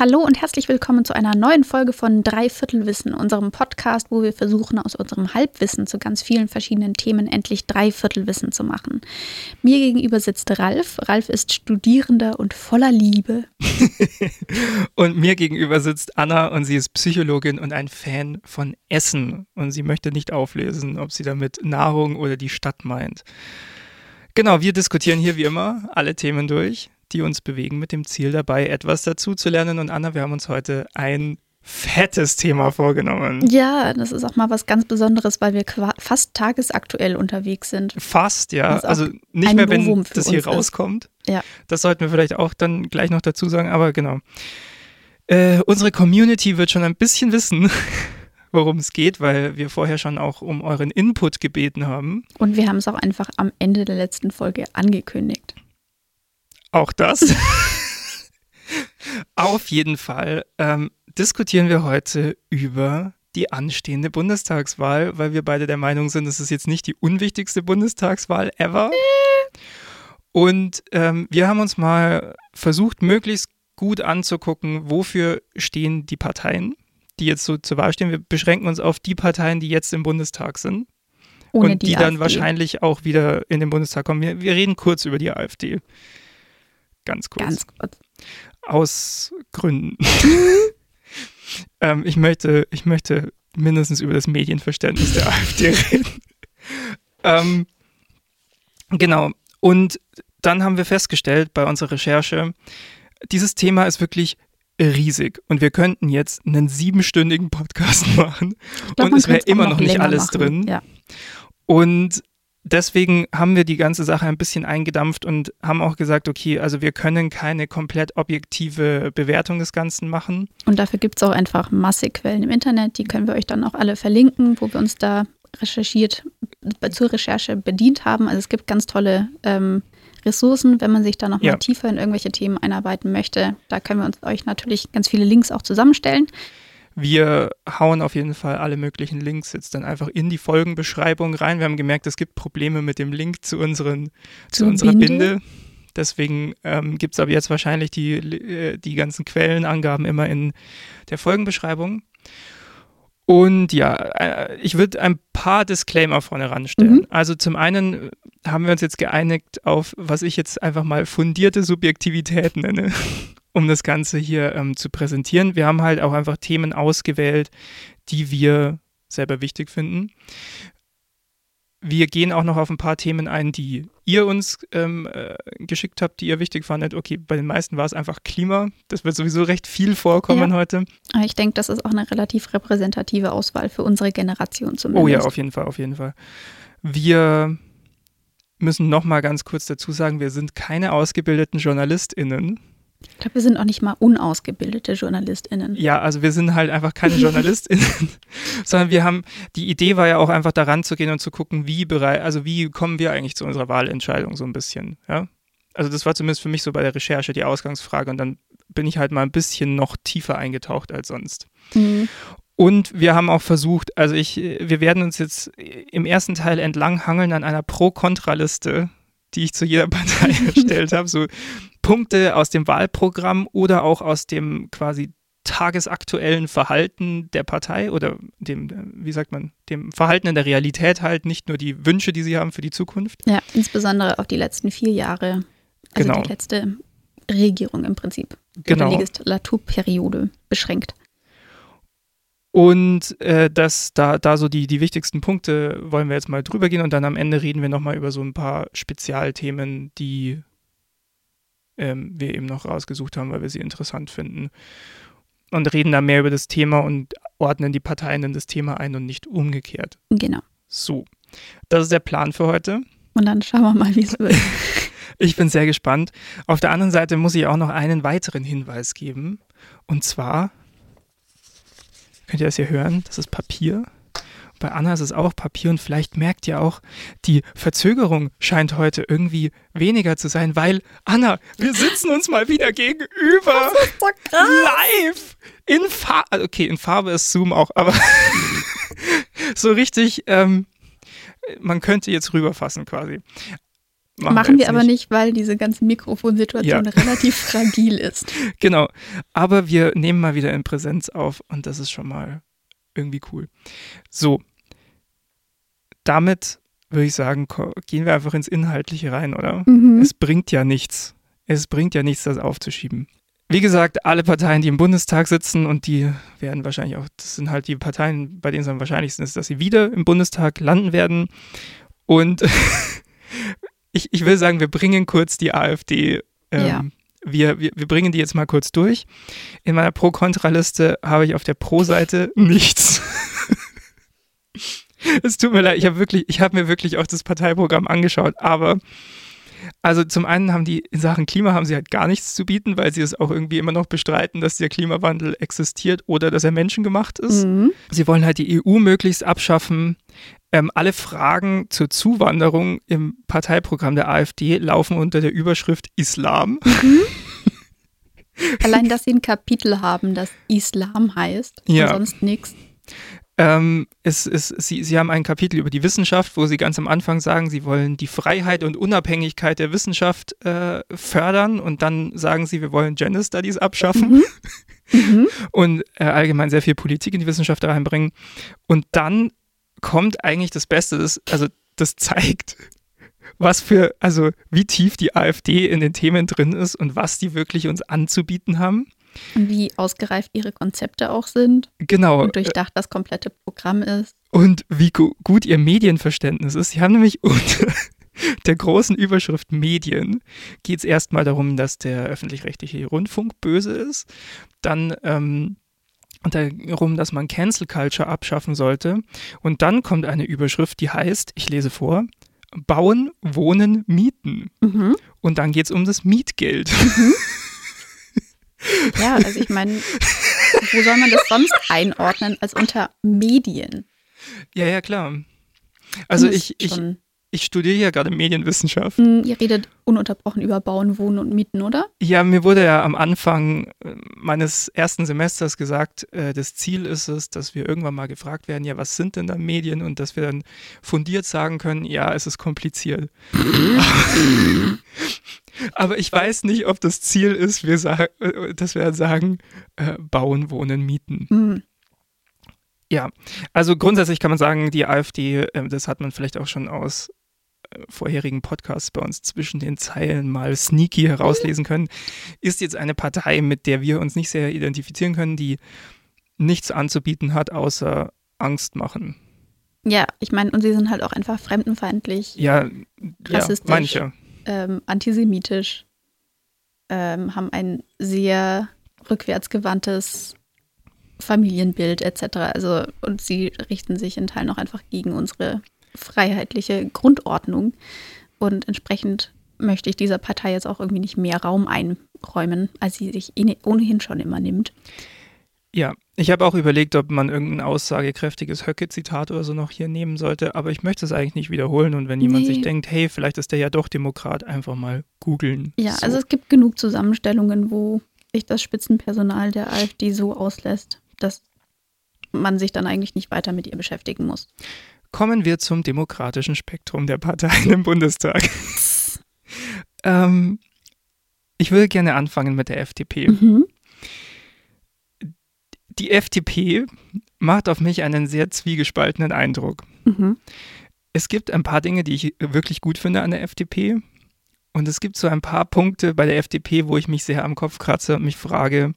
Hallo und herzlich willkommen zu einer neuen Folge von Dreiviertelwissen, unserem Podcast, wo wir versuchen, aus unserem Halbwissen zu ganz vielen verschiedenen Themen endlich Dreiviertelwissen zu machen. Mir gegenüber sitzt Ralf. Ralf ist Studierender und voller Liebe. und mir gegenüber sitzt Anna und sie ist Psychologin und ein Fan von Essen. Und sie möchte nicht auflesen, ob sie damit Nahrung oder die Stadt meint. Genau, wir diskutieren hier wie immer alle Themen durch die uns bewegen, mit dem Ziel dabei, etwas dazu zu lernen. Und Anna, wir haben uns heute ein fettes Thema vorgenommen. Ja, das ist auch mal was ganz Besonderes, weil wir fast tagesaktuell unterwegs sind. Fast, ja. Also nicht mehr, wenn das hier rauskommt. Ja. Das sollten wir vielleicht auch dann gleich noch dazu sagen, aber genau. Äh, unsere Community wird schon ein bisschen wissen, worum es geht, weil wir vorher schon auch um euren Input gebeten haben. Und wir haben es auch einfach am Ende der letzten Folge angekündigt. Auch das. Auf jeden Fall ähm, diskutieren wir heute über die anstehende Bundestagswahl, weil wir beide der Meinung sind, es ist jetzt nicht die unwichtigste Bundestagswahl ever. Und ähm, wir haben uns mal versucht, möglichst gut anzugucken, wofür stehen die Parteien, die jetzt so zur Wahl stehen. Wir beschränken uns auf die Parteien, die jetzt im Bundestag sind. Ohne und die, die dann wahrscheinlich auch wieder in den Bundestag kommen. Wir, wir reden kurz über die AfD. Ganz kurz. Ganz kurz. Aus Gründen. ähm, ich, möchte, ich möchte mindestens über das Medienverständnis der AfD reden. ähm, genau. Und dann haben wir festgestellt bei unserer Recherche, dieses Thema ist wirklich riesig und wir könnten jetzt einen siebenstündigen Podcast machen glaub, und es wäre immer noch nicht alles machen. drin. Ja. Und deswegen haben wir die ganze Sache ein bisschen eingedampft und haben auch gesagt, okay, also wir können keine komplett objektive Bewertung des Ganzen machen. Und dafür gibt es auch einfach massig Quellen im Internet, die können wir euch dann auch alle verlinken, wo wir uns da recherchiert, zur Recherche bedient haben. Also es gibt ganz tolle ähm, Ressourcen, wenn man sich da noch ja. mal tiefer in irgendwelche Themen einarbeiten möchte. Da können wir uns euch natürlich ganz viele Links auch zusammenstellen. Wir hauen auf jeden Fall alle möglichen Links jetzt dann einfach in die Folgenbeschreibung rein. Wir haben gemerkt, es gibt Probleme mit dem Link zu, unseren, zu, zu unserer Binde. Binde. Deswegen ähm, gibt es aber jetzt wahrscheinlich die, äh, die ganzen Quellenangaben immer in der Folgenbeschreibung. Und ja, äh, ich würde ein paar Disclaimer vorne ranstellen. Mhm. Also zum einen haben wir uns jetzt geeinigt auf, was ich jetzt einfach mal fundierte Subjektivität nenne um das Ganze hier ähm, zu präsentieren. Wir haben halt auch einfach Themen ausgewählt, die wir selber wichtig finden. Wir gehen auch noch auf ein paar Themen ein, die ihr uns ähm, äh, geschickt habt, die ihr wichtig fandet. Okay, bei den meisten war es einfach Klima. Das wird sowieso recht viel vorkommen ja. heute. ich denke, das ist auch eine relativ repräsentative Auswahl für unsere Generation zumindest. Oh ja, auf jeden Fall, auf jeden Fall. Wir müssen noch mal ganz kurz dazu sagen, wir sind keine ausgebildeten JournalistInnen. Ich glaube, wir sind auch nicht mal unausgebildete JournalistInnen. Ja, also wir sind halt einfach keine JournalistInnen, sondern wir haben, die Idee war ja auch einfach daran zu gehen und zu gucken, wie bereit, also wie kommen wir eigentlich zu unserer Wahlentscheidung so ein bisschen, ja. Also das war zumindest für mich so bei der Recherche die Ausgangsfrage und dann bin ich halt mal ein bisschen noch tiefer eingetaucht als sonst. Mhm. Und wir haben auch versucht, also ich, wir werden uns jetzt im ersten Teil entlanghangeln an einer Pro-Kontra-Liste, die ich zu jeder Partei erstellt habe, so Punkte aus dem Wahlprogramm oder auch aus dem quasi tagesaktuellen Verhalten der Partei oder dem, wie sagt man, dem Verhalten in der Realität halt, nicht nur die Wünsche, die sie haben für die Zukunft. Ja, insbesondere auf die letzten vier Jahre, also genau. die letzte Regierung im Prinzip, genau. die Legislaturperiode beschränkt. Und äh, das, da, da so die, die wichtigsten Punkte wollen wir jetzt mal drüber gehen und dann am Ende reden wir nochmal über so ein paar Spezialthemen, die ähm, wir eben noch rausgesucht haben, weil wir sie interessant finden. Und reden da mehr über das Thema und ordnen die Parteien in das Thema ein und nicht umgekehrt. Genau. So, das ist der Plan für heute. Und dann schauen wir mal, wie es wird. ich bin sehr gespannt. Auf der anderen Seite muss ich auch noch einen weiteren Hinweis geben. Und zwar, könnt ihr das hier hören? Das ist Papier. Bei Anna ist es auch Papier und vielleicht merkt ihr auch, die Verzögerung scheint heute irgendwie weniger zu sein, weil Anna, wir sitzen uns mal wieder gegenüber. Das ist krass. Live. In Farbe. Also okay, in Farbe ist Zoom auch, aber so richtig, ähm, man könnte jetzt rüberfassen quasi. Machen, Machen wir, wir aber nicht. nicht, weil diese ganze Mikrofonsituation ja. relativ fragil ist. Genau. Aber wir nehmen mal wieder in Präsenz auf und das ist schon mal irgendwie cool. So. Damit würde ich sagen, gehen wir einfach ins Inhaltliche rein, oder? Mhm. Es bringt ja nichts. Es bringt ja nichts, das aufzuschieben. Wie gesagt, alle Parteien, die im Bundestag sitzen und die werden wahrscheinlich auch, das sind halt die Parteien, bei denen es am wahrscheinlichsten ist, dass sie wieder im Bundestag landen werden. Und ich, ich will sagen, wir bringen kurz die AfD. Ähm, ja. wir, wir, wir bringen die jetzt mal kurz durch. In meiner Pro-Kontra-Liste habe ich auf der Pro-Seite nichts. Es tut mir leid, ich habe wirklich, ich habe mir wirklich auch das Parteiprogramm angeschaut, aber also zum einen haben die in Sachen Klima haben sie halt gar nichts zu bieten, weil sie es auch irgendwie immer noch bestreiten, dass der Klimawandel existiert oder dass er menschengemacht ist. Mhm. Sie wollen halt die EU möglichst abschaffen. Ähm, alle Fragen zur Zuwanderung im Parteiprogramm der AfD laufen unter der Überschrift Islam. Mhm. Allein, dass sie ein Kapitel haben, das Islam heißt ja. und sonst nichts. Ähm, es, es, sie, sie haben ein Kapitel über die Wissenschaft, wo sie ganz am Anfang sagen, sie wollen die Freiheit und Unabhängigkeit der Wissenschaft äh, fördern und dann sagen sie, wir wollen Gender Studies abschaffen. Mhm. Mhm. und äh, allgemein sehr viel Politik in die Wissenschaft reinbringen. Und dann kommt eigentlich das Beste, das, also das zeigt, was für, also wie tief die AfD in den Themen drin ist und was die wirklich uns anzubieten haben. Wie ausgereift ihre Konzepte auch sind. Genau. Und durchdacht das komplette Programm ist. Und wie gu gut ihr Medienverständnis ist. Sie haben nämlich unter der großen Überschrift Medien geht es erstmal darum, dass der öffentlich-rechtliche Rundfunk böse ist. Dann ähm, darum, dass man Cancel Culture abschaffen sollte. Und dann kommt eine Überschrift, die heißt, ich lese vor, Bauen, Wohnen, Mieten. Mhm. Und dann geht es um das Mietgeld. Mhm. Ja, also ich meine, wo soll man das sonst einordnen als unter Medien? Ja, ja, klar. Also ich, ich, ich studiere ja gerade Medienwissenschaft. Hm, ihr redet ununterbrochen über Bauen, Wohnen und Mieten, oder? Ja, mir wurde ja am Anfang äh, meines ersten Semesters gesagt, äh, das Ziel ist es, dass wir irgendwann mal gefragt werden, ja, was sind denn da Medien? Und dass wir dann fundiert sagen können, ja, es ist kompliziert. Aber ich weiß nicht, ob das Ziel ist, wir äh, dass wir sagen, äh, bauen, wohnen, mieten. Mhm. Ja, also grundsätzlich kann man sagen, die AfD, das hat man vielleicht auch schon aus vorherigen Podcasts bei uns zwischen den Zeilen mal sneaky herauslesen können, ist jetzt eine Partei, mit der wir uns nicht sehr identifizieren können, die nichts anzubieten hat, außer Angst machen. Ja, ich meine, und sie sind halt auch einfach fremdenfeindlich. Ja, rassistisch. Ja, manche ähm, antisemitisch, ähm, haben ein sehr rückwärtsgewandtes Familienbild etc. Also und sie richten sich in Teilen auch einfach gegen unsere freiheitliche Grundordnung und entsprechend möchte ich dieser Partei jetzt auch irgendwie nicht mehr Raum einräumen, als sie sich ohnehin schon immer nimmt. Ja, ich habe auch überlegt, ob man irgendein aussagekräftiges Höcke-Zitat oder so noch hier nehmen sollte, aber ich möchte es eigentlich nicht wiederholen. Und wenn jemand nee. sich denkt, hey, vielleicht ist der ja doch Demokrat, einfach mal googeln. Ja, so. also es gibt genug Zusammenstellungen, wo sich das Spitzenpersonal der AfD so auslässt, dass man sich dann eigentlich nicht weiter mit ihr beschäftigen muss. Kommen wir zum demokratischen Spektrum der Parteien im Bundestag. ähm, ich würde gerne anfangen mit der FDP. Mhm die FDP macht auf mich einen sehr zwiegespaltenen Eindruck. Mhm. Es gibt ein paar Dinge, die ich wirklich gut finde an der FDP. Und es gibt so ein paar Punkte bei der FDP, wo ich mich sehr am Kopf kratze und mich frage,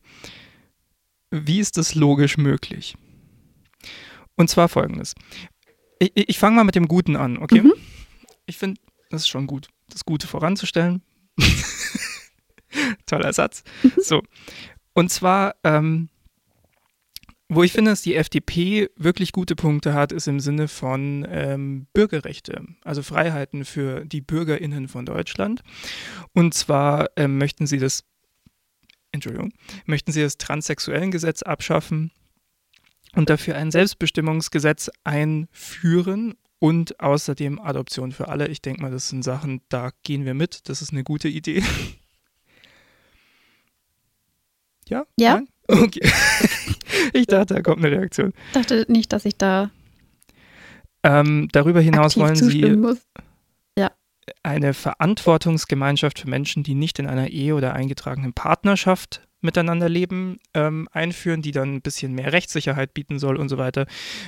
wie ist das logisch möglich? Und zwar folgendes. Ich, ich fange mal mit dem Guten an, okay? Mhm. Ich finde, das ist schon gut, das Gute voranzustellen. Toller Satz. Mhm. So. Und zwar, ähm, wo ich finde, dass die FDP wirklich gute Punkte hat, ist im Sinne von ähm, Bürgerrechte, also Freiheiten für die BürgerInnen von Deutschland. Und zwar ähm, möchten sie das, Entschuldigung, möchten sie das Transsexuellengesetz abschaffen und dafür ein Selbstbestimmungsgesetz einführen und außerdem Adoption für alle. Ich denke mal, das sind Sachen, da gehen wir mit. Das ist eine gute Idee. ja? Ja. Nein? Okay. ich dachte, da kommt eine Reaktion. Ich dachte nicht, dass ich da. Ähm, darüber hinaus wollen Sie. Ja. eine Verantwortungsgemeinschaft für Menschen, die nicht in einer Ehe oder eingetragenen Partnerschaft miteinander leben, ähm, einführen, die dann ein bisschen mehr Rechtssicherheit bieten soll und so weiter.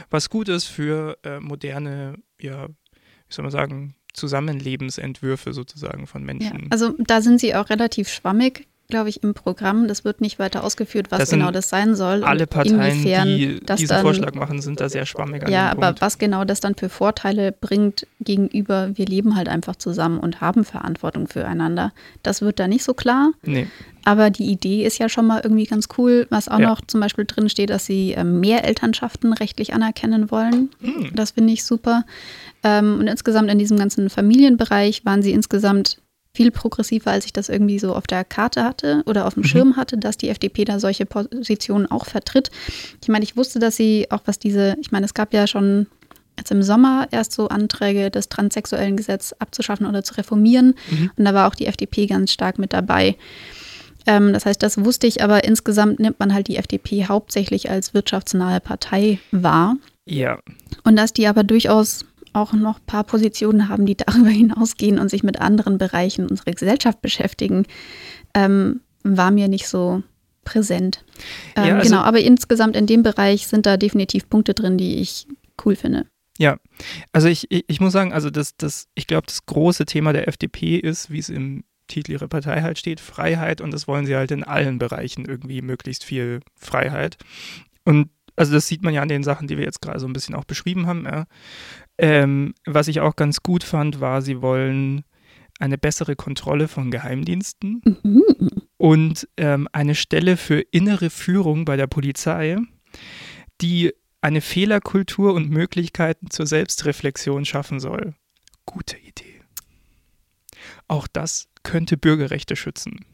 Was gut ist für äh, moderne, ja, wie soll man sagen, Zusammenlebensentwürfe sozusagen von Menschen. Ja, also da sind sie auch relativ schwammig glaube ich, im Programm. Das wird nicht weiter ausgeführt, was genau das sein soll. Alle Parteien, die diesen dann, Vorschlag machen, sind da sehr schwammig. Ja, aber Punkt. was genau das dann für Vorteile bringt gegenüber, wir leben halt einfach zusammen und haben Verantwortung füreinander, das wird da nicht so klar. Nee. Aber die Idee ist ja schon mal irgendwie ganz cool, was auch ja. noch zum Beispiel drin steht, dass sie ähm, mehr Elternschaften rechtlich anerkennen wollen. Mhm. Das finde ich super. Ähm, und insgesamt in diesem ganzen Familienbereich waren sie insgesamt viel progressiver, als ich das irgendwie so auf der Karte hatte oder auf dem mhm. Schirm hatte, dass die FDP da solche Positionen auch vertritt. Ich meine, ich wusste, dass sie auch was diese, ich meine, es gab ja schon jetzt im Sommer erst so Anträge, das transsexuellen Gesetz abzuschaffen oder zu reformieren. Mhm. Und da war auch die FDP ganz stark mit dabei. Ähm, das heißt, das wusste ich, aber insgesamt nimmt man halt die FDP hauptsächlich als wirtschaftsnahe Partei wahr. Ja. Und dass die aber durchaus auch noch ein paar Positionen haben, die darüber hinausgehen und sich mit anderen Bereichen unserer Gesellschaft beschäftigen, ähm, war mir nicht so präsent. Ähm, ja, also, genau, aber insgesamt in dem Bereich sind da definitiv Punkte drin, die ich cool finde. Ja, also ich, ich, ich muss sagen, also das, das, ich glaube, das große Thema der FDP ist, wie es im Titel ihrer Partei halt steht, Freiheit und das wollen sie halt in allen Bereichen irgendwie möglichst viel Freiheit. Und also das sieht man ja an den Sachen, die wir jetzt gerade so ein bisschen auch beschrieben haben. Ja. Ähm, was ich auch ganz gut fand, war, sie wollen eine bessere Kontrolle von Geheimdiensten mhm. und ähm, eine Stelle für innere Führung bei der Polizei, die eine Fehlerkultur und Möglichkeiten zur Selbstreflexion schaffen soll. Gute Idee. Auch das könnte Bürgerrechte schützen.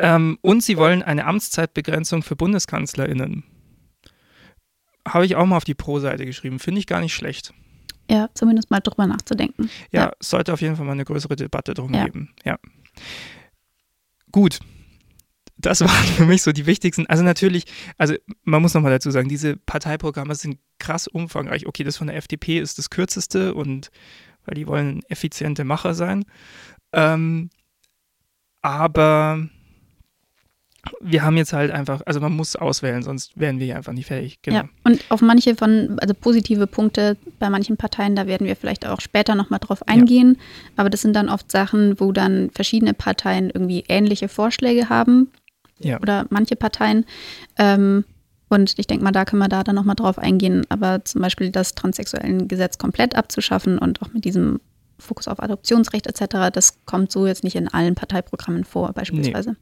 Ähm, und sie wollen eine Amtszeitbegrenzung für BundeskanzlerInnen habe ich auch mal auf die Pro-Seite geschrieben. Finde ich gar nicht schlecht. Ja, zumindest mal drüber nachzudenken. Ja, ja. sollte auf jeden Fall mal eine größere Debatte drum ja. geben. Ja. Gut. Das waren für mich so die wichtigsten. Also natürlich, also man muss nochmal dazu sagen, diese Parteiprogramme sind krass umfangreich. Okay, das von der FDP ist das kürzeste und weil die wollen effiziente Macher sein. Ähm, aber wir haben jetzt halt einfach, also man muss auswählen, sonst wären wir hier einfach nicht fähig. Genau. Ja, und auf manche von, also positive Punkte bei manchen Parteien, da werden wir vielleicht auch später nochmal drauf eingehen. Ja. Aber das sind dann oft Sachen, wo dann verschiedene Parteien irgendwie ähnliche Vorschläge haben. Ja. Oder manche Parteien. Ähm, und ich denke mal, da können wir da dann nochmal drauf eingehen. Aber zum Beispiel das transsexuellen Gesetz komplett abzuschaffen und auch mit diesem Fokus auf Adoptionsrecht etc., das kommt so jetzt nicht in allen Parteiprogrammen vor, beispielsweise. Nee.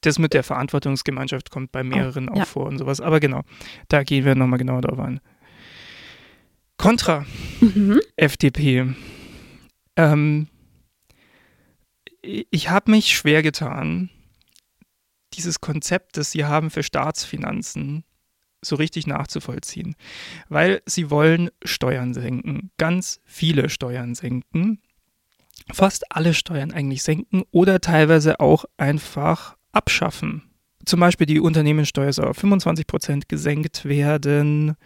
Das mit der Verantwortungsgemeinschaft kommt bei mehreren oh, auch ja. vor und sowas. Aber genau, da gehen wir nochmal genauer drauf ein. Contra mhm. FDP. Ähm, ich habe mich schwer getan, dieses Konzept, das sie haben für Staatsfinanzen, so richtig nachzuvollziehen. Weil sie wollen Steuern senken, ganz viele Steuern senken fast alle Steuern eigentlich senken oder teilweise auch einfach abschaffen. Zum Beispiel die Unternehmenssteuer soll auf 25 Prozent gesenkt werden.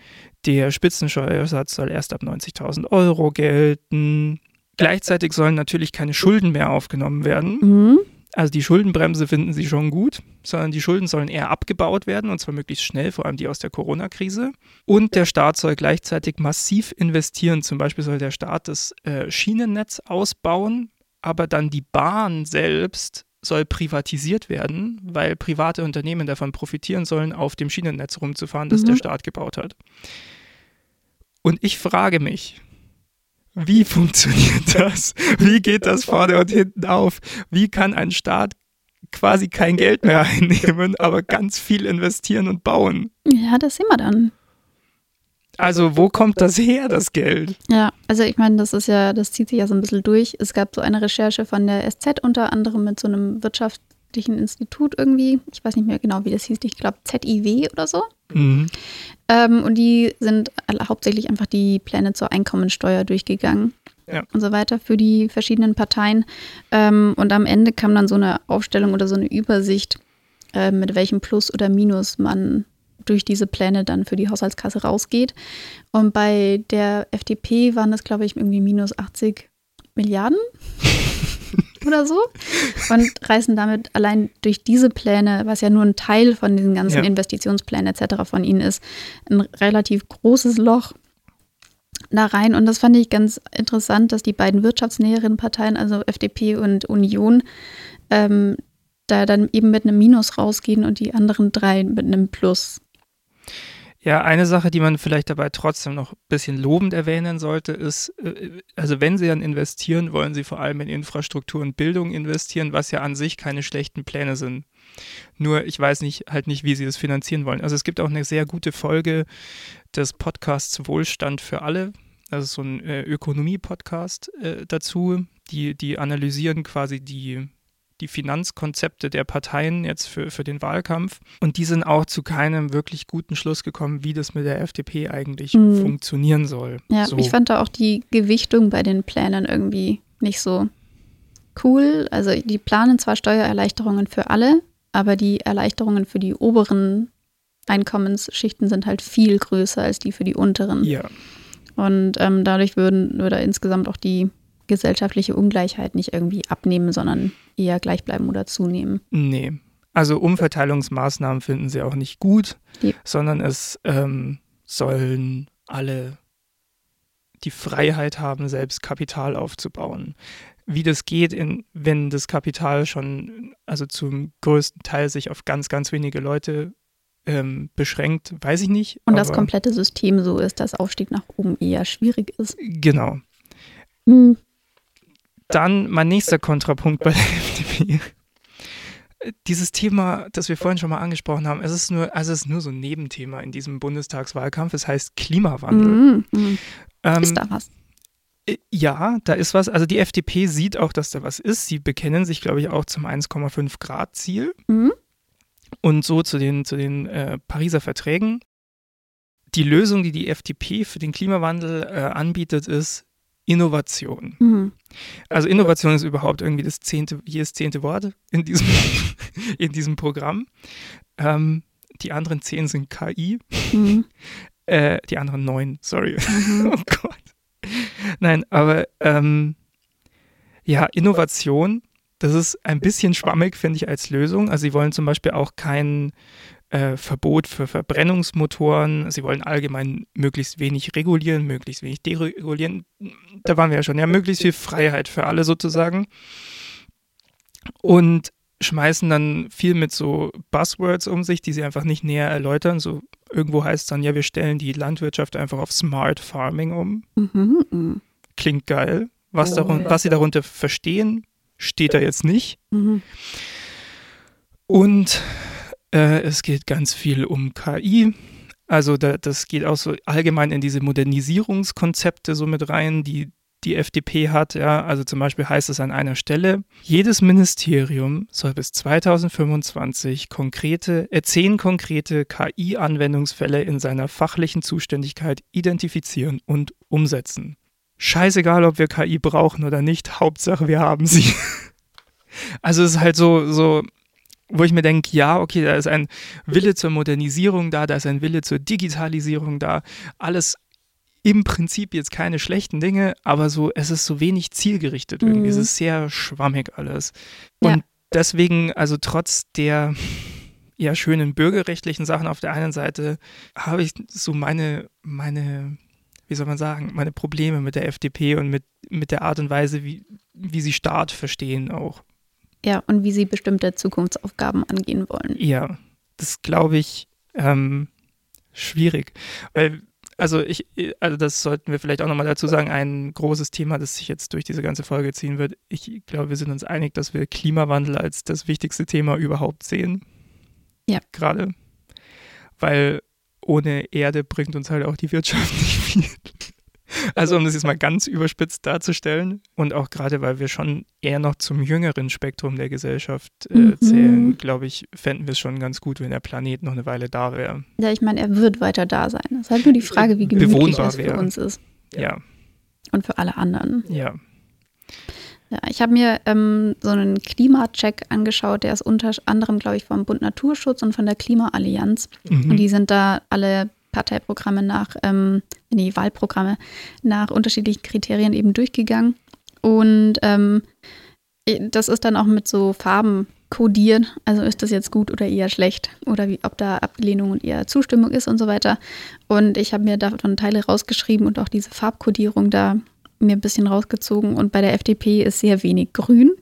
Der Spitzensteuersatz soll erst ab 90.000 Euro gelten. Gleichzeitig sollen natürlich keine Schulden mehr aufgenommen werden. Mhm. Also die Schuldenbremse finden sie schon gut, sondern die Schulden sollen eher abgebaut werden und zwar möglichst schnell, vor allem die aus der Corona-Krise. Und der Staat soll gleichzeitig massiv investieren. Zum Beispiel soll der Staat das äh, Schienennetz ausbauen, aber dann die Bahn selbst soll privatisiert werden, weil private Unternehmen davon profitieren sollen, auf dem Schienennetz rumzufahren, das mhm. der Staat gebaut hat. Und ich frage mich, wie funktioniert das? Wie geht das vorne und hinten auf? Wie kann ein Staat quasi kein Geld mehr einnehmen, aber ganz viel investieren und bauen? Ja, das sehen wir dann. Also, wo kommt das her, das Geld? Ja, also ich meine, das ist ja, das zieht sich ja so ein bisschen durch. Es gab so eine Recherche von der SZ unter anderem mit so einem wirtschaftlichen Institut irgendwie. Ich weiß nicht mehr genau, wie das hieß. Ich glaube ZIW oder so. Mhm. Ähm, und die sind hauptsächlich einfach die Pläne zur Einkommensteuer durchgegangen. Ja. und so weiter für die verschiedenen Parteien. Ähm, und am Ende kam dann so eine Aufstellung oder so eine Übersicht, äh, mit welchem Plus oder Minus man durch diese Pläne dann für die Haushaltskasse rausgeht. Und bei der FDP waren das, glaube ich, irgendwie minus 80 Milliarden oder so und reißen damit allein durch diese Pläne, was ja nur ein Teil von diesen ganzen ja. Investitionsplänen etc. von ihnen ist, ein relativ großes Loch da rein. Und das fand ich ganz interessant, dass die beiden wirtschaftsnäheren Parteien, also FDP und Union, ähm, da dann eben mit einem Minus rausgehen und die anderen drei mit einem Plus. Ja, eine Sache, die man vielleicht dabei trotzdem noch ein bisschen lobend erwähnen sollte, ist, äh, also wenn Sie dann investieren, wollen Sie vor allem in Infrastruktur und Bildung investieren, was ja an sich keine schlechten Pläne sind. Nur ich weiß nicht, halt nicht, wie Sie das finanzieren wollen. Also es gibt auch eine sehr gute Folge des Podcasts Wohlstand für alle. Das ist so ein äh, Ökonomie-Podcast äh, dazu. Die, die analysieren quasi die die Finanzkonzepte der Parteien jetzt für, für den Wahlkampf. Und die sind auch zu keinem wirklich guten Schluss gekommen, wie das mit der FDP eigentlich mhm. funktionieren soll. Ja, so. ich fand da auch die Gewichtung bei den Plänen irgendwie nicht so cool. Also die planen zwar Steuererleichterungen für alle, aber die Erleichterungen für die oberen Einkommensschichten sind halt viel größer als die für die unteren. Ja. Und ähm, dadurch würden, würde insgesamt auch die gesellschaftliche Ungleichheit nicht irgendwie abnehmen, sondern eher gleich bleiben oder zunehmen. Nee. Also Umverteilungsmaßnahmen finden sie auch nicht gut, ja. sondern es ähm, sollen alle die Freiheit haben, selbst Kapital aufzubauen. Wie das geht, in, wenn das Kapital schon, also zum größten Teil sich auf ganz, ganz wenige Leute ähm, beschränkt, weiß ich nicht. Und das komplette System so ist, dass Aufstieg nach oben eher schwierig ist. Genau. Hm. Dann mein nächster Kontrapunkt bei der FDP. Dieses Thema, das wir vorhin schon mal angesprochen haben, es ist nur, also es ist nur so ein Nebenthema in diesem Bundestagswahlkampf. Es heißt Klimawandel. Mhm, mhm. Ähm, ist da was? Äh, ja, da ist was. Also die FDP sieht auch, dass da was ist. Sie bekennen sich, glaube ich, auch zum 1,5 Grad Ziel mhm. und so zu den, zu den äh, Pariser Verträgen. Die Lösung, die die FDP für den Klimawandel äh, anbietet, ist Innovation. Mhm. Also Innovation ist überhaupt irgendwie das zehnte, jedes zehnte Wort in diesem, in diesem Programm. Ähm, die anderen zehn sind KI. Mhm. Äh, die anderen neun, sorry. Mhm. oh Gott. Nein, aber ähm, ja, Innovation, das ist ein bisschen schwammig, finde ich, als Lösung. Also sie wollen zum Beispiel auch keinen äh, Verbot für Verbrennungsmotoren. Sie wollen allgemein möglichst wenig regulieren, möglichst wenig deregulieren. Da waren wir ja schon. Ja, möglichst viel Freiheit für alle sozusagen. Und schmeißen dann viel mit so Buzzwords um sich, die sie einfach nicht näher erläutern. So irgendwo heißt es dann, ja, wir stellen die Landwirtschaft einfach auf Smart Farming um. Mhm. Klingt geil. Was, oh, darun, was sie darunter verstehen, steht da jetzt nicht. Mhm. Und äh, es geht ganz viel um KI. Also da, das geht auch so allgemein in diese Modernisierungskonzepte so mit rein, die die FDP hat. Ja, also zum Beispiel heißt es an einer Stelle, jedes Ministerium soll bis 2025 konkrete, äh, zehn konkrete KI-Anwendungsfälle in seiner fachlichen Zuständigkeit identifizieren und umsetzen. Scheißegal, ob wir KI brauchen oder nicht, Hauptsache wir haben sie. Also es ist halt so, so wo ich mir denke, ja, okay, da ist ein Wille zur Modernisierung da, da ist ein Wille zur Digitalisierung da, alles im Prinzip jetzt keine schlechten Dinge, aber so, es ist so wenig zielgerichtet irgendwie, mhm. es ist sehr schwammig alles. Und ja. deswegen, also trotz der ja schönen bürgerrechtlichen Sachen auf der einen Seite, habe ich so meine, meine, wie soll man sagen, meine Probleme mit der FDP und mit, mit der Art und Weise, wie, wie sie Staat verstehen auch. Ja, und wie sie bestimmte Zukunftsaufgaben angehen wollen. Ja, das glaube ich ähm, schwierig. Weil, also ich, also das sollten wir vielleicht auch nochmal dazu sagen, ein großes Thema, das sich jetzt durch diese ganze Folge ziehen wird. Ich glaube, wir sind uns einig, dass wir Klimawandel als das wichtigste Thema überhaupt sehen. Ja. Gerade. Weil ohne Erde bringt uns halt auch die Wirtschaft nicht viel. Also um das jetzt mal ganz überspitzt darzustellen und auch gerade, weil wir schon eher noch zum jüngeren Spektrum der Gesellschaft äh, mhm. zählen, glaube ich, fänden wir es schon ganz gut, wenn der Planet noch eine Weile da wäre. Ja, ich meine, er wird weiter da sein. Es ist halt nur die Frage, wie gemütlich es für uns ist. Ja. Und für alle anderen. Ja. Ja, ich habe mir ähm, so einen Klimacheck angeschaut, der ist unter anderem, glaube ich, vom Bund Naturschutz und von der Klimaallianz. Mhm. Und die sind da alle Parteiprogramme nach, ähm, nee, Wahlprogramme nach unterschiedlichen Kriterien eben durchgegangen. Und ähm, das ist dann auch mit so Farben kodiert. Also ist das jetzt gut oder eher schlecht oder wie, ob da Ablehnung und eher Zustimmung ist und so weiter. Und ich habe mir davon Teile rausgeschrieben und auch diese Farbkodierung da mir ein bisschen rausgezogen. Und bei der FDP ist sehr wenig grün.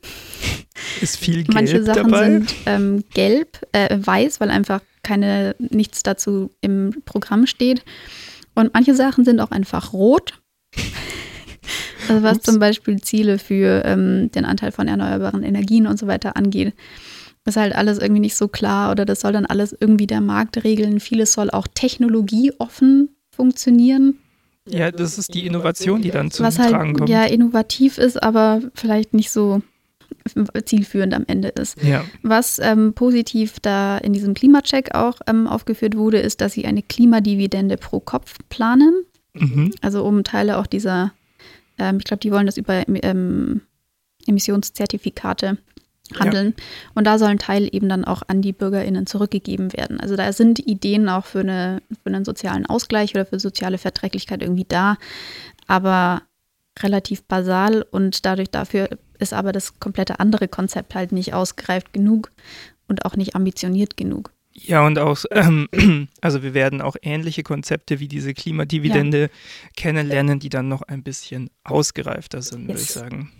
Ist viel gelb Manche Sachen dabei? sind ähm, gelb, äh, weiß, weil einfach keine nichts dazu im Programm steht. Und manche Sachen sind auch einfach rot. Also was Ups. zum Beispiel Ziele für ähm, den Anteil von erneuerbaren Energien und so weiter angeht. Ist halt alles irgendwie nicht so klar oder das soll dann alles irgendwie der Markt regeln. Vieles soll auch technologieoffen funktionieren, Ja, das ist die Innovation, die dann zum was Tragen halt kommt. ja innovativ ist, aber vielleicht nicht so zielführend am Ende ist. ja. Was ähm, positiv da in diesem Klimacheck auch ähm, aufgeführt wurde, ist, dass sie eine Klimadividende pro Kopf planen. Mhm. Also um Teile auch dieser, ähm, ich glaube, die wollen das über ähm, Emissionszertifikate handeln. Und da sollen Teile eben dann auch an die BürgerInnen zurückgegeben werden. Also da sind Ideen auch für, eine, für einen sozialen Ausgleich oder für soziale Verträglichkeit irgendwie da, aber relativ basal und dadurch dafür ist aber das komplette andere Konzept halt nicht ausgereift genug und auch nicht ambitioniert genug. Ja, und auch, ähm, also wir werden auch ähnliche Konzepte wie diese Klimadividende kennenlernen, die dann noch ein bisschen ausgereifter sind, würde ich Yes. sagen.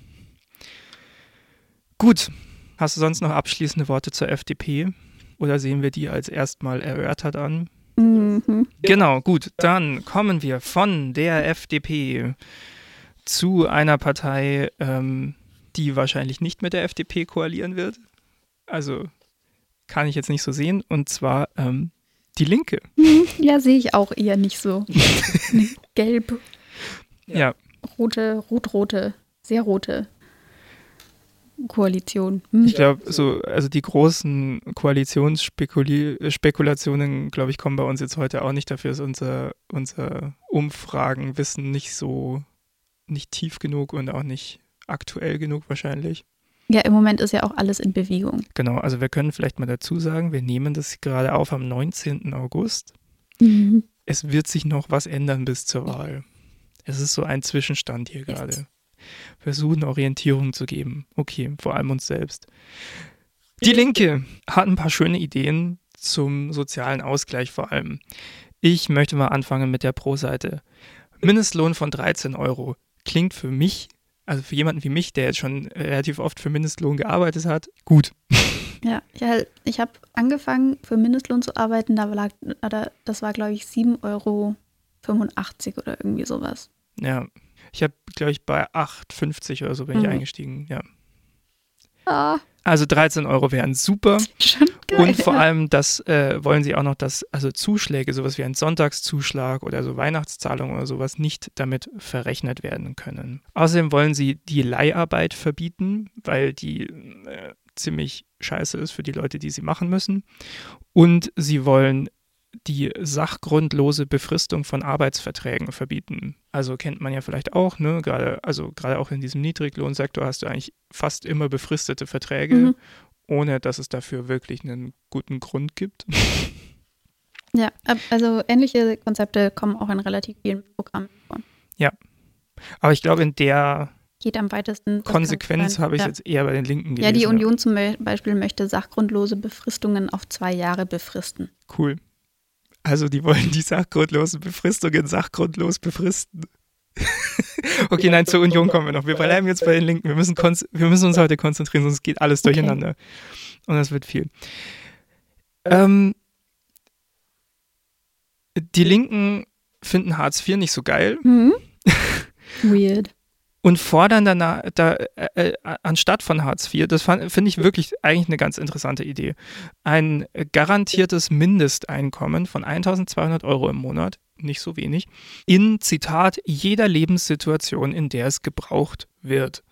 Gut, hast du sonst noch abschließende Worte zur FDP? Oder sehen wir die als erstmal erörtert an? Mhm. Genau, gut. Dann kommen wir von der FDP zu einer Partei, ähm, die wahrscheinlich nicht mit der FDP koalieren wird. Also kann ich jetzt nicht so sehen. Und zwar ähm, die Linke. Ja, sehe ich auch eher nicht so. Gelb, Ja, rote, rot-rote, sehr rote Koalition. Hm. ich glaube, so, also die großen Koalitionsspekulationen, glaube ich, kommen bei uns jetzt heute auch nicht. Dafür ist unser, unser Umfragenwissen nicht so, nicht tief genug und auch nicht aktuell genug wahrscheinlich. Ja, im Moment ist ja auch alles in Bewegung. Genau, also wir können vielleicht mal dazu sagen, wir nehmen das gerade auf am 19. August. Mhm. Es wird sich noch was ändern bis zur Wahl. Es ist so ein Zwischenstand hier Yes. gerade. Versuchen Orientierung zu geben. Okay, vor allem uns selbst. Die Linke hat ein paar schöne Ideen zum sozialen Ausgleich vor allem. Ich möchte mal anfangen mit der Pro-Seite. Mindestlohn von 13 Euro klingt für mich, also für jemanden wie mich, der jetzt schon relativ oft für Mindestlohn gearbeitet hat, gut. Ja, ja ich habe angefangen, für Mindestlohn zu arbeiten. Da lag, das war, glaube ich, 7,85 Euro oder irgendwie sowas. Ja. Ich habe, glaube ich, bei 8,50 oder so bin ich Mhm. eingestiegen. Ja. Ah, Also 13 Euro wären super. schon geil. Und vor allem, das äh, wollen sie auch noch, dass also Zuschläge, sowas wie ein Sonntagszuschlag oder so Weihnachtszahlungen oder sowas nicht damit verrechnet werden können. Außerdem wollen sie die Leiharbeit verbieten, weil die äh, ziemlich scheiße ist für die Leute, die sie machen müssen. Und sie wollen die sachgrundlose Befristung von Arbeitsverträgen verbieten. Also kennt man ja vielleicht auch, ne? Gerade, also gerade auch in diesem Niedriglohnsektor hast du eigentlich fast immer befristete Verträge Mhm. ohne dass es dafür wirklich einen guten Grund gibt. Ja, also ähnliche Konzepte kommen auch in relativ vielen Programmen vor. Aber ich glaube, in der Geht am weitesten. Konsequenz habe ich ja. jetzt eher bei den Linken gelesen. Ja, die Union zum Be- Beispiel möchte sachgrundlose Befristungen auf zwei Jahre befristen. Cool. Also die wollen die sachgrundlosen Befristungen sachgrundlos befristen. okay, nein, zur Union kommen wir noch. Wir bleiben jetzt bei den Linken. Wir müssen, wir müssen uns heute konzentrieren, sonst geht alles Okay. durcheinander. Und das wird viel. Ähm, die Linken finden Hartz IV nicht so geil. Mhm. Weird. Und fordern danach, da, äh, äh, anstatt von Hartz IV, das finde ich wirklich eigentlich eine ganz interessante Idee, ein garantiertes Mindesteinkommen von 1200 Euro im Monat, nicht so wenig, in, Zitat, jeder Lebenssituation, in der es gebraucht wird.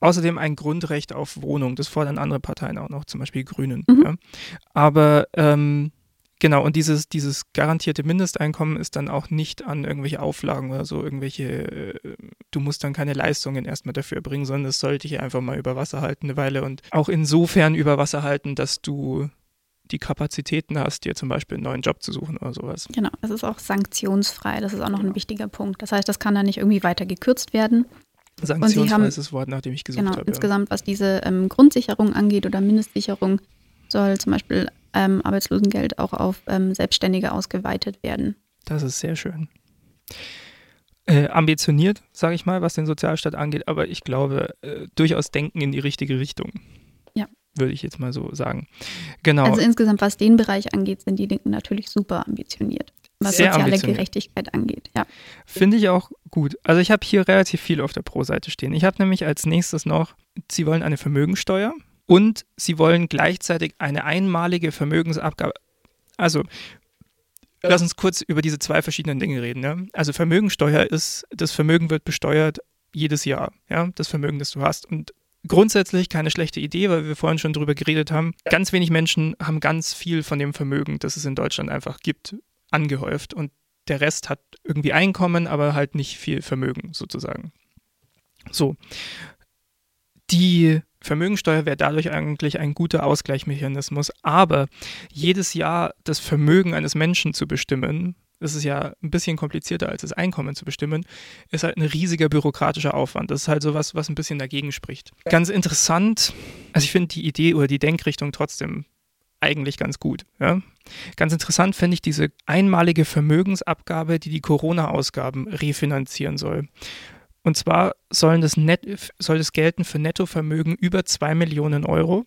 Außerdem ein Grundrecht auf Wohnung, das fordern andere Parteien auch noch, zum Beispiel die Grünen. Mhm. Ja. Aber ähm, Genau, und dieses, dieses garantierte Mindesteinkommen ist dann auch nicht an irgendwelche Auflagen oder so, irgendwelche, äh, du musst dann keine Leistungen erstmal dafür erbringen, sondern es sollte dich einfach mal über Wasser halten eine Weile und auch insofern über Wasser halten, dass du die Kapazitäten hast, dir zum Beispiel einen neuen Job zu suchen oder sowas. Genau, es ist auch sanktionsfrei. Das ist auch noch ein wichtiger Punkt. Das heißt, das kann dann nicht irgendwie weiter gekürzt werden. Sanktionsweises Wort, nachdem ich gesucht genau, habe. Insgesamt, ja. was diese ähm, Grundsicherung angeht oder Mindestsicherung, soll zum Beispiel ähm, Arbeitslosengeld auch auf ähm, Selbstständige ausgeweitet werden. Das ist sehr schön. Äh, ambitioniert, sage ich mal, was den Sozialstaat angeht, aber ich glaube, äh, durchaus denken in die richtige Richtung. Ja. Würde ich jetzt mal so sagen. Genau. Also insgesamt, was den Bereich angeht, sind die Linken natürlich super ambitioniert. Was Sehr soziale. Gerechtigkeit angeht, ja. Finde ich auch gut. Also ich habe hier relativ viel auf der Pro-Seite stehen. Ich habe nämlich als nächstes noch, Sie wollen eine Vermögensteuer und Sie wollen gleichzeitig eine einmalige Vermögensabgabe. Also Lass uns kurz über diese zwei verschiedenen Dinge reden. Ja? Also Vermögensteuer ist, das Vermögen wird besteuert jedes Jahr, ja, das Vermögen, das du hast. Und grundsätzlich keine schlechte Idee, weil wir vorhin schon darüber geredet haben. Ganz wenig Menschen haben ganz viel von dem Vermögen, das es in Deutschland einfach gibt, angehäuft. Und der Rest hat irgendwie Einkommen, aber halt nicht viel Vermögen sozusagen. So. Die Vermögensteuer wäre dadurch eigentlich ein guter Ausgleichsmechanismus, aber jedes Jahr das Vermögen eines Menschen zu bestimmen, das ist ja ein bisschen komplizierter als das Einkommen zu bestimmen, ist halt ein riesiger bürokratischer Aufwand. Das ist halt sowas, was ein bisschen dagegen spricht. Ganz interessant, also ich finde die Idee oder die Denkrichtung trotzdem eigentlich ganz gut. Ja? Ganz interessant finde ich diese einmalige Vermögensabgabe, die die Corona-Ausgaben refinanzieren soll. Und zwar sollen das Net, soll das gelten für Nettovermögen über 2 Millionen Euro.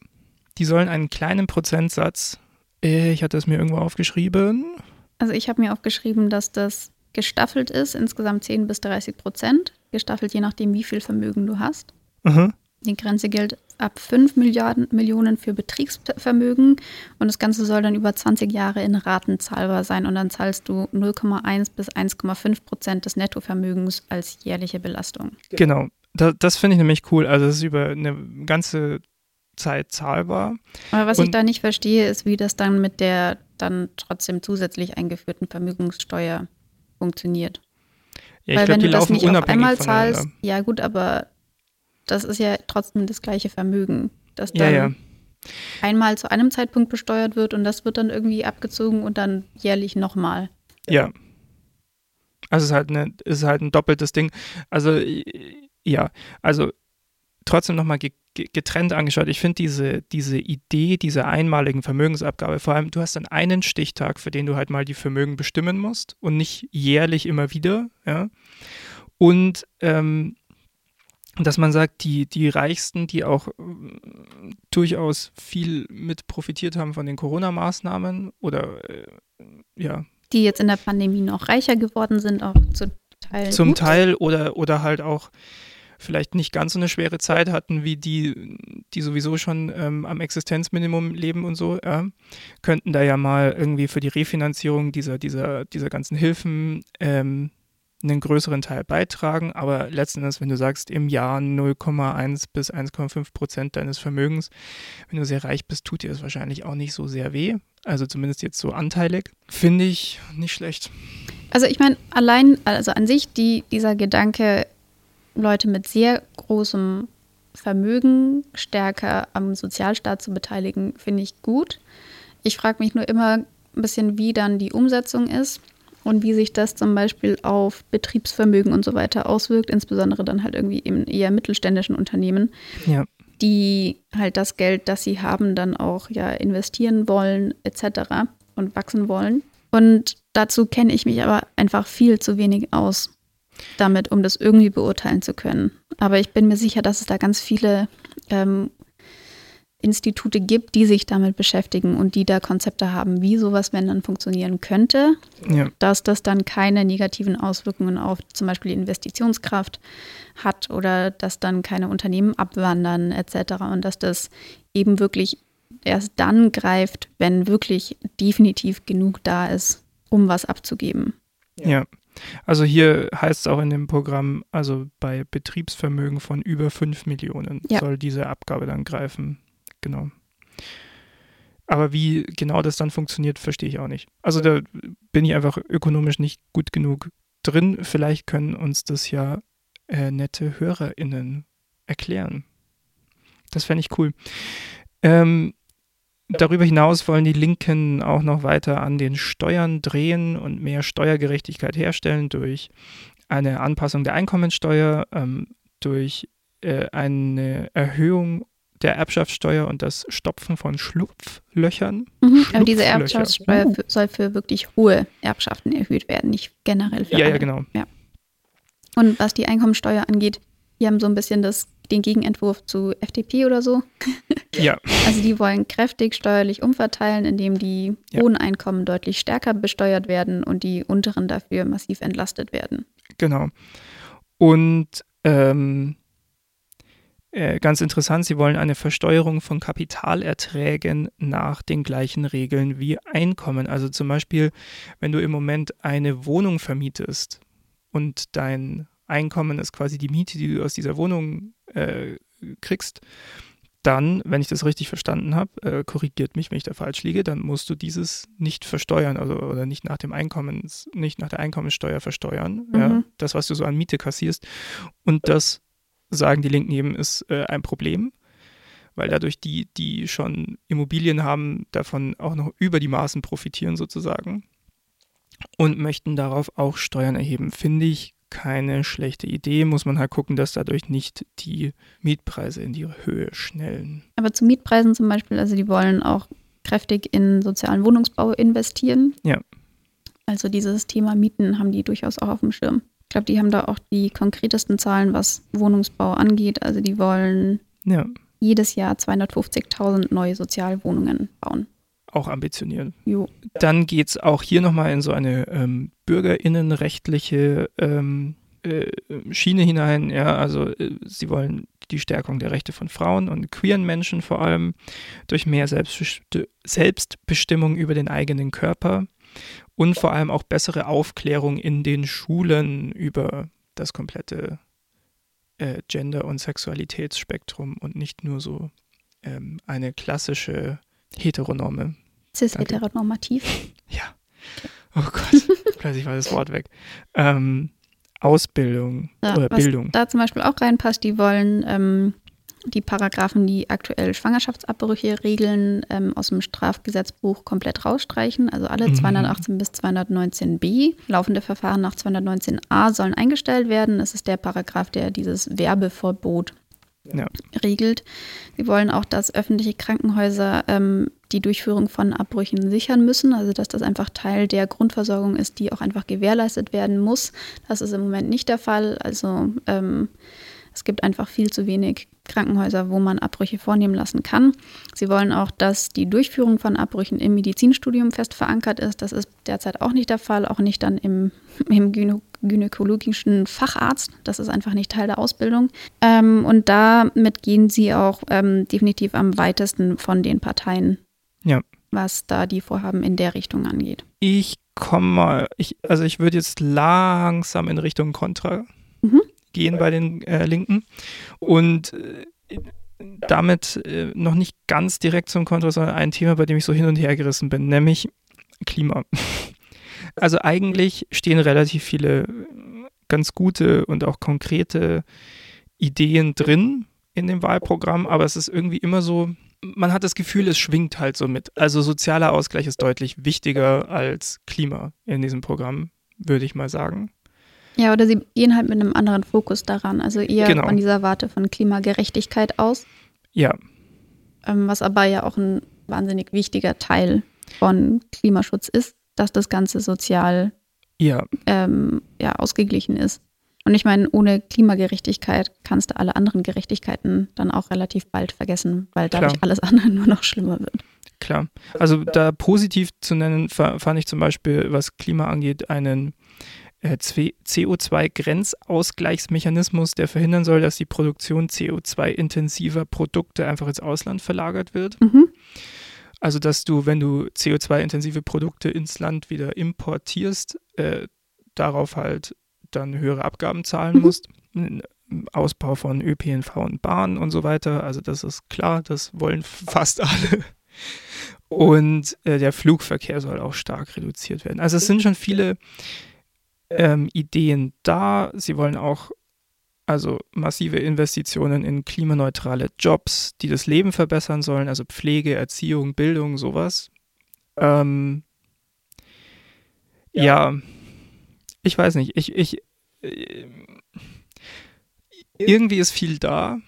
Die sollen einen kleinen Prozentsatz, ich hatte es mir irgendwo aufgeschrieben. Also ich habe mir aufgeschrieben, dass das gestaffelt ist, insgesamt 10 bis 30 Prozent. Gestaffelt je nachdem, wie viel Vermögen du hast. Mhm. Die Grenze gilt ab 5 Milliarden, Millionen für Betriebsvermögen und das Ganze soll dann über 20 Jahre in Raten zahlbar sein und dann zahlst du 0,1 bis 1,5 Prozent des Nettovermögens als jährliche Belastung. Genau, das, das finde ich nämlich cool. Also es ist über eine ganze Zeit zahlbar. Aber was und ich da nicht verstehe, ist, wie das dann mit der dann trotzdem zusätzlich eingeführten Vermögenssteuer funktioniert. Ja, ich Weil glaub, wenn du das nicht auf einmal zahlst, ja gut, aber das ist ja trotzdem das gleiche Vermögen, das dann ja, ja. einmal zu einem Zeitpunkt besteuert wird und das wird dann irgendwie abgezogen und dann jährlich nochmal. Ja. Also es ist halt, eine, ist halt ein doppeltes Ding. Also ja, also trotzdem nochmal getrennt angeschaut. Ich finde diese, diese Idee dieser einmaligen Vermögensabgabe, vor allem, du hast dann einen Stichtag, für den du halt mal die Vermögen bestimmen musst und nicht jährlich immer wieder, ja. Und ähm, dass man sagt, die, die Reichsten, die auch äh, durchaus viel mit profitiert haben von den Corona-Maßnahmen oder äh, ja. Die jetzt in der Pandemie noch reicher geworden sind, auch zu Teil. Zum Gut. Teil oder, oder halt auch vielleicht nicht ganz so eine schwere Zeit hatten wie die, die sowieso schon ähm, am Existenzminimum leben und so, ja, könnten da ja mal irgendwie für die Refinanzierung dieser, dieser, dieser ganzen Hilfen ähm, einen größeren Teil beitragen, aber letzten Endes, wenn du sagst, im Jahr 0,1 bis 1,5 Prozent deines Vermögens, wenn du sehr reich bist, tut dir das wahrscheinlich auch nicht so sehr weh. Also zumindest jetzt so anteilig. Finde ich nicht schlecht. Also ich meine, allein, also an sich, die, dieser Gedanke, Leute mit sehr großem Vermögen stärker am Sozialstaat zu beteiligen, finde ich gut. Ich frage mich nur immer ein bisschen, wie dann die Umsetzung ist und wie sich das zum Beispiel auf Betriebsvermögen und so weiter auswirkt, insbesondere dann halt irgendwie in eher mittelständischen Unternehmen, ja. die halt das Geld, das sie haben, dann auch ja investieren wollen etc. und wachsen wollen. Und dazu kenne ich mich aber einfach viel zu wenig aus damit, um das irgendwie beurteilen zu können. Aber ich bin mir sicher, dass es da ganz viele ähm, Institute gibt, die sich damit beschäftigen und die da Konzepte haben, wie sowas, wenn dann funktionieren könnte, ja. dass das dann keine negativen Auswirkungen auf zum Beispiel die Investitionskraft hat oder dass dann keine Unternehmen abwandern etc. und dass das eben wirklich erst dann greift, wenn wirklich definitiv genug da ist, um was abzugeben. Ja. Also hier heißt es auch in dem Programm, also bei Betriebsvermögen von über 5 Millionen ja. soll diese Abgabe dann greifen genau. Aber wie genau das dann funktioniert, verstehe ich auch nicht. Also da bin ich einfach ökonomisch nicht gut genug drin. Vielleicht können uns das ja äh, nette HörerInnen erklären. Das fände ich cool. Ähm, darüber hinaus wollen die Linken auch noch weiter an den Steuern drehen und mehr Steuergerechtigkeit herstellen durch eine Anpassung der Einkommensteuer, ähm, durch äh, eine Erhöhung der Erbschaftssteuer und das Stopfen von Schlupflöchern. Mhm, aber diese Erbschaftssteuer uh. soll für wirklich hohe Erbschaften erhöht werden, nicht generell für Ja, alle. ja, genau. Ja. Und was die Einkommensteuer angeht, die haben so ein bisschen das, den Gegenentwurf zu FDP oder so. Ja. Also die wollen kräftig steuerlich umverteilen, indem die Ja. hohen Einkommen deutlich stärker besteuert werden und die unteren dafür massiv entlastet werden. Genau. Und ähm, äh, ganz interessant, sie wollen eine Versteuerung von Kapitalerträgen nach den gleichen Regeln wie Einkommen. Also zum Beispiel, wenn du im Moment eine Wohnung vermietest und dein Einkommen ist quasi die Miete, die du aus dieser Wohnung äh, kriegst, dann, wenn ich das richtig verstanden habe, äh, korrigiert mich, wenn ich da falsch liege, dann musst du dieses nicht versteuern, also oder nicht nach dem Einkommens, nicht nach der Einkommenssteuer versteuern, Mhm. ja, das, was du so an Miete kassierst. Und das sagen die Linken eben, ist äh, ein Problem, weil dadurch die, die schon Immobilien haben, davon auch noch über die Maßen profitieren sozusagen und möchten darauf auch Steuern erheben. Finde ich keine schlechte Idee, muss man halt gucken, dass dadurch nicht die Mietpreise in die Höhe schnellen. Aber zu Mietpreisen zum Beispiel, also die wollen auch kräftig in sozialen Wohnungsbau investieren. Ja. Also dieses Thema Mieten haben die durchaus auch auf dem Schirm. Ich glaube, die haben da auch die konkretesten Zahlen, was Wohnungsbau angeht. Also die wollen Ja, jedes Jahr 250.000 neue Sozialwohnungen bauen. auch ambitioniert. Jo. Dann geht es auch hier nochmal in so eine ähm, bürgerinnenrechtliche ähm, äh, Schiene hinein. Ja, also äh, sie wollen die Stärkung der Rechte von Frauen und queeren Menschen vor allem durch mehr Selbstbesti Selbstbestimmung über den eigenen Körper und vor allem auch bessere Aufklärung in den Schulen über das komplette äh, Gender- und Sexualitätsspektrum und nicht nur so ähm, eine klassische heteronorme Cis-heteronormativ. ja. Oh Gott, plötzlich war das Wort weg. Ähm, Ausbildung Ja, oder was Bildung. da zum Beispiel auch reinpasst, die wollen ähm, die Paragraphen, die aktuell Schwangerschaftsabbrüche regeln, ähm, aus dem Strafgesetzbuch komplett rausstreichen. Also alle Mhm. 218 bis 219b. Laufende Verfahren nach 219a sollen eingestellt werden. Das ist der Paragraph, der dieses Werbeverbot Ja. regelt. Sie wollen auch, dass öffentliche Krankenhäuser ähm, die Durchführung von Abbrüchen sichern müssen, also dass das einfach Teil der Grundversorgung ist, die auch einfach gewährleistet werden muss. Das ist im Moment nicht der Fall. Also ähm, es gibt einfach viel zu wenig Krankenhäuser, wo man Abbrüche vornehmen lassen kann. Sie wollen auch, dass die Durchführung von Abbrüchen im Medizinstudium fest verankert ist. Das ist derzeit auch nicht der Fall, auch nicht dann im, im Gynä gynäkologischen Facharzt. Das ist einfach nicht Teil der Ausbildung. Ähm, und damit gehen sie auch ähm, definitiv am weitesten von den Parteien, Ja. was da die Vorhaben in der Richtung angeht. Ich komme mal, ich, also ich würde jetzt langsam in Richtung Kontra Mhm. Gehen bei den äh, Linken und äh, damit äh, noch nicht ganz direkt zum Kontra, sondern ein Thema, bei dem ich so hin und her gerissen bin, nämlich Klima. Also eigentlich stehen relativ viele ganz gute und auch konkrete Ideen drin in dem Wahlprogramm, aber es ist irgendwie immer so, man hat das Gefühl, es schwingt halt so mit. Also sozialer Ausgleich ist deutlich wichtiger als Klima in diesem Programm, würde ich mal sagen. Ja, oder sie gehen halt mit einem anderen Fokus daran, also eher Genau. von dieser Warte von Klimagerechtigkeit aus, Ja, ähm, was aber ja auch ein wahnsinnig wichtiger Teil von Klimaschutz ist, dass das Ganze sozial ja, ähm, ja, ausgeglichen ist. Und ich meine, ohne Klimagerechtigkeit kannst du alle anderen Gerechtigkeiten dann auch relativ bald vergessen, weil dadurch Klar. alles andere nur noch schlimmer wird. klar. Also da positiv zu nennen, fa- fand ich zum Beispiel, was Klima angeht, einen CO2-Grenzausgleichsmechanismus, der verhindern soll, dass die Produktion CO2-intensiver Produkte einfach ins Ausland verlagert wird. Mhm. Also, dass du, wenn du CO2-intensive Produkte ins Land wieder importierst, äh, darauf halt dann höhere Abgaben zahlen Mhm. musst. Ausbau von ÖPNV und Bahn und so weiter. Also, das ist klar, das wollen fast alle. Und äh, der Flugverkehr soll auch stark reduziert werden. Also, es sind schon viele ähm, Ideen da. Sie wollen auch also massive Investitionen in klimaneutrale Jobs, die das Leben verbessern sollen, also Pflege, Erziehung, Bildung, sowas. Ähm, ja. ich weiß nicht. Ich, ich, äh, irgendwie ist viel da.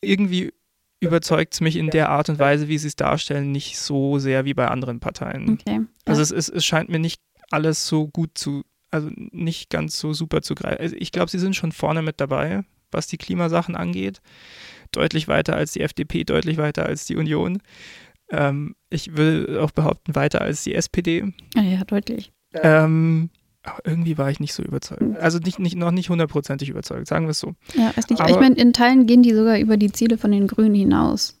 Irgendwie überzeugt es mich in der Art und Weise, wie sie es darstellen, nicht so sehr wie bei anderen Parteien. Okay. Also es, es, es scheint mir nicht alles so gut zu, also nicht ganz so super zu greifen. Also ich glaube, sie sind schon vorne mit dabei, was die Klimasachen angeht. Deutlich weiter als die FDP, deutlich weiter als die Union. Ähm, ich will auch behaupten, weiter als die SPD. Ja, ja deutlich. Ähm, aber irgendwie war ich nicht so überzeugt. Also nicht, nicht, noch nicht hundertprozentig überzeugt, sagen wir es so. Ja, weiß nicht. Aber, ich meine, in Teilen gehen die sogar über die Ziele von den Grünen hinaus,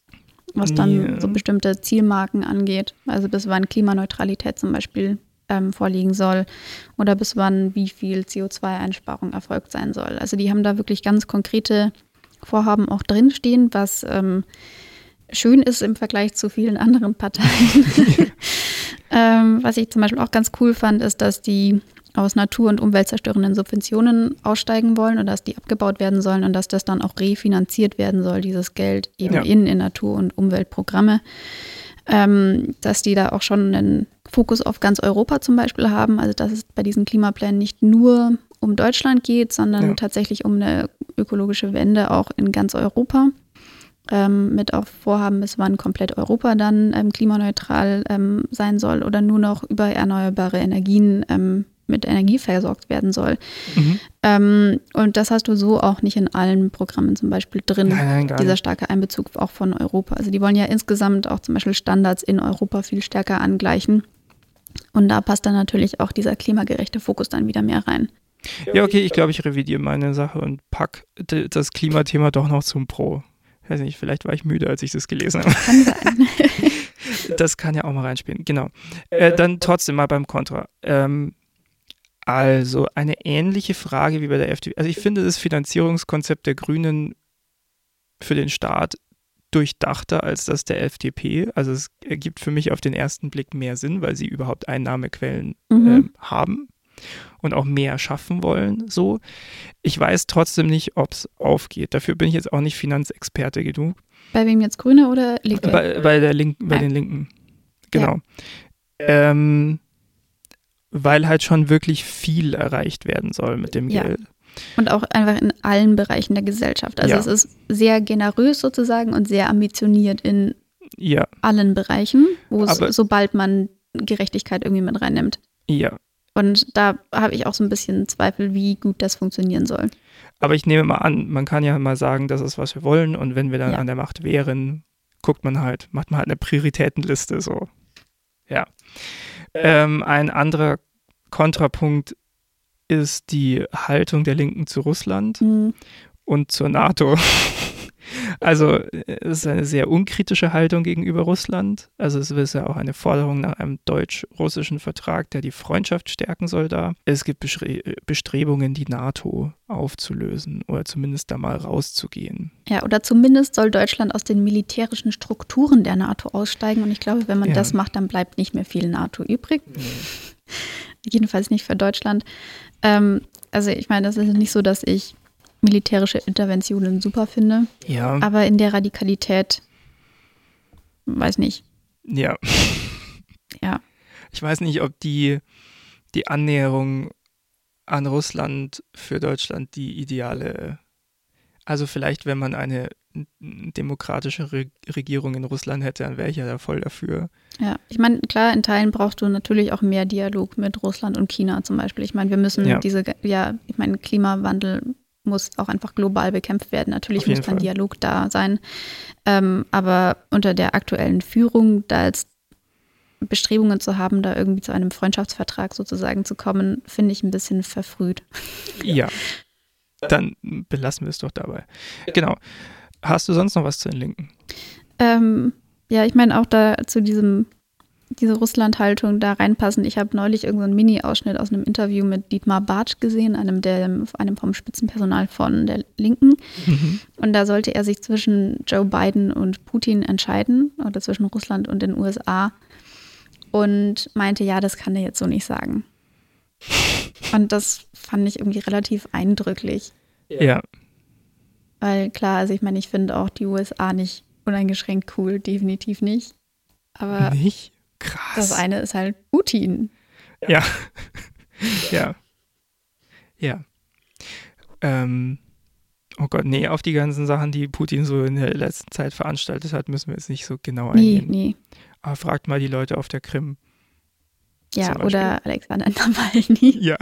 was dann yeah. so bestimmte Zielmarken angeht. Also bis wann Klimaneutralität zum Beispiel ähm, vorliegen soll oder bis wann wie viel CO2-Einsparung erfolgt sein soll. Also die haben da wirklich ganz konkrete Vorhaben auch drinstehen, was ähm, schön ist im Vergleich zu vielen anderen Parteien. ähm, was ich zum Beispiel auch ganz cool fand, ist, dass die aus natur- und umweltzerstörenden Subventionen aussteigen wollen und dass die abgebaut werden sollen und dass das dann auch refinanziert werden soll, dieses Geld eben ja. in, in Natur- und Umweltprogramme. Ähm, dass die da auch schon einen Fokus auf ganz Europa zum Beispiel haben, also dass es bei diesen Klimaplänen nicht nur um Deutschland geht, sondern ja. tatsächlich um eine ökologische Wende auch in ganz Europa ähm, mit auch Vorhaben, bis wann komplett Europa dann ähm, klimaneutral ähm, sein soll oder nur noch über erneuerbare Energien ähm, mit Energie versorgt werden soll. Mhm. Ähm, und das hast du so auch nicht in allen Programmen zum Beispiel drin, nein, nein, dieser starke Einbezug auch von Europa. Also die wollen ja insgesamt auch zum Beispiel Standards in Europa viel stärker angleichen. Und da passt dann natürlich auch dieser klimagerechte Fokus dann wieder mehr rein. Ja, okay, ich glaube, ich revidiere meine Sache und pack das Klimathema doch noch zum Pro weiß nicht, vielleicht war ich müde, als ich das gelesen habe. Kann sein. das kann ja auch mal reinspielen, genau. Äh, dann trotzdem mal beim Kontra. Ähm, also eine ähnliche Frage wie bei der FDP. Also ich finde das Finanzierungskonzept der Grünen für den Staat durchdachter als das der FDP. Also es ergibt für mich auf den ersten Blick mehr Sinn, weil sie überhaupt Einnahmequellen mhm. ähm, haben und auch mehr schaffen wollen. So. Ich weiß trotzdem nicht, ob es aufgeht. Dafür bin ich jetzt auch nicht Finanzexperte genug. Bei wem jetzt Grüne oder Linke? Bei, bei, der Link, bei ja. den Linken. Genau. Ja. Ähm, weil halt schon wirklich viel erreicht werden soll mit dem ja. Geld. Und auch einfach in allen Bereichen der Gesellschaft. Also es ist sehr generös sozusagen und sehr ambitioniert in allen Bereichen, wo es, sobald man Gerechtigkeit irgendwie mit reinnimmt. Ja, und da habe ich auch so ein bisschen Zweifel, wie gut das funktionieren soll. Aber ich nehme mal an, man kann ja mal sagen, das ist, was wir wollen. Und wenn wir dann ja. an der Macht wären, guckt man halt, macht man halt eine Prioritätenliste so. Ja. Ähm, ein anderer Kontrapunkt ist die Haltung der Linken zu Russland mhm. und zur NATO. Also es ist eine sehr unkritische Haltung gegenüber Russland. Also es ist ja auch eine Forderung nach einem deutsch-russischen Vertrag, der die Freundschaft stärken soll da. Es gibt Bestrebungen, die NATO aufzulösen oder zumindest da mal rauszugehen. Ja, oder zumindest soll Deutschland aus den militärischen Strukturen der NATO aussteigen. Und ich glaube, wenn man ja. das macht, dann bleibt nicht mehr viel NATO übrig. Nee. Jedenfalls nicht für Deutschland. Ähm, also ich meine, das ist nicht so, dass ich militärische Interventionen super finde. Ja. Aber in der Radikalität, weiß nicht. Ja. Ja. Ich weiß nicht, ob die, die Annäherung an Russland für Deutschland die ideale, also vielleicht, wenn man eine demokratische Re Regierung in Russland hätte, dann wäre ich ja da voll dafür. Ja, ich meine, klar, in Teilen brauchst du natürlich auch mehr Dialog mit Russland und China zum Beispiel. Ich meine, wir müssen ja. diese, ja, ich meine, Klimawandel muss auch einfach global bekämpft werden. Natürlich muss dann. Dialog da sein. Ähm, aber unter der aktuellen Führung, da jetzt Bestrebungen zu haben, da irgendwie zu einem Freundschaftsvertrag sozusagen zu kommen, finde ich ein bisschen verfrüht. Ja. Dann belassen wir es doch dabei. Genau. Hast du sonst noch was zu den Linken? Ähm, ja, ich meine auch da zu diesem diese Russland-Haltung da reinpassen. Ich habe neulich irgendeinen so Mini-Ausschnitt aus einem Interview mit Dietmar Bartsch gesehen, einem, der, einem vom Spitzenpersonal von der Linken. Mhm. Und da sollte er sich zwischen Joe Biden und Putin entscheiden oder zwischen Russland und den USA und meinte, ja, das kann er jetzt so nicht sagen. Und das fand ich irgendwie relativ eindrücklich. Ja. Weil klar, also ich meine, ich finde auch die USA nicht uneingeschränkt cool, definitiv nicht. Aber nicht? Krass. Das eine ist halt Putin. Ja. ja. Ja. Ähm, Oh Gott, nee, auf die ganzen Sachen, die Putin so in der letzten Zeit veranstaltet hat, müssen wir jetzt nicht so genau eingehen. Nee, nee. Aber fragt mal die Leute auf der Krim. Ja, oder Alexander Nawalny. Ja.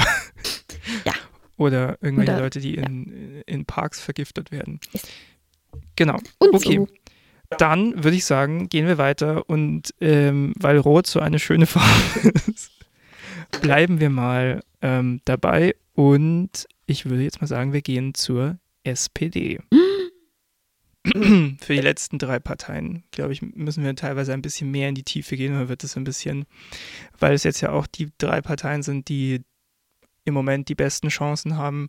ja. Oder irgendwelche oder, Leute, die in, ja. in Parks vergiftet werden. Genau. Und okay. So. Dann würde ich sagen, gehen wir weiter und ähm, weil Rot so eine schöne Farbe ist, bleiben wir mal ähm, dabei und ich würde jetzt mal sagen, wir gehen zur SPD. Für die letzten drei Parteien, glaube ich, müssen wir teilweise ein bisschen mehr in die Tiefe gehen, oder wird es ein bisschen, weil es jetzt ja auch die drei Parteien sind, die im Moment die besten Chancen haben,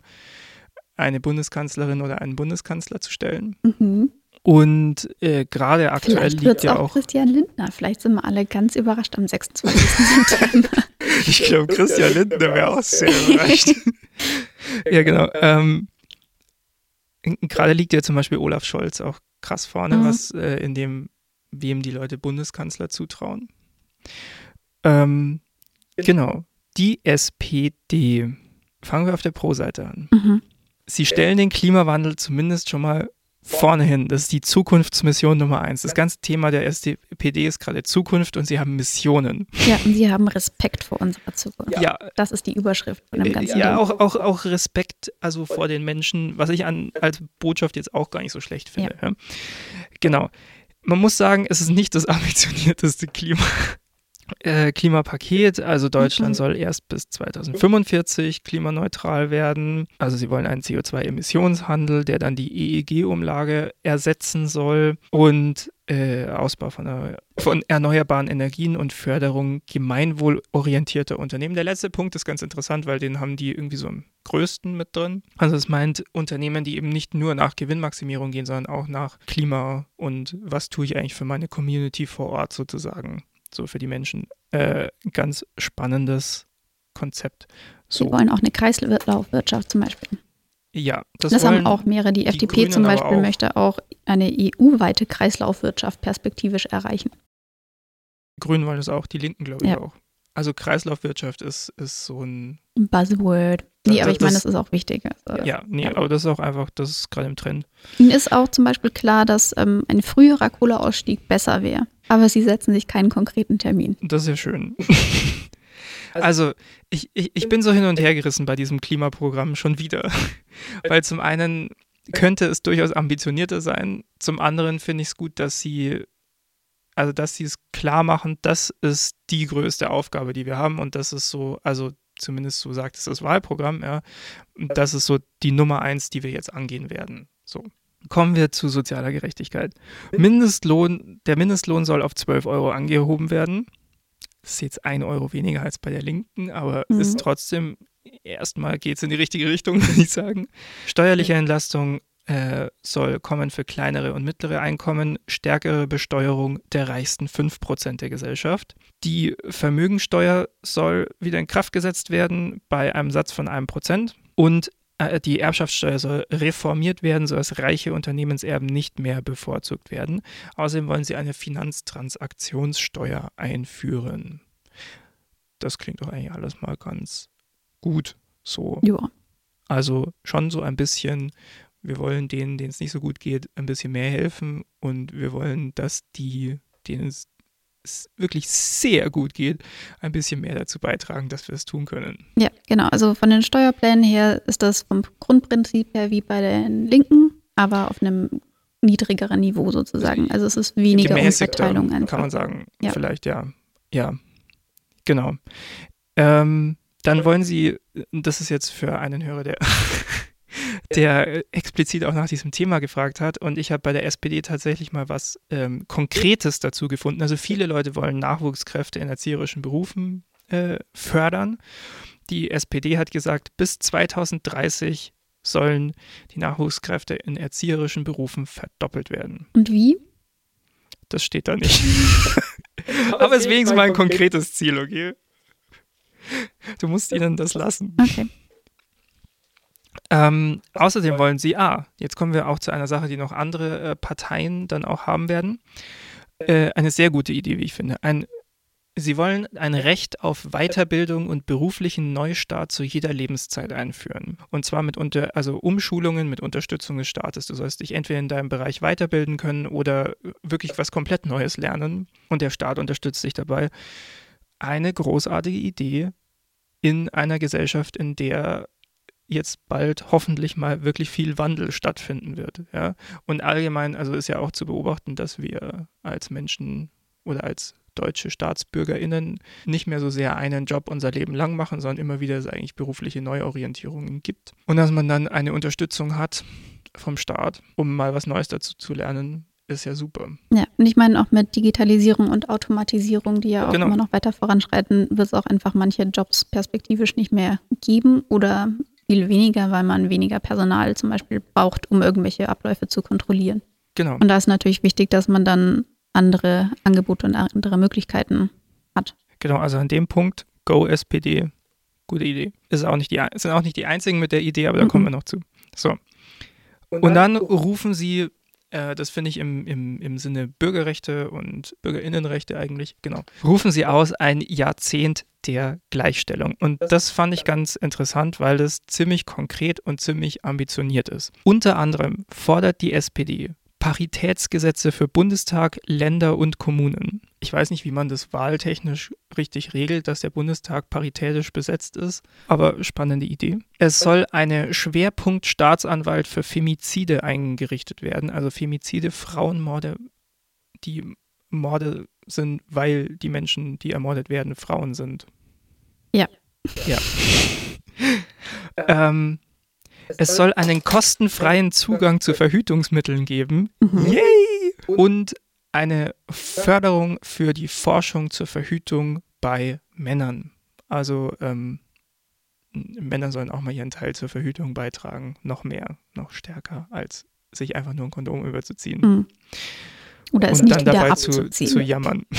eine Bundeskanzlerin oder einen Bundeskanzler zu stellen. Mhm. Und äh, gerade aktuell Vielleicht liegt ja auch, auch Christian Lindner. Vielleicht sind wir alle ganz überrascht am 26. September. ich glaube, Christian Lindner wäre auch sehr überrascht. ja, genau. Ähm, gerade liegt ja zum Beispiel Olaf Scholz auch krass vorne, mhm. was äh, in dem, wem die Leute Bundeskanzler zutrauen. Ähm, genau. Die SPD. Fangen wir auf der Pro-Seite an. Mhm. Sie stellen den Klimawandel zumindest schon mal vorne hin. Das ist die Zukunftsmission Nummer eins. Das ganze Thema der SPD ist gerade Zukunft und sie haben Missionen. Ja, und sie haben Respekt vor unserer Zukunft. Ja. Das ist die Überschrift von dem ganzen Ja, auch, auch, auch Respekt also vor den Menschen, was ich an, als Botschaft jetzt auch gar nicht so schlecht finde. Ja. Genau. Man muss sagen, es ist nicht das ambitionierteste Klima, äh, Klimapaket. Also Deutschland mhm. soll erst bis 2045 klimaneutral werden. Also sie wollen einen CO2-Emissionshandel, der dann die EEG-Umlage ersetzen soll und äh, Ausbau von, von, erneuerbaren Energien und Förderung gemeinwohlorientierter Unternehmen. Der letzte Punkt ist ganz interessant, weil den haben die irgendwie so am größten mit drin. Also es meint Unternehmen, die eben nicht nur nach Gewinnmaximierung gehen, sondern auch nach Klima und was tue ich eigentlich für meine Community vor Ort sozusagen so für die Menschen äh, ganz spannendes Konzept. So. Sie wollen auch eine Kreislaufwirtschaft zum Beispiel. Ja, das, das haben auch mehrere. Die, die FDP Grünen zum Beispiel auch. möchte auch eine EU-weite Kreislaufwirtschaft perspektivisch erreichen. Grünen wollen es auch, die Linken glaube ich ja. auch. Also Kreislaufwirtschaft ist, ist so ein Buzzword. Nee, aber ich meine, das ist auch wichtig. Also, ja, nee, ja. aber das ist auch einfach, das ist gerade im Trend. Ihnen ist auch zum Beispiel klar, dass ähm, ein früherer Kohleausstieg besser wäre. Aber sie setzen sich keinen konkreten Termin. Das ist ja schön. Also, ich, ich, ich bin so hin und her gerissen bei diesem Klimaprogramm schon wieder. Weil zum einen könnte es durchaus ambitionierter sein. Zum anderen finde ich es gut, dass sie also dass sie es klar machen, das ist die größte Aufgabe, die wir haben und das ist so, also zumindest so sagt es das Wahlprogramm, ja, das ist so die Nummer eins, die wir jetzt angehen werden. So. Kommen wir zu sozialer Gerechtigkeit. Mindestlohn, der Mindestlohn soll auf 12 Euro angehoben werden. Das ist jetzt ein Euro weniger als bei der Linken, aber mhm. ist trotzdem, erstmal geht es in die richtige Richtung, würde ich sagen. Steuerliche Entlastung äh, soll kommen für kleinere und mittlere Einkommen, stärkere Besteuerung der reichsten 5% der Gesellschaft. Die Vermögensteuer soll wieder in Kraft gesetzt werden bei einem Satz von einem Prozent und äh, die Erbschaftssteuer soll reformiert werden, sodass reiche Unternehmenserben nicht mehr bevorzugt werden. Außerdem wollen sie eine Finanztransaktionssteuer einführen. Das klingt doch eigentlich alles mal ganz gut so. Ja. Also schon so ein bisschen wir wollen denen, denen es nicht so gut geht, ein bisschen mehr helfen und wir wollen, dass die, denen es wirklich sehr gut geht, ein bisschen mehr dazu beitragen, dass wir es tun können. Ja, genau. Also von den Steuerplänen her ist das vom Grundprinzip her wie bei den Linken, aber auf einem niedrigeren Niveau sozusagen. Also es ist weniger Umverteilung einfach. Kann man sagen, ja. vielleicht ja. Ja, genau. Ähm, dann wollen Sie, das ist jetzt für einen Hörer, der der explizit auch nach diesem Thema gefragt hat. Und ich habe bei der SPD tatsächlich mal was ähm, Konkretes dazu gefunden. Also viele Leute wollen Nachwuchskräfte in erzieherischen Berufen äh, fördern. Die SPD hat gesagt, bis 2030 sollen die Nachwuchskräfte in erzieherischen Berufen verdoppelt werden. Und wie? Das steht da nicht. Aber es ist wenigstens mal ein konkretes Ziel, okay? Du musst ihnen das lassen. Okay. Ähm, außerdem wollen sie, ah, jetzt kommen wir auch zu einer Sache, die noch andere äh, Parteien dann auch haben werden. Äh, eine sehr gute Idee, wie ich finde. Ein Sie wollen ein Recht auf Weiterbildung und beruflichen Neustart zu jeder Lebenszeit einführen. Und zwar mit unter, also Umschulungen mit Unterstützung des Staates. Du sollst dich entweder in deinem Bereich weiterbilden können oder wirklich was komplett Neues lernen. Und der Staat unterstützt dich dabei. Eine großartige Idee in einer Gesellschaft, in der jetzt bald hoffentlich mal wirklich viel Wandel stattfinden wird. Ja? Und allgemein, also ist ja auch zu beobachten, dass wir als Menschen oder als deutsche StaatsbürgerInnen nicht mehr so sehr einen Job unser Leben lang machen, sondern immer wieder es eigentlich berufliche Neuorientierungen gibt. Und dass man dann eine Unterstützung hat vom Staat, um mal was Neues dazu zu lernen, ist ja super. Ja, und ich meine auch mit Digitalisierung und Automatisierung, die ja auch genau. immer noch weiter voranschreiten, wird es auch einfach manche Jobs perspektivisch nicht mehr geben oder viel weniger, weil man weniger Personal zum Beispiel braucht, um irgendwelche Abläufe zu kontrollieren. Genau. Und da ist natürlich wichtig, dass man dann andere Angebote und andere Möglichkeiten hat. Genau, also an dem Punkt, Go SPD, gute Idee. Ist auch nicht die, sind auch nicht die einzigen mit der Idee, aber da mhm. kommen wir noch zu. So. Und dann, rufen sie, äh, das finde ich im, im, im Sinne Bürgerrechte und Bürgerinnenrechte eigentlich, genau, rufen sie aus ein Jahrzehnt der Gleichstellung. Und das fand ich ganz interessant, weil das ziemlich konkret und ziemlich ambitioniert ist. Unter anderem fordert die SPD Paritätsgesetze für Bundestag, Länder und Kommunen. Ich weiß nicht, wie man das wahltechnisch richtig regelt, dass der Bundestag paritätisch besetzt ist, aber spannende Idee. Es soll eine Schwerpunkt-Staatsanwalt für Femizide eingerichtet werden, also Femizide, Frauenmorde, die Morde sind, weil die Menschen, die ermordet werden, Frauen sind. Ja. Ja. ähm, es soll einen kostenfreien Zugang zu Verhütungsmitteln geben. Mhm. Yay! Und eine Förderung für die Forschung zur Verhütung bei Männern. Also ähm, Männer sollen auch mal ihren Teil zur Verhütung beitragen. Noch mehr, noch stärker, als sich einfach nur ein Kondom überzuziehen. Mhm. Oder es und nicht dann dabei zu, zu jammern.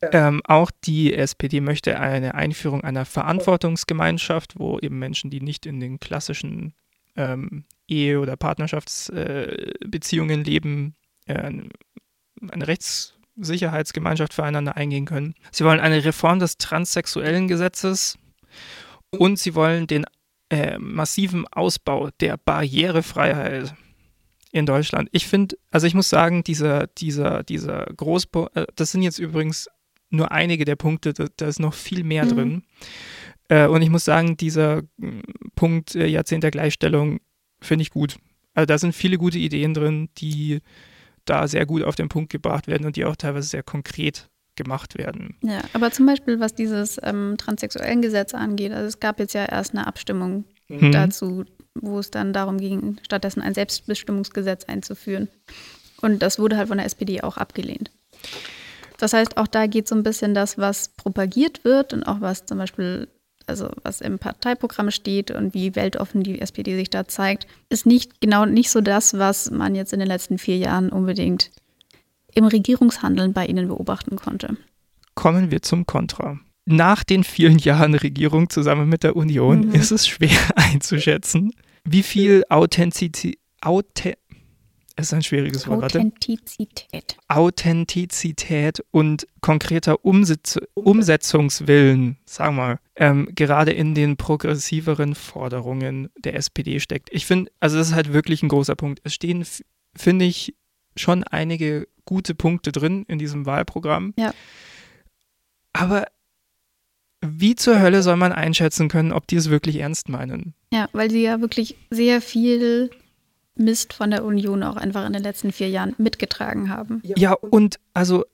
Ähm, auch die SPD möchte eine Einführung einer Verantwortungsgemeinschaft, wo eben Menschen, die nicht in den klassischen ähm, Ehe- oder Partnerschaftsbeziehungen äh, leben, äh, eine Rechtssicherheitsgemeinschaft füreinander eingehen können. Sie wollen eine Reform des transsexuellen Gesetzes und sie wollen den äh, massiven Ausbau der Barrierefreiheit in Deutschland. Ich finde, also ich muss sagen, dieser, dieser, dieser Großbau, äh, das sind jetzt übrigens nur einige der Punkte, da, da ist noch viel mehr mhm. drin. Äh, und ich muss sagen, dieser mm, Punkt äh, Jahrzehnt der Gleichstellung finde ich gut. Also da sind viele gute Ideen drin, die da sehr gut auf den Punkt gebracht werden und die auch teilweise sehr konkret gemacht werden. Ja, aber zum Beispiel, was dieses ähm, transsexuellen Gesetz angeht, also es gab jetzt ja erst eine Abstimmung mhm. dazu, wo es dann darum ging, stattdessen ein Selbstbestimmungsgesetz einzuführen. Und das wurde halt von der SPD auch abgelehnt. Das heißt, auch da geht so ein bisschen das, was propagiert wird und auch was zum Beispiel, also was im Parteiprogramm steht und wie weltoffen die SPD sich da zeigt, ist nicht genau nicht so das, was man jetzt in den letzten vier Jahren unbedingt im Regierungshandeln bei ihnen beobachten konnte. Kommen wir zum Kontra. Nach den vielen Jahren Regierung zusammen mit der Union mhm. ist es schwer einzuschätzen, wie viel Authentizität, es ist ein schwieriges Wort. Authentizität. Authentizität und konkreter Umsitz Umsetzungswillen, sagen wir, ähm, gerade in den progressiveren Forderungen der SPD steckt. Ich finde, also das ist halt wirklich ein großer Punkt. Es stehen, finde ich, schon einige gute Punkte drin in diesem Wahlprogramm. Ja. Aber wie zur Hölle soll man einschätzen können, ob die es wirklich ernst meinen? Ja, weil sie ja wirklich sehr viel Mist von der Union auch einfach in den letzten vier Jahren mitgetragen haben. Ja, und also,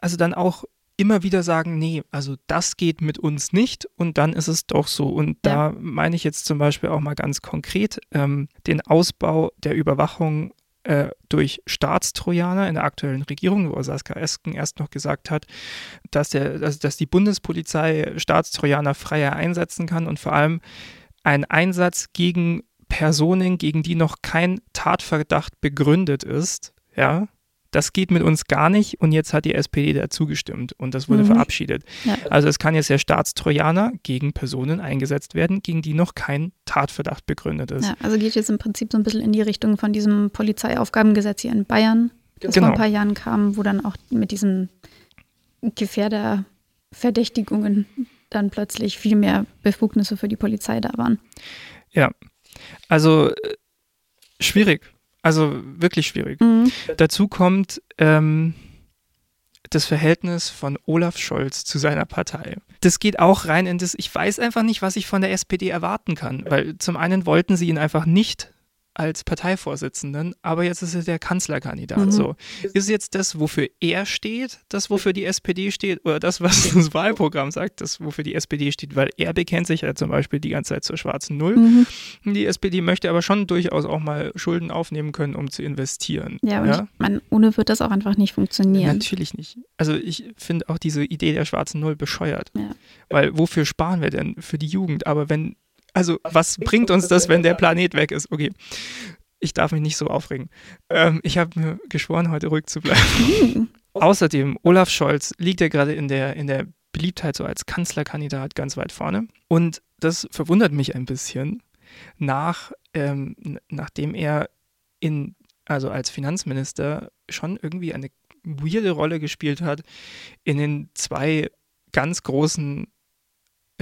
also dann auch immer wieder sagen, nee, also das geht mit uns nicht und dann ist es doch so. Und da ja. meine ich jetzt zum Beispiel auch mal ganz konkret ähm, den Ausbau der Überwachung äh, durch Staatstrojaner in der aktuellen Regierung, wo Saskia Esken erst noch gesagt hat, dass, der, dass, dass die Bundespolizei Staatstrojaner freier einsetzen kann und vor allem ein Einsatz gegen Personen, gegen die noch kein Tatverdacht begründet ist, ja, das geht mit uns gar nicht und jetzt hat die SPD dazu gestimmt und das wurde mhm. verabschiedet. Ja. Also es kann jetzt der Staatstrojaner gegen Personen eingesetzt werden, gegen die noch kein Tatverdacht begründet ist. Ja, also geht jetzt im Prinzip so ein bisschen in die Richtung von diesem Polizeiaufgabengesetz hier in Bayern, das genau. vor ein paar Jahren kam, wo dann auch mit diesem Gefährderverdächtigungen dann plötzlich viel mehr Befugnisse für die Polizei da waren. Ja, also äh, schwierig. Also wirklich schwierig. Mhm. Dazu kommt ähm, das Verhältnis von Olaf Scholz zu seiner Partei. Das geht auch rein in das, ich weiß einfach nicht, was ich von der SPD erwarten kann, weil zum einen wollten sie ihn einfach nicht als Parteivorsitzenden, aber jetzt ist er der Kanzlerkandidat. Mhm. So. Ist jetzt das, wofür er steht, das, wofür die SPD steht, oder das, was das Wahlprogramm sagt, das, wofür die SPD steht, weil er bekennt sich ja zum Beispiel die ganze Zeit zur schwarzen Null. Mhm. Die SPD möchte aber schon durchaus auch mal Schulden aufnehmen können, um zu investieren. Ja, und ja? Ich mein, ohne wird das auch einfach nicht funktionieren. Natürlich nicht. Also ich finde auch diese Idee der schwarzen Null bescheuert. Ja. Weil wofür sparen wir denn? Für die Jugend. Aber wenn also, was bringt uns das, wenn der Planet weg ist? Okay. Ich darf mich nicht so aufregen. Ähm, ich habe mir geschworen, heute ruhig zu bleiben. Außerdem, Olaf Scholz liegt ja gerade in der, in der Beliebtheit so als Kanzlerkandidat ganz weit vorne. Und das verwundert mich ein bisschen, nach, ähm, nachdem er in, also als Finanzminister schon irgendwie eine weirde Rolle gespielt hat in den zwei ganz großen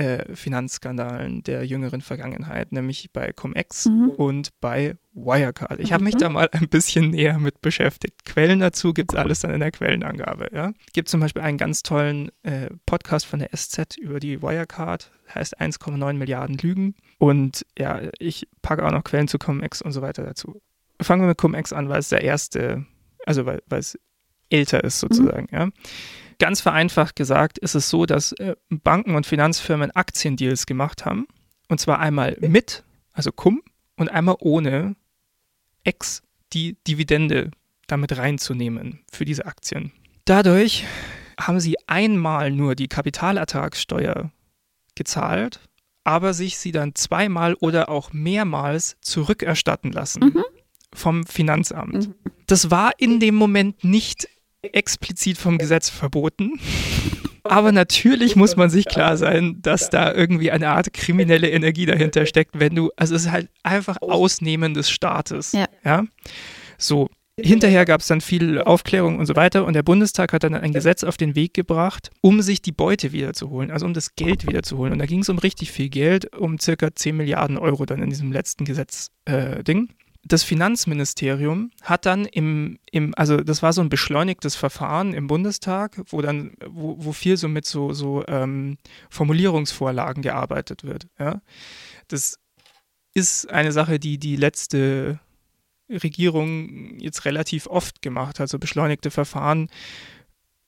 äh, Finanzskandalen der jüngeren Vergangenheit, nämlich bei Cum-Ex mhm. und bei Wirecard. Ich habe mich da mal ein bisschen näher mit beschäftigt. Quellen dazu gibt es alles dann in der Quellenangabe. Ja? Gibt zum Beispiel einen ganz tollen äh, Podcast von der SZ über die Wirecard, heißt 1,9 Milliarden Lügen. Und ja, ich packe auch noch Quellen zu Cum-Ex und so weiter dazu. Fangen wir mit Cum-Ex an, weil es der erste, also weil, weil es älter ist sozusagen. Mhm. Ja? Ganz vereinfacht gesagt ist es so, dass äh, Banken und Finanzfirmen Aktiendeals gemacht haben. Und zwar einmal mit, also Cum, und einmal ohne Ex die Dividende damit reinzunehmen für diese Aktien. Dadurch haben sie einmal nur die Kapitalertragssteuer gezahlt, aber sich sie dann zweimal oder auch mehrmals zurückerstatten lassen mhm. vom Finanzamt. Mhm. Das war in dem Moment nicht explizit vom Gesetz verboten. Aber natürlich muss man sich klar sein, dass da irgendwie eine Art kriminelle Energie dahinter steckt, wenn du, also es ist halt einfach Ausnehmen des Staates. Ja. ja? So. Hinterher gab es dann viel Aufklärung und so weiter und der Bundestag hat dann ein Gesetz auf den Weg gebracht, um sich die Beute wiederzuholen, also um das Geld wiederzuholen. Und da ging es um richtig viel Geld, um circa 10 Milliarden Euro dann in diesem letzten Gesetz-Ding. Äh, das Finanzministerium hat dann im, im, also das war so ein beschleunigtes Verfahren im Bundestag, wo dann, wo, wo viel so mit so, so ähm, Formulierungsvorlagen gearbeitet wird. Ja? Das ist eine Sache, die die letzte Regierung jetzt relativ oft gemacht hat, so beschleunigte Verfahren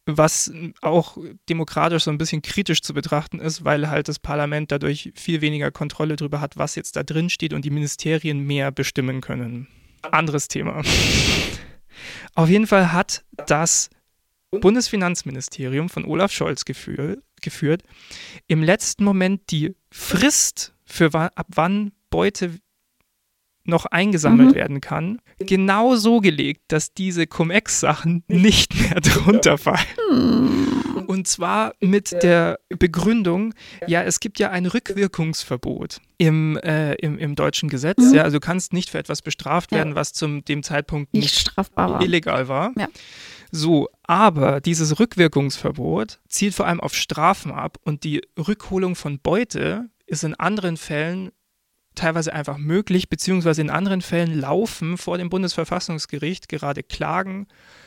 was auch demokratisch so ein bisschen kritisch zu betrachten ist, weil halt das Parlament dadurch viel weniger Kontrolle darüber hat, was jetzt da drin steht und die Ministerien mehr bestimmen können. Anderes Thema. Auf jeden Fall hat das Bundesfinanzministerium von Olaf Scholz geführt, geführt im letzten Moment die Frist für ab wann Beute noch eingesammelt mhm. werden kann, genau so gelegt, dass diese Cum-Ex-Sachen nicht mehr drunter fallen. Mhm. Und zwar mit der Begründung, ja, es gibt ja ein Rückwirkungsverbot im, äh, im, im deutschen Gesetz. Mhm. Ja, also du kannst nicht für etwas bestraft werden, was zum dem Zeitpunkt nicht, nicht strafbar war. illegal war. Ja. So, aber dieses Rückwirkungsverbot zielt vor allem auf Strafen ab und die Rückholung von Beute ist in anderen Fällen teilweise einfach möglich, beziehungsweise in anderen Fällen laufen vor dem Bundesverfassungsgericht gerade Klagen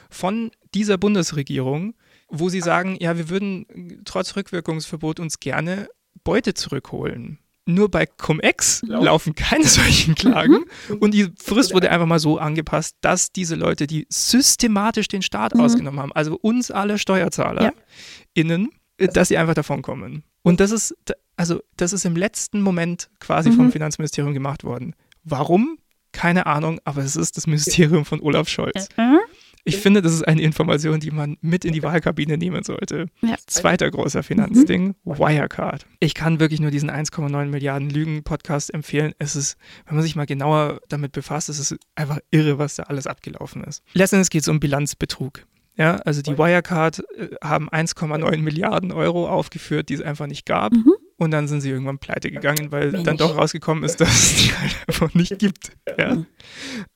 von dieser Bundesregierung, wo sie sagen, ja, wir würden trotz Rückwirkungsverbot uns gerne Beute zurückholen. Nur bei Cum-Ex laufen keine solchen Klagen mhm. und die Frist wurde einfach mal so angepasst, dass diese Leute, die systematisch den Staat mhm. ausgenommen haben, also uns alle Steuerzahler ja. innen, dass sie einfach davon kommen. Und das ist, also das ist im letzten Moment quasi mhm. vom Finanzministerium gemacht worden. Warum? Keine Ahnung, aber es ist das Ministerium von Olaf Scholz. Mhm. Ich finde, das ist eine Information, die man mit in die Wahlkabine nehmen sollte. Ja. Zweiter großer Finanzding, mhm. Wirecard. Ich kann wirklich nur diesen 1,9 Milliarden Lügen-Podcast empfehlen. Es ist, wenn man sich mal genauer damit befasst, es ist einfach irre, was da alles abgelaufen ist. Letztendlich geht es um Bilanzbetrug. Ja, also die Wirecard äh, haben 1,9 Milliarden Euro aufgeführt, die es einfach nicht gab. Mhm. und dann sind sie irgendwann pleite gegangen, weil Mensch. dann doch rausgekommen ist, dass es die halt einfach nicht gibt. Ja? Mhm.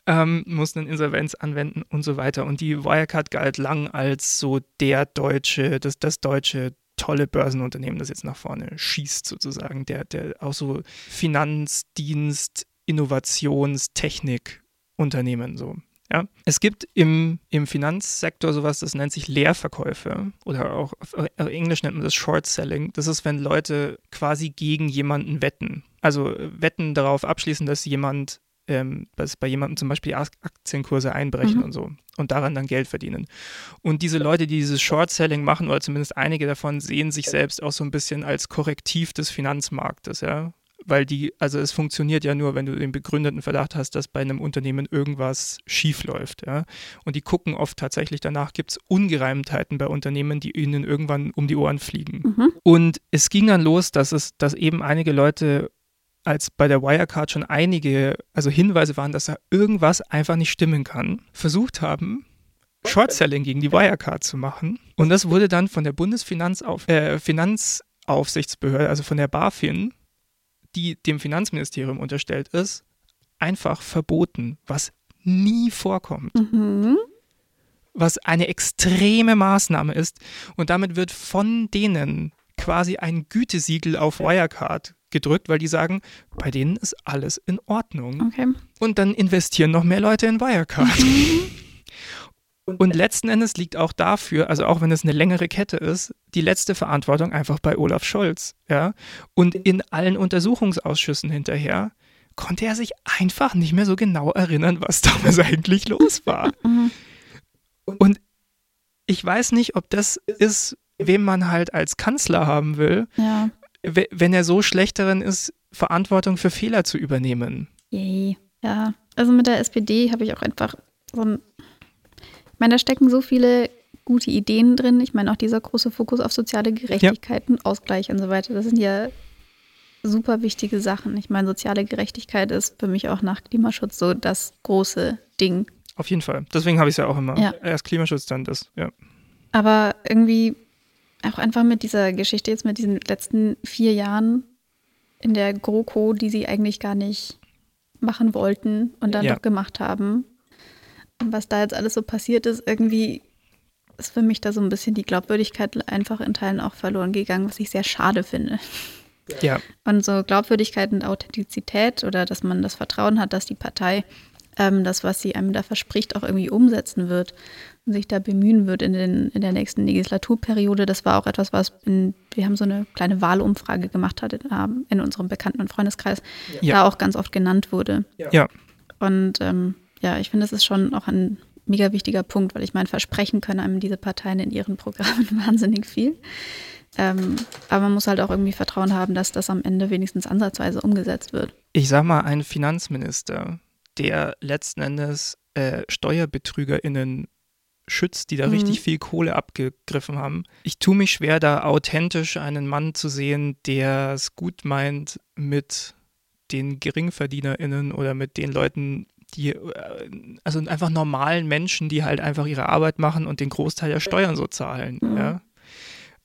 Ähm, mussten eine Insolvenz anwenden und so weiter. Und die Wirecard galt lang als so der deutsche, das, das deutsche tolle Börsenunternehmen, das jetzt nach vorne schießt sozusagen, der, der auch so Finanzdienst, Innovations, Technik Unternehmen so. Ja, es gibt im, im Finanzsektor sowas, das nennt sich Leerverkäufe oder auch auf Englisch nennt man das Short Selling. Das ist, wenn Leute quasi gegen jemanden wetten. Also Wetten darauf abschließen, dass jemand, ähm, dass bei jemandem zum Beispiel Aktienkurse einbrechen mhm. und so und daran dann Geld verdienen. Und diese Leute, die dieses Short Selling machen, oder zumindest einige davon, sehen sich selbst auch so ein bisschen als Korrektiv des Finanzmarktes, ja weil die, also es funktioniert ja nur, wenn du den begründeten Verdacht hast, dass bei einem Unternehmen irgendwas schief läuft. Ja? Und die gucken oft tatsächlich danach, gibt es Ungereimtheiten bei Unternehmen, die ihnen irgendwann um die Ohren fliegen. Mhm. Und es ging dann los, dass es, dass eben einige Leute als bei der Wirecard schon einige, also Hinweise waren, dass da irgendwas einfach nicht stimmen kann, versucht haben, Short-Selling gegen die Wirecard zu machen. Und das wurde dann von der Bundesfinanzauf äh, Finanzaufsichtsbehörde, also von der BaFin, die dem Finanzministerium unterstellt ist, einfach verboten, was nie vorkommt. Mhm. Was eine extreme Maßnahme ist. Und damit wird von denen quasi ein Gütesiegel auf Wirecard gedrückt, weil die sagen, bei denen ist alles in Ordnung. Okay. Und dann investieren noch mehr Leute in Wirecard. Mhm. Und letzten Endes liegt auch dafür, also auch wenn es eine längere Kette ist, die letzte Verantwortung einfach bei Olaf Scholz. Ja? Und in allen Untersuchungsausschüssen hinterher konnte er sich einfach nicht mehr so genau erinnern, was damals eigentlich los war. Mhm. Und ich weiß nicht, ob das ist, wem man halt als Kanzler haben will, ja. wenn er so schlecht darin ist, Verantwortung für Fehler zu übernehmen. Yay. Ja, also mit der SPD habe ich auch einfach so ein ich meine, da stecken so viele gute Ideen drin. Ich meine, auch dieser große Fokus auf soziale Gerechtigkeit ja. und Ausgleich und so weiter. Das sind ja super wichtige Sachen. Ich meine, soziale Gerechtigkeit ist für mich auch nach Klimaschutz so das große Ding. Auf jeden Fall. Deswegen habe ich es ja auch immer. Ja. Erst Klimaschutz, dann das, ja. Aber irgendwie auch einfach mit dieser Geschichte jetzt mit diesen letzten vier Jahren in der GroKo, die sie eigentlich gar nicht machen wollten und dann ja. doch gemacht haben was da jetzt alles so passiert ist, irgendwie ist für mich da so ein bisschen die Glaubwürdigkeit einfach in Teilen auch verloren gegangen, was ich sehr schade finde. Ja. Und so Glaubwürdigkeit und Authentizität oder dass man das Vertrauen hat, dass die Partei ähm, das, was sie einem da verspricht, auch irgendwie umsetzen wird und sich da bemühen wird in, den, in der nächsten Legislaturperiode. Das war auch etwas, was in, wir haben so eine kleine Wahlumfrage gemacht hat in, in unserem Bekannten- und Freundeskreis, ja. da auch ganz oft genannt wurde. Ja. Und ähm, ja, ich finde, das ist schon auch ein mega wichtiger Punkt, weil ich meine, versprechen können einem diese Parteien in ihren Programmen wahnsinnig viel. Ähm, aber man muss halt auch irgendwie Vertrauen haben, dass das am Ende wenigstens ansatzweise umgesetzt wird. Ich sag mal, ein Finanzminister, der letzten Endes äh, SteuerbetrügerInnen schützt, die da mhm. richtig viel Kohle abgegriffen haben. Ich tue mich schwer, da authentisch einen Mann zu sehen, der es gut meint mit den GeringverdienerInnen oder mit den Leuten, die, äh, also einfach normalen Menschen, die halt einfach ihre Arbeit machen und den Großteil der Steuern so zahlen. Mhm. Ja?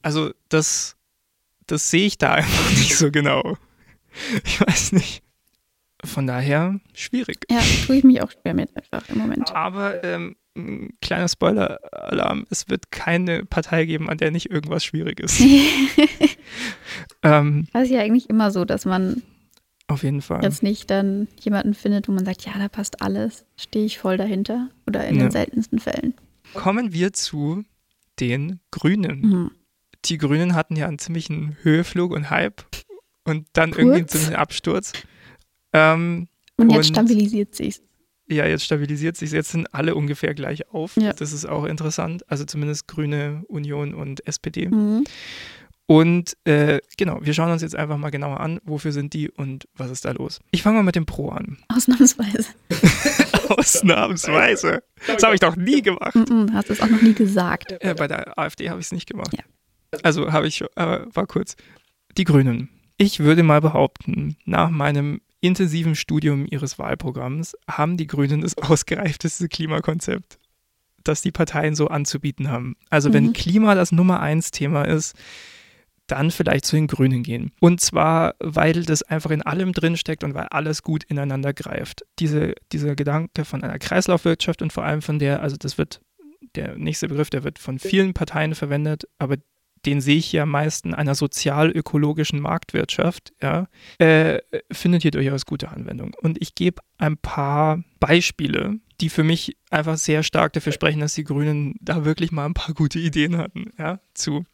Also das, das sehe ich da einfach nicht so genau. Ich weiß nicht. Von daher schwierig. Ja, tue ich mich auch schwer mit einfach im Moment. Aber ähm, kleiner Spoiler-Alarm, es wird keine Partei geben, an der nicht irgendwas schwierig ist. ähm, das ist ja eigentlich immer so, dass man auf jeden Fall. Jetzt nicht dann jemanden findet, wo man sagt, ja, da passt alles, stehe ich voll dahinter oder in ja. den seltensten Fällen. Kommen wir zu den Grünen. Mhm. Die Grünen hatten ja einen ziemlichen Höheflug und Hype und dann Kurz. irgendwie einen ziemlichen Absturz. Ähm, und jetzt und, stabilisiert sich Ja, jetzt stabilisiert sich Jetzt sind alle ungefähr gleich auf. Ja. Das ist auch interessant. Also zumindest Grüne, Union und SPD. Mhm. Und äh, genau, wir schauen uns jetzt einfach mal genauer an, wofür sind die und was ist da los. Ich fange mal mit dem Pro an. Ausnahmsweise. Ausnahmsweise. Das habe ich doch nie gemacht. Mm -mm, hast du es auch noch nie gesagt. Äh, bei der AfD habe ich es nicht gemacht. Ja. Also habe ich, aber war kurz. Die Grünen. Ich würde mal behaupten, nach meinem intensiven Studium ihres Wahlprogramms haben die Grünen das ausgereifteste Klimakonzept, das die Parteien so anzubieten haben. Also wenn mhm. Klima das Nummer eins Thema ist, dann vielleicht zu den Grünen gehen. Und zwar, weil das einfach in allem drinsteckt und weil alles gut ineinander greift. Diese, dieser Gedanke von einer Kreislaufwirtschaft und vor allem von der, also das wird, der nächste Begriff, der wird von vielen Parteien verwendet, aber den sehe ich ja am meisten einer sozial-ökologischen Marktwirtschaft, ja, äh, findet hier durchaus gute Anwendung. Und ich gebe ein paar Beispiele, die für mich einfach sehr stark dafür sprechen, dass die Grünen da wirklich mal ein paar gute Ideen hatten, ja, zu.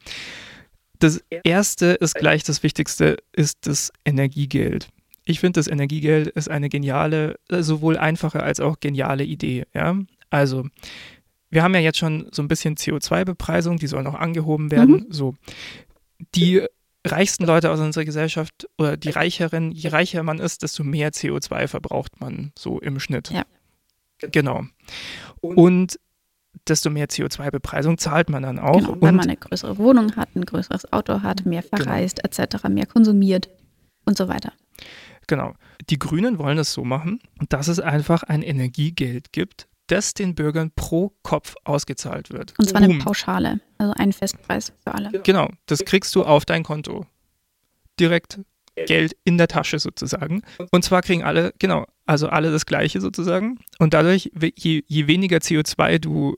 Das erste ist gleich das Wichtigste, ist das Energiegeld. Ich finde, das Energiegeld ist eine geniale, sowohl einfache als auch geniale Idee, ja. Also, wir haben ja jetzt schon so ein bisschen CO2-Bepreisung, die soll noch angehoben werden. Mhm. So. Die reichsten Leute aus unserer Gesellschaft oder die Reicheren, je reicher man ist, desto mehr CO2 verbraucht man so im Schnitt. Ja. Genau. Und desto mehr CO2-Bepreisung zahlt man dann auch. Genau, weil man eine größere Wohnung hat, ein größeres Auto hat, mehr genau. verreist genau. etc., mehr konsumiert und so weiter. Genau. Die Grünen wollen es so machen, dass es einfach ein Energiegeld gibt, das den Bürgern pro Kopf ausgezahlt wird. Und zwar eine Pauschale, also ein Festpreis für alle. Genau, das kriegst du auf dein Konto. Direkt Geld in der Tasche sozusagen. Und zwar kriegen alle, genau, also alle das Gleiche sozusagen. Und dadurch, je, je weniger CO2 du,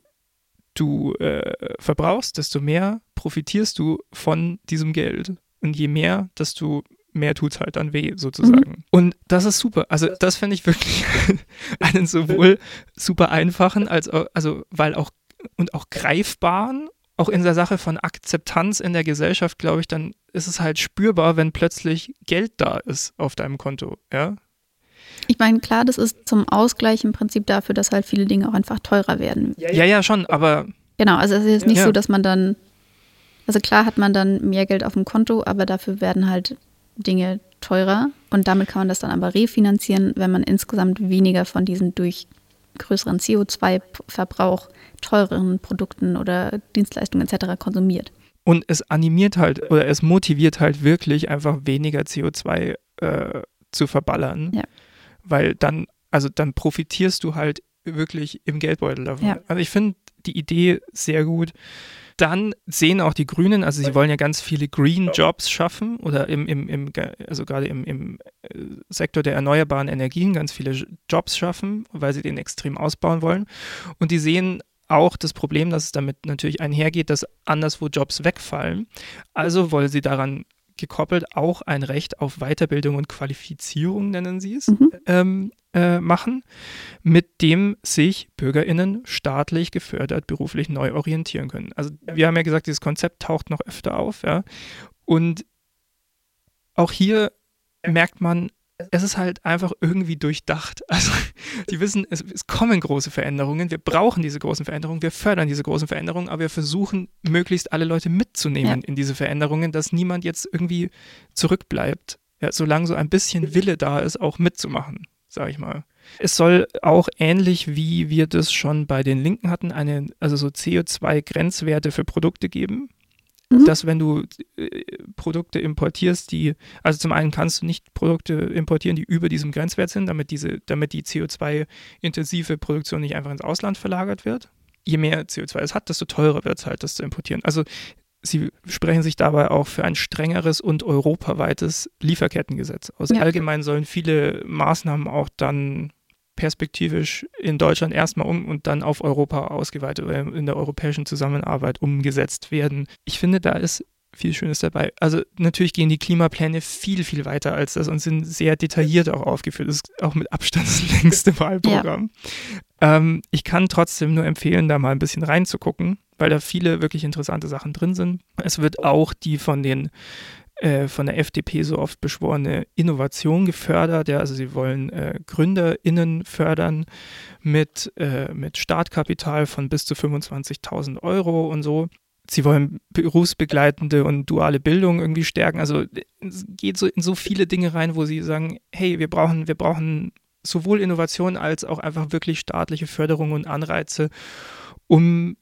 du äh, verbrauchst, desto mehr profitierst du von diesem Geld. Und je mehr, desto mehr tut es halt dann weh, sozusagen. Mhm. Und das ist super. Also, das finde ich wirklich einen sowohl super einfachen, als auch, also, weil auch und auch greifbaren, auch in der Sache von Akzeptanz in der Gesellschaft, glaube ich, dann ist es halt spürbar, wenn plötzlich Geld da ist auf deinem Konto, ja. Ich meine, klar, das ist zum Ausgleich im Prinzip dafür, dass halt viele Dinge auch einfach teurer werden. Ja, ja, schon, aber. Genau, also es ist nicht ja. so, dass man dann, also klar hat man dann mehr Geld auf dem Konto, aber dafür werden halt Dinge teurer und damit kann man das dann aber refinanzieren, wenn man insgesamt weniger von diesen durch größeren CO2-Verbrauch teureren Produkten oder Dienstleistungen etc. konsumiert. Und es animiert halt oder es motiviert halt wirklich einfach weniger CO2 äh, zu verballern. Ja. Weil dann, also dann profitierst du halt wirklich im Geldbeutel davon. Ja. Also ich finde die Idee sehr gut. Dann sehen auch die Grünen, also sie wollen ja ganz viele Green Jobs schaffen oder im, im, im also gerade im, im äh, Sektor der erneuerbaren Energien ganz viele Jobs schaffen, weil sie den extrem ausbauen wollen. Und die sehen auch das Problem, dass es damit natürlich einhergeht, dass anderswo Jobs wegfallen. Also wollen sie daran gekoppelt auch ein Recht auf Weiterbildung und Qualifizierung, nennen sie es, mhm. ähm, äh, machen, mit dem sich BürgerInnen staatlich gefördert beruflich neu orientieren können. Also wir haben ja gesagt, dieses Konzept taucht noch öfter auf, ja. Und auch hier merkt man, es ist halt einfach irgendwie durchdacht. Also die wissen, es, es, kommen große Veränderungen, wir brauchen diese großen Veränderungen, wir fördern diese großen Veränderungen, aber wir versuchen möglichst alle Leute mitzunehmen ja. in diese Veränderungen, dass niemand jetzt irgendwie zurückbleibt, ja, solange so ein bisschen Wille da ist, auch mitzumachen, sage ich mal. Es soll auch ähnlich wie wir das schon bei den Linken hatten, eine, also so CO2-Grenzwerte für Produkte geben mhm. dass wenn du äh, Produkte importierst, die, also zum einen kannst du nicht Produkte importieren, die über diesem Grenzwert sind, damit diese, damit die CO2-intensive Produktion nicht einfach ins Ausland verlagert wird. Je mehr CO2 es hat, desto teurer wird es halt, das zu importieren. Also Sie sprechen sich dabei auch für ein strengeres und europaweites Lieferkettengesetz aus. Ja. Allgemein sollen viele Maßnahmen auch dann perspektivisch in Deutschland erstmal um und dann auf Europa ausgeweitet oder in der europäischen Zusammenarbeit umgesetzt werden. Ich finde, da ist viel Schönes dabei. Also natürlich gehen die Klimapläne viel, viel weiter als das und sind sehr detailliert auch aufgeführt. Das ist auch mit Abstand das längste Wahlprogramm. Ja. Ähm, ich kann trotzdem nur empfehlen, da mal ein bisschen reinzugucken, weil da viele wirklich interessante Sachen drin sind. Es wird auch die von den äh, von der FDP so oft beschworene Innovation gefördert. Ja, also sie wollen äh, GründerInnen fördern mit, äh, mit Startkapital von bis zu 25.000 Euro und so. Sie wollen berufsbegleitende und duale Bildung irgendwie stärken. Also es geht so in so viele Dinge rein, wo sie sagen, hey, wir brauchen, wir brauchen sowohl Innovation als auch einfach wirklich staatliche Förderung und Anreize, um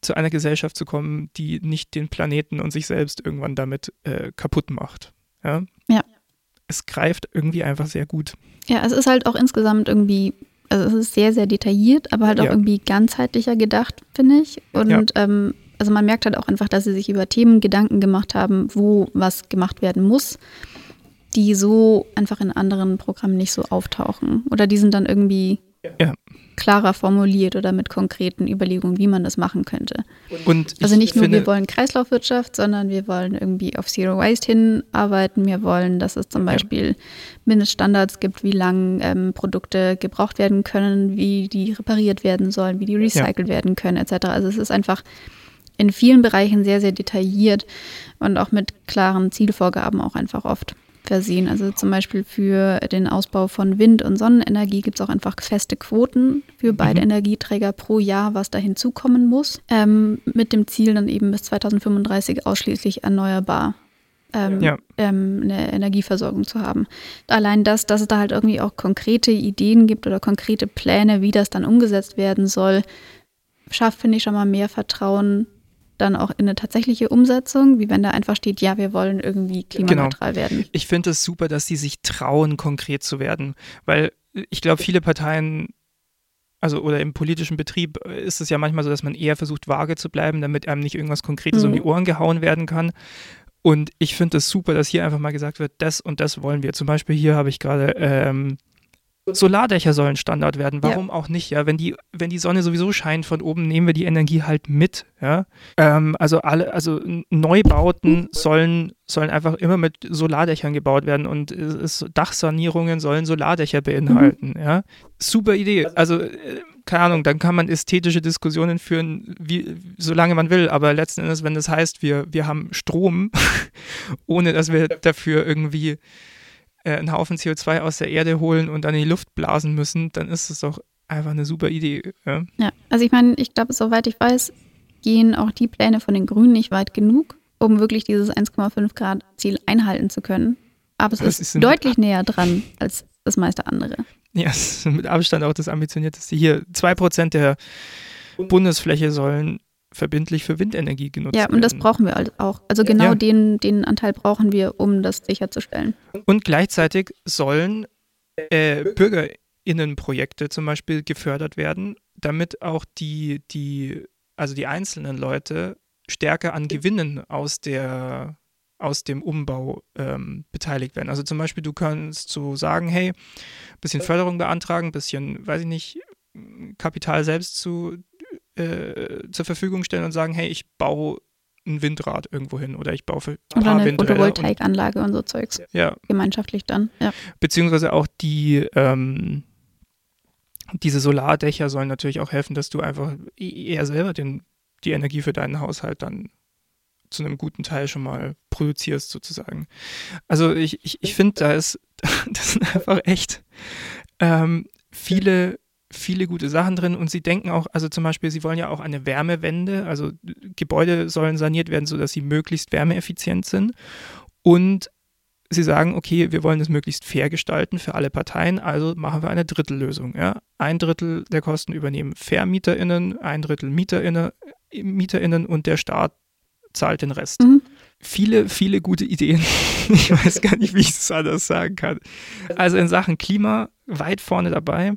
zu einer Gesellschaft zu kommen, die nicht den Planeten und sich selbst irgendwann damit äh, kaputt macht. Ja? ja. Es greift irgendwie einfach sehr gut. Ja, es ist halt auch insgesamt irgendwie, also es ist sehr, sehr detailliert, aber halt auch ja. irgendwie ganzheitlicher gedacht, finde ich. Und ja. ähm, also man merkt halt auch einfach, dass sie sich über Themen Gedanken gemacht haben, wo was gemacht werden muss, die so einfach in anderen Programmen nicht so auftauchen. Oder die sind dann irgendwie ja. Klarer formuliert oder mit konkreten Überlegungen, wie man das machen könnte. Und also nicht nur, wir wollen Kreislaufwirtschaft, sondern wir wollen irgendwie auf Zero Waste hinarbeiten. Wir wollen, dass es zum Beispiel Mindeststandards gibt, wie lange ähm, Produkte gebraucht werden können, wie die repariert werden sollen, wie die recycelt ja. werden können, etc. Also es ist einfach in vielen Bereichen sehr, sehr detailliert und auch mit klaren Zielvorgaben auch einfach oft versehen. Also zum Beispiel für den Ausbau von Wind- und Sonnenenergie gibt es auch einfach feste Quoten für beide mhm. Energieträger pro Jahr, was da hinzukommen muss, ähm, mit dem Ziel dann eben bis 2035 ausschließlich erneuerbar ähm, ja. ähm, eine Energieversorgung zu haben. Allein das, dass es da halt irgendwie auch konkrete Ideen gibt oder konkrete Pläne, wie das dann umgesetzt werden soll, schafft, finde ich, schon mal mehr Vertrauen dann auch in eine tatsächliche Umsetzung, wie wenn da einfach steht, ja, wir wollen irgendwie klimaneutral genau. werden. Ich finde es super, dass sie sich trauen, konkret zu werden, weil ich glaube, viele Parteien also oder im politischen Betrieb ist es ja manchmal so, dass man eher versucht, vage zu bleiben, damit einem nicht irgendwas Konkretes mhm. um die Ohren gehauen werden kann. Und ich finde es super, dass hier einfach mal gesagt wird, das und das wollen wir. Zum Beispiel hier habe ich gerade ähm, Solardächer sollen Standard werden. Warum ja. auch nicht? Ja, wenn die, wenn die Sonne sowieso scheint von oben, nehmen wir die Energie halt mit. Ja, ähm, also alle, also Neubauten sollen sollen einfach immer mit Solardächern gebaut werden und es, Dachsanierungen sollen Solardächer beinhalten. Mhm. Ja, super Idee. Also äh, keine Ahnung, dann kann man ästhetische Diskussionen führen, wie, solange man will, aber letzten Endes, wenn das heißt, wir, wir haben Strom, ohne dass wir dafür irgendwie äh, einen Haufen CO2 aus der Erde holen und dann in die Luft blasen müssen, dann ist es doch einfach eine super Idee. Ja, ja also ich meine, ich glaube, soweit ich weiß, gehen auch die Pläne von den Grünen nicht weit genug, um wirklich dieses 1,5 Grad Ziel einhalten zu können. Aber es ist, ist deutlich näher dran als das meiste andere. Ja, es ist mit Abstand auch das ambitionierteste. Hier, 2% der Bundesfläche sollen verbindlich für Windenergie genutzt werden. Ja, und das brauchen wir halt auch. Also genau ja. den, den Anteil brauchen wir, um das sicherzustellen. Und gleichzeitig sollen äh, BürgerInnenprojekte zum Beispiel gefördert werden, damit auch die, die, also die einzelnen Leute stärker an Gewinnen aus der aus dem Umbau ähm, beteiligt werden. Also zum Beispiel, du kannst so sagen, hey, bisschen Förderung beantragen, bisschen, weiß ich nicht, Kapital selbst zu äh, zur Verfügung stellen und sagen, hey, ich baue ein Windrad irgendwo hin oder ich baue für ein oder eine Photovoltaikanlage und, und, so Zeugs. Ja. Gemeinschaftlich dann, ja. Beziehungsweise auch die ähm, diese Solardächer sollen natürlich auch helfen, dass du einfach eher selber den, die Energie für deinen Haushalt dann zu einem guten Teil schon mal produzierst, sozusagen. Also ich, ich, ich finde, da ist, das sind einfach echt ähm, viele viele gute Sachen drin und sie denken auch, also zum Beispiel, sie wollen ja auch eine Wärmewende, also Gebäude sollen saniert werden, sodass sie möglichst wärmeeffizient sind und sie sagen, okay, wir wollen es möglichst fair gestalten für alle Parteien, also machen wir eine Drittellösung. Ja? Ein Drittel der Kosten übernehmen VermieterInnen, ein Drittel MieterInnen, MieterInnen und der Staat zahlt den Rest. Mhm. Viele, viele gute Ideen. Ich weiß gar nicht, wie ich es anders sagen kann. Also in Sachen Klima weit vorne dabei,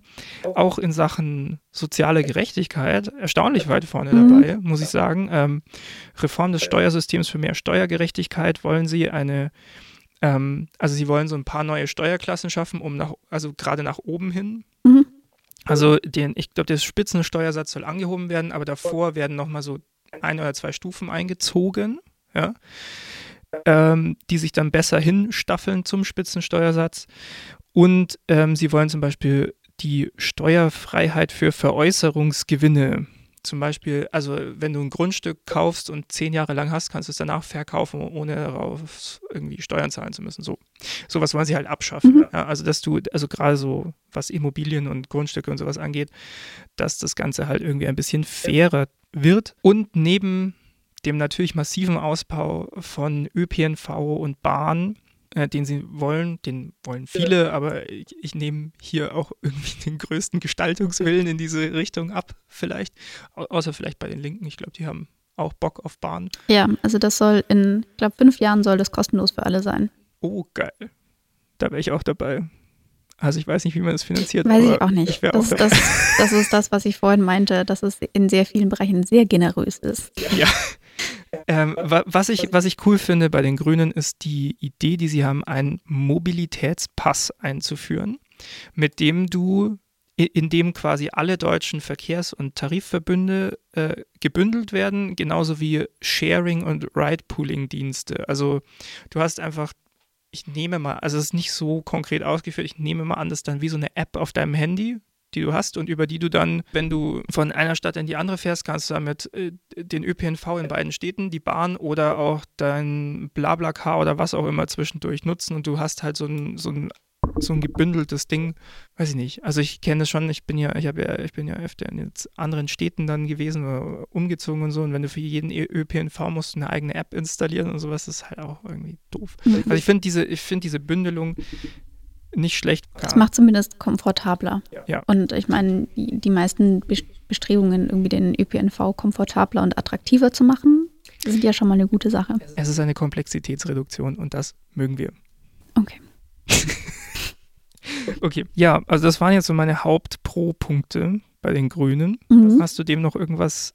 auch in Sachen soziale Gerechtigkeit erstaunlich weit vorne mhm. dabei, muss ich sagen. Ähm, Reform des Steuersystems für mehr Steuergerechtigkeit wollen sie eine ähm, also sie wollen so ein paar neue Steuerklassen schaffen, um nach, also gerade nach oben hin. Mhm. Also den, ich glaube, der Spitzensteuersatz soll angehoben werden, aber davor werden nochmal so ein oder zwei Stufen eingezogen, ja, ähm, die sich dann besser hinstaffeln zum Spitzensteuersatz. Und ähm, sie wollen zum Beispiel die Steuerfreiheit für Veräußerungsgewinne. Zum Beispiel, also wenn du ein Grundstück kaufst und zehn Jahre lang hast, kannst du es danach verkaufen, ohne darauf irgendwie Steuern zahlen zu müssen. So, sowas wollen sie halt abschaffen. Mhm. Ja, also dass du, also gerade so was Immobilien und Grundstücke und sowas angeht, dass das Ganze halt irgendwie ein bisschen fairer wird. Und neben dem natürlich massiven Ausbau von ÖPNV und Bahn, äh, den sie wollen, den wollen viele, ja. aber ich, ich, nehme hier auch irgendwie den größten Gestaltungswillen in diese Richtung ab, vielleicht. Au außer vielleicht bei den Linken. Ich glaube, die haben auch Bock auf Bahn. Ja, also das soll in, ich glaube, fünf Jahren soll das kostenlos für alle sein. Oh, geil. Da wäre ich auch dabei. Also ich weiß nicht, wie man das finanziert. Weiß ich auch nicht. Ich das, auch das, das, ist das, was ich vorhin meinte, dass es in sehr vielen Bereichen sehr generös ist. Ja. Ähm, was, ich, was ich cool finde bei den Grünen ist die Idee, die sie haben, einen Mobilitätspass einzuführen, mit dem du in dem quasi alle deutschen Verkehrs- und Tarifverbünde äh, gebündelt werden, genauso wie Sharing- und Ride-Pooling-Dienste. Also du hast einfach ich nehme mal, also es ist nicht so konkret ausgeführt, ich nehme mal an, das ist dann wie so eine App auf deinem Handy, die du hast und über die du dann, wenn du von einer Stadt in die andere fährst, kannst du damit äh, den ÖPNV in beiden Städten, die Bahn oder auch dein Blablacar oder was auch immer zwischendurch nutzen und du hast halt so ein, so ein so ein gebündeltes Ding, weiß ich nicht. Also ich kenne das schon, ich bin ja, ich habe ja, ich bin ja öfter in jetzt anderen Städten dann gewesen oder umgezogen und so. Und wenn du für jeden ÖPNV musst eine eigene App installieren und sowas, ist halt auch irgendwie doof. Mhm. Also ich finde diese, ich finde diese Bündelung nicht schlecht. Das macht zumindest komfortabler. Ja. Und ich meine, die, die meisten Bestrebungen, irgendwie den ÖPNV komfortabler und attraktiver zu machen, sind ja schon mal eine gute Sache. Es ist eine Komplexitätsreduktion und das mögen wir. Okay. Okay, ja, also das waren jetzt so meine Haupt-Pro-Punkte bei den Grünen. Mhm. Hast du dem noch irgendwas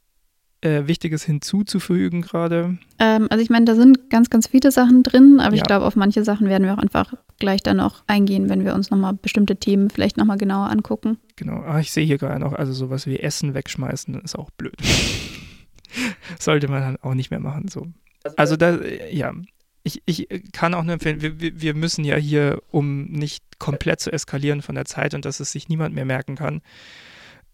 äh, Wichtiges hinzuzufügen gerade? Ähm, also ich meine, da sind ganz, ganz viele Sachen drin, aber ja. ich glaube, auf manche Sachen werden wir auch einfach gleich dann noch eingehen, wenn wir uns nochmal bestimmte Themen vielleicht nochmal genauer angucken. Genau, ah, ich sehe hier gerade noch, also sowas wie Essen wegschmeißen ist auch blöd. Sollte man dann auch nicht mehr machen. So. Also da, ja, ich, ich kann auch nur empfehlen, wir, wir müssen ja hier, um nicht komplett zu eskalieren von der Zeit und dass es sich niemand mehr merken kann,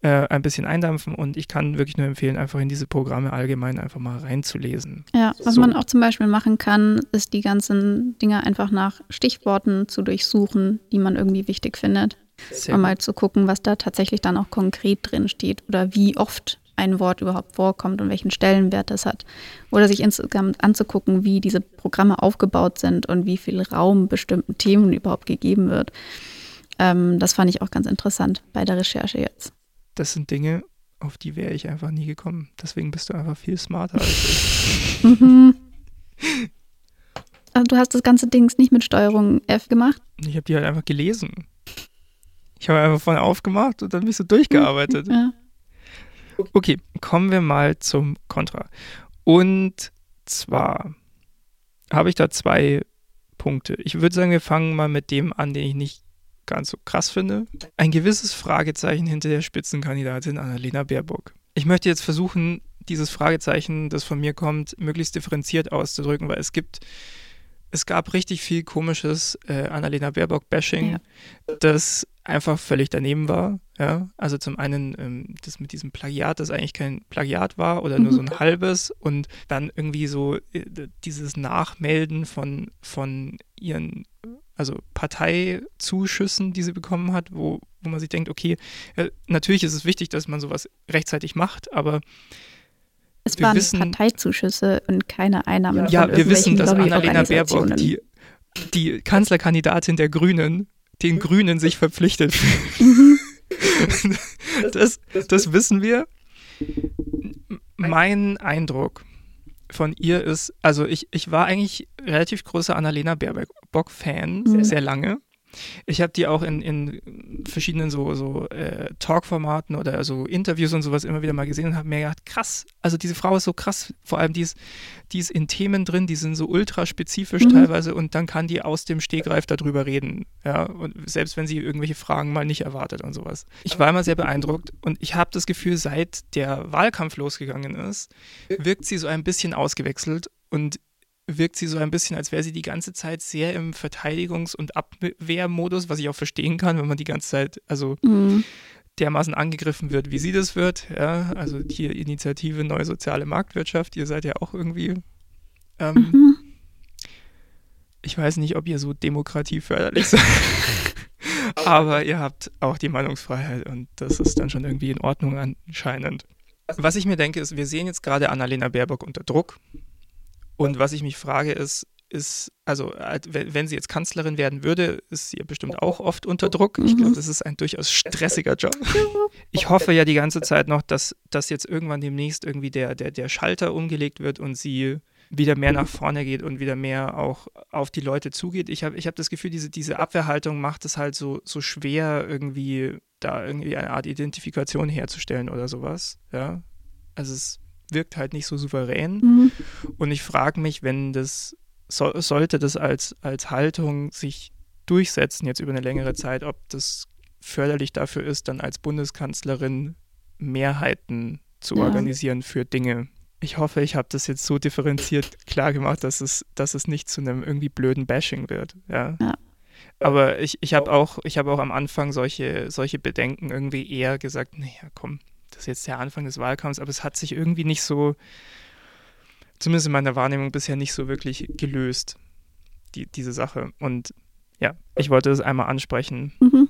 äh, ein bisschen eindampfen und ich kann wirklich nur empfehlen, einfach in diese Programme allgemein einfach mal reinzulesen. Ja, was so. man auch zum Beispiel machen kann, ist die ganzen Dinge einfach nach Stichworten zu durchsuchen, die man irgendwie wichtig findet. Sehr um mal zu gucken, was da tatsächlich dann auch konkret drin steht oder wie oft ein Wort überhaupt vorkommt und welchen Stellenwert es hat. Oder sich insgesamt anzugucken, wie diese Programme aufgebaut sind und wie viel Raum bestimmten Themen überhaupt gegeben wird. Ähm, das fand ich auch ganz interessant bei der Recherche jetzt. Das sind Dinge, auf die wäre ich einfach nie gekommen. Deswegen bist du einfach viel smarter als ich. mhm. Also du hast das ganze Dings nicht mit Steuerung F gemacht? Ich habe die halt einfach gelesen. Ich habe einfach vorne aufgemacht und dann bist du durchgearbeitet. Ja. Okay, kommen wir mal zum Kontra. Und zwar habe ich da zwei Punkte. Ich würde sagen, wir fangen mal mit dem an, den ich nicht ganz so krass finde. Ein gewisses Fragezeichen hinter der Spitzenkandidatin Annalena Baerbock. Ich möchte jetzt versuchen, dieses Fragezeichen, das von mir kommt, möglichst differenziert auszudrücken, weil es gibt, es gab richtig viel komisches äh, Annalena Baerbock-Bashing, ja. das einfach völlig daneben war. Ja, also zum einen ähm, das mit diesem Plagiat, das eigentlich kein Plagiat war oder nur so ein mhm. halbes und dann irgendwie so äh, dieses Nachmelden von, von ihren also Parteizuschüssen, die sie bekommen hat, wo, wo man sich denkt, okay, ja, natürlich ist es wichtig, dass man sowas rechtzeitig macht, aber es waren wissen, Parteizuschüsse und keine Einnahmen. Ja, von wir wissen, dass Annalena Baerbock, die, die Kanzlerkandidatin der Grünen, den Grünen sich verpflichtet. Mhm. das, das wissen wir. Mein Eindruck von ihr ist, also ich, ich war eigentlich relativ großer Annalena Baerbock-Fan, mhm. sehr lange. Ich habe die auch in, in verschiedenen so, so äh, Talk-Formaten oder so Interviews und sowas immer wieder mal gesehen und habe mir gedacht, krass, also diese Frau ist so krass, vor allem die ist, die ist in Themen drin, die sind so ultra spezifisch mhm. teilweise und dann kann die aus dem Stegreif darüber reden, ja, und selbst wenn sie irgendwelche Fragen mal nicht erwartet und sowas. Ich war immer sehr beeindruckt und ich habe das Gefühl, seit der Wahlkampf losgegangen ist, wirkt sie so ein bisschen ausgewechselt und wirkt sie so ein bisschen, als wäre sie die ganze Zeit sehr im Verteidigungs- und Abwehrmodus, was ich auch verstehen kann, wenn man die ganze Zeit, also mhm. dermaßen angegriffen wird, wie sie das wird. Ja, also hier Initiative Neue Soziale Marktwirtschaft, ihr seid ja auch irgendwie. Ähm, mhm. Ich weiß nicht, ob ihr so demokratieförderlich seid. Aber ihr habt auch die Meinungsfreiheit und das ist dann schon irgendwie in Ordnung anscheinend. Was ich mir denke, ist, wir sehen jetzt gerade Annalena Baerbock unter Druck. Und was ich mich frage, ist, ist, also wenn sie jetzt Kanzlerin werden würde, ist sie bestimmt auch oft unter Druck. Ich glaube, mhm. das ist ein durchaus stressiger Job. Ich hoffe ja die ganze Zeit noch, dass, dass jetzt irgendwann demnächst irgendwie der, der, der Schalter umgelegt wird und sie wieder mehr nach vorne geht und wieder mehr auch auf die Leute zugeht. Ich habe ich hab das Gefühl, diese, diese Abwehrhaltung macht es halt so, so schwer, irgendwie da irgendwie eine Art Identifikation herzustellen oder sowas. Ja. Also es wirkt halt nicht so souverän. Mhm. Und ich frage mich, wenn das, so, sollte das als, als Haltung sich durchsetzen jetzt über eine längere Zeit, ob das förderlich dafür ist, dann als Bundeskanzlerin Mehrheiten zu ja. organisieren für Dinge. Ich hoffe, ich habe das jetzt so differenziert klar gemacht, dass es, dass es nicht zu einem irgendwie blöden Bashing wird. Ja. ja. Aber ich, ich habe auch, hab auch am Anfang solche, solche Bedenken irgendwie eher gesagt, naja, komm, das ist jetzt der Anfang des Wahlkampfs, aber es hat sich irgendwie nicht so, zumindest in meiner Wahrnehmung bisher nicht so wirklich gelöst, die, diese Sache. Und ja, ich wollte das einmal ansprechen. Mhm.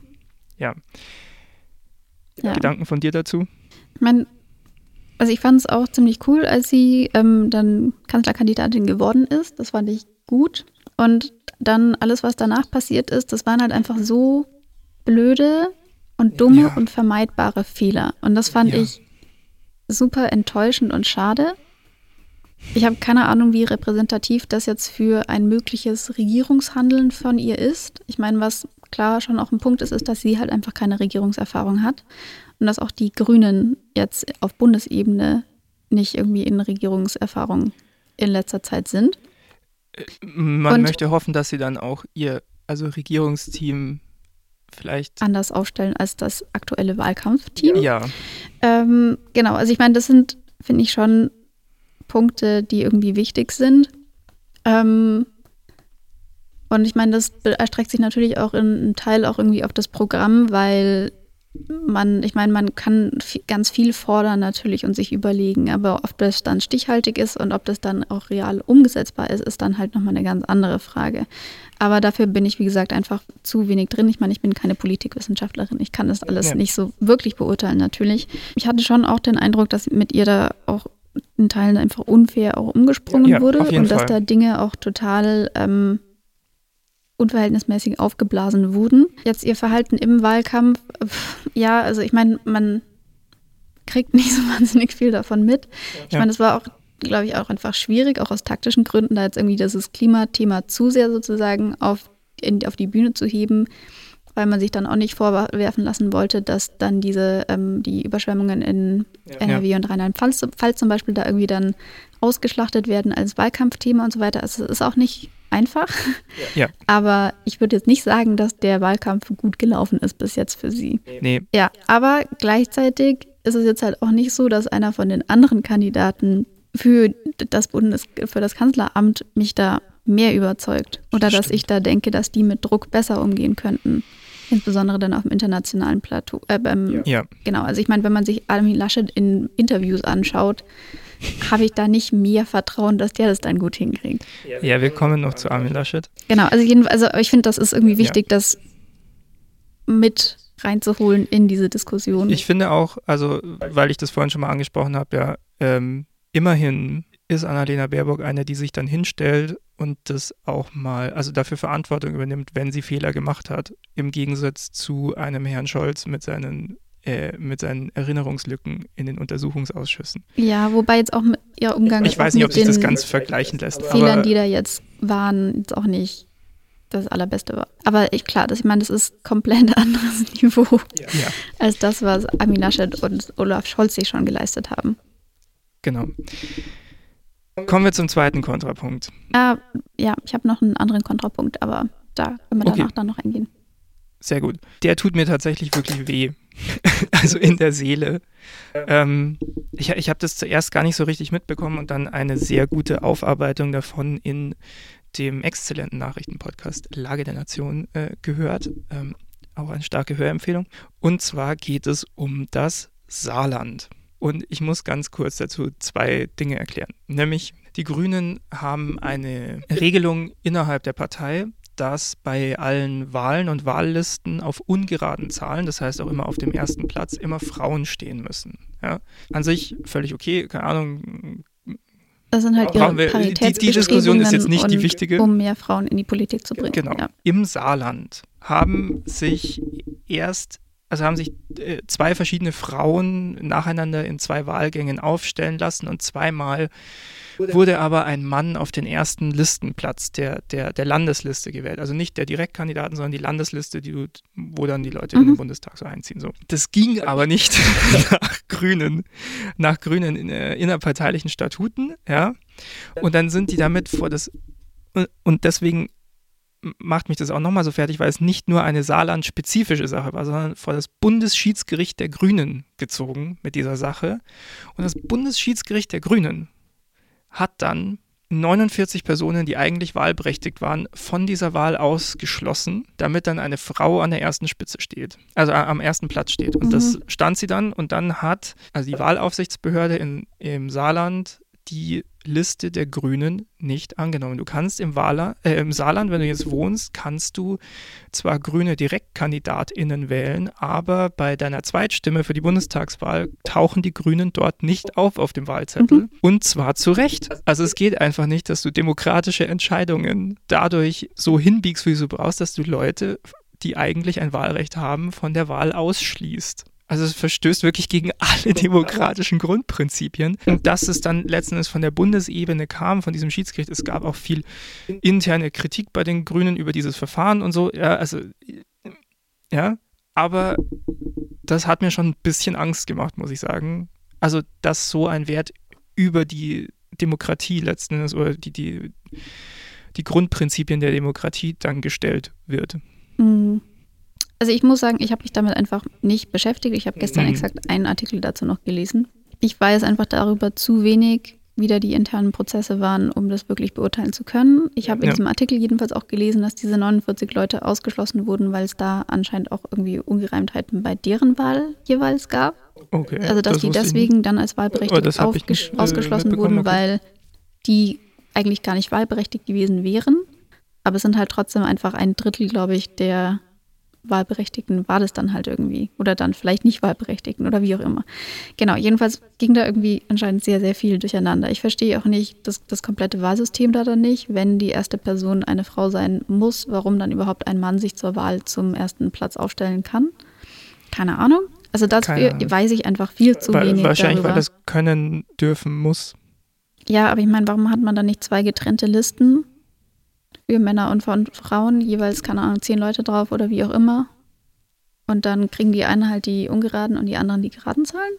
Ja. ja. Gedanken von dir dazu? Ich meine, also ich fand es auch ziemlich cool, als sie ähm, dann Kanzlerkandidatin geworden ist. Das fand ich gut. Und dann alles, was danach passiert ist, das waren halt einfach so blöde und dumme ja. und vermeidbare Fehler. Und das fand ja. ich super enttäuschend und schade. Ich habe keine Ahnung, wie repräsentativ das jetzt für ein mögliches Regierungshandeln von ihr ist. Ich meine, was klar schon auch ein Punkt ist, ist, dass sie halt einfach keine Regierungserfahrung hat und dass auch die Grünen jetzt auf Bundesebene nicht irgendwie in Regierungserfahrung in letzter Zeit sind. Man und möchte hoffen, dass sie dann auch ihr, also Regierungsteam vielleicht anders aufstellen als das aktuelle Wahlkampfteam. Ja. Ähm, genau, also ich meine, das sind, finde ich, schon Punkte, die irgendwie wichtig sind. Ähm, und ich meine, das erstreckt sich natürlich auch in einem Teil auch irgendwie auf das Programm, weil man, ich meine, man kann ganz viel fordern natürlich und sich überlegen, aber ob das dann stichhaltig ist und ob das dann auch real umgesetzbar ist, ist dann halt nochmal eine ganz andere Frage. Aber dafür bin ich, wie gesagt, einfach zu wenig drin. Ich meine, ich bin keine Politikwissenschaftlerin. Ich kann das alles ja. nicht so wirklich beurteilen, natürlich. Ich hatte schon auch den Eindruck, dass mit ihr da auch in Teilen einfach unfair auch umgesprungen ja, wurde und dass Fall. da Dinge auch total ähm, unverhältnismäßig aufgeblasen wurden. Jetzt ihr Verhalten im Wahlkampf, ja, also ich meine, man kriegt nicht so wahnsinnig viel davon mit. Ich ja. meine, es war auch, glaube ich, auch einfach schwierig, auch aus taktischen Gründen, da jetzt irgendwie dieses Klimathema zu sehr sozusagen auf, in, auf die Bühne zu heben, weil man sich dann auch nicht vorwerfen lassen wollte, dass dann diese, ähm, die Überschwemmungen in ja. NRW und Rheinland-Pfalz zum Beispiel da irgendwie dann ausgeschlachtet werden als Wahlkampfthema und so weiter. Also es ist auch nicht einfach. Ja. Aber ich würde jetzt nicht sagen, dass der Wahlkampf gut gelaufen ist bis jetzt für sie. Nee. Ja, aber gleichzeitig ist es jetzt halt auch nicht so, dass einer von den anderen Kandidaten für das Bundes für das Kanzleramt mich da mehr überzeugt oder das dass ich da denke, dass die mit Druck besser umgehen könnten. Insbesondere dann auf dem internationalen Plateau. Äh, ähm, ja. Genau, also ich meine, wenn man sich Armin Laschet in Interviews anschaut, habe ich da nicht mehr Vertrauen, dass der das dann gut hinkriegt. Ja, wir kommen noch zu Armin Laschet. Genau, also, jedenfalls, also ich finde, das ist irgendwie wichtig, ja. das mit reinzuholen in diese Diskussion. Ich finde auch, also weil ich das vorhin schon mal angesprochen habe, ja, ähm, immerhin ist Annalena Baerbock eine, die sich dann hinstellt und das auch mal, also dafür Verantwortung übernimmt, wenn sie Fehler gemacht hat, im Gegensatz zu einem Herrn Scholz mit seinen äh, mit seinen Erinnerungslücken in den Untersuchungsausschüssen. Ja, wobei jetzt auch mit ihr Umgang. Ich weiß nicht, ob sich das ganz vergleichen lässt. Fehlern, die da jetzt waren, jetzt auch nicht das Allerbeste war. Aber ich, klar, das, ich meine, das ist komplett anderes Niveau ja. als das, was Armin Laschet und Olaf Scholz sich schon geleistet haben. Genau. Kommen wir zum zweiten Kontrapunkt. Ah, ja, ich habe noch einen anderen Kontrapunkt, aber da können wir danach okay. dann noch eingehen. Sehr gut. Der tut mir tatsächlich wirklich weh. also in der Seele. Ähm, ich ich habe das zuerst gar nicht so richtig mitbekommen und dann eine sehr gute Aufarbeitung davon in dem exzellenten Nachrichtenpodcast Lage der Nation äh, gehört. Ähm, auch eine starke Hörempfehlung. Und zwar geht es um das Saarland. Und ich muss ganz kurz dazu zwei Dinge erklären. Nämlich, die Grünen haben eine Regelung innerhalb der Partei, dass bei allen Wahlen und Wahllisten auf ungeraden Zahlen, das heißt auch immer auf dem ersten Platz, immer Frauen stehen müssen. Ja? An sich völlig okay, keine Ahnung. Das sind halt ihre wir, die, die Diskussion ist jetzt nicht die wichtige. Um mehr Frauen in die Politik zu bringen. Genau. Ja. Im Saarland haben sich erst also haben sich äh, zwei verschiedene Frauen nacheinander in zwei Wahlgängen aufstellen lassen und zweimal wurde aber ein Mann auf den ersten Listenplatz der, der, der Landesliste gewählt. Also nicht der Direktkandidaten, sondern die Landesliste, die du, wo dann die Leute mhm. in den mhm. Bundestag so einziehen. So. Das ging aber nicht nach Grünen, nach Grünen äh, innerparteilichen Statuten, ja. Und dann sind die damit vor das und deswegen macht mich das auch nochmal so fertig, weil es nicht nur eine Saarland-spezifische Sache war, sondern vor das Bundesschiedsgericht der Grünen gezogen mit dieser Sache. Und das Bundesschiedsgericht der Grünen hat dann 49 Personen, die eigentlich wahlberechtigt waren, von dieser Wahl ausgeschlossen, damit dann eine Frau an der ersten Spitze steht, also am ersten Platz steht. Und mhm. das stand sie dann und dann hat also die Wahlaufsichtsbehörde in, im Saarland die Liste der Grünen nicht angenommen. Du kannst im, Wahler, äh, im Saarland, wenn du jetzt wohnst, kannst du zwar grüne DirektkandidatInnen wählen, aber bei deiner Zweitstimme für die Bundestagswahl tauchen die Grünen dort nicht auf auf dem Wahlzettel. Mhm. Und zwar zu Recht. Also es geht einfach nicht, dass du demokratische Entscheidungen dadurch so hinbiegst, wie du brauchst, dass du Leute, die eigentlich ein Wahlrecht haben, von der Wahl ausschließt. Also es verstößt wirklich gegen alle demokratischen Grundprinzipien. Und dass es dann letzten Endes von der Bundesebene kam, von diesem Schiedsgericht, es gab auch viel interne Kritik bei den Grünen über dieses Verfahren und so. Ja, also, ja, aber das hat mir schon ein bisschen Angst gemacht, muss ich sagen. Also, dass so ein Wert über die Demokratie letzten Endes oder die, die, die Grundprinzipien der Demokratie dann gestellt wird. Mhm. Also ich muss sagen, ich habe mich damit einfach nicht beschäftigt. Ich habe gestern mhm. exakt einen Artikel dazu noch gelesen. Ich weiß einfach darüber zu wenig, wie da die internen Prozesse waren, um das wirklich beurteilen zu können. Ich habe in ja. diesem Artikel jedenfalls auch gelesen, dass diese 49 Leute ausgeschlossen wurden, weil es da anscheinend auch irgendwie Ungereimtheiten bei deren Wahl jeweils gab. Okay, also dass das die deswegen dann als wahlberechtigt oh, nicht, äh, ausgeschlossen wurden, okay. weil die eigentlich gar nicht wahlberechtigt gewesen wären. Aber es sind halt trotzdem einfach ein Drittel, glaube ich, der Wahlberechtigten war das dann halt irgendwie. Oder dann vielleicht nicht Wahlberechtigten oder wie auch immer. Genau, jedenfalls ging da irgendwie anscheinend sehr, sehr viel durcheinander. Ich verstehe auch nicht das, das komplette Wahlsystem da dann nicht. Wenn die erste Person eine Frau sein muss, warum dann überhaupt ein Mann sich zur Wahl zum ersten Platz aufstellen kann. Keine Ahnung. Also dafür weiß ich einfach viel zu wenig. Wahrscheinlich, darüber. weil das können, dürfen, muss. Ja, aber ich meine, warum hat man dann nicht zwei getrennte Listen? Für Männer und von Frauen, jeweils, keine Ahnung, zehn Leute drauf oder wie auch immer. Und dann kriegen die einen halt die ungeraden und die anderen die geraden Zahlen?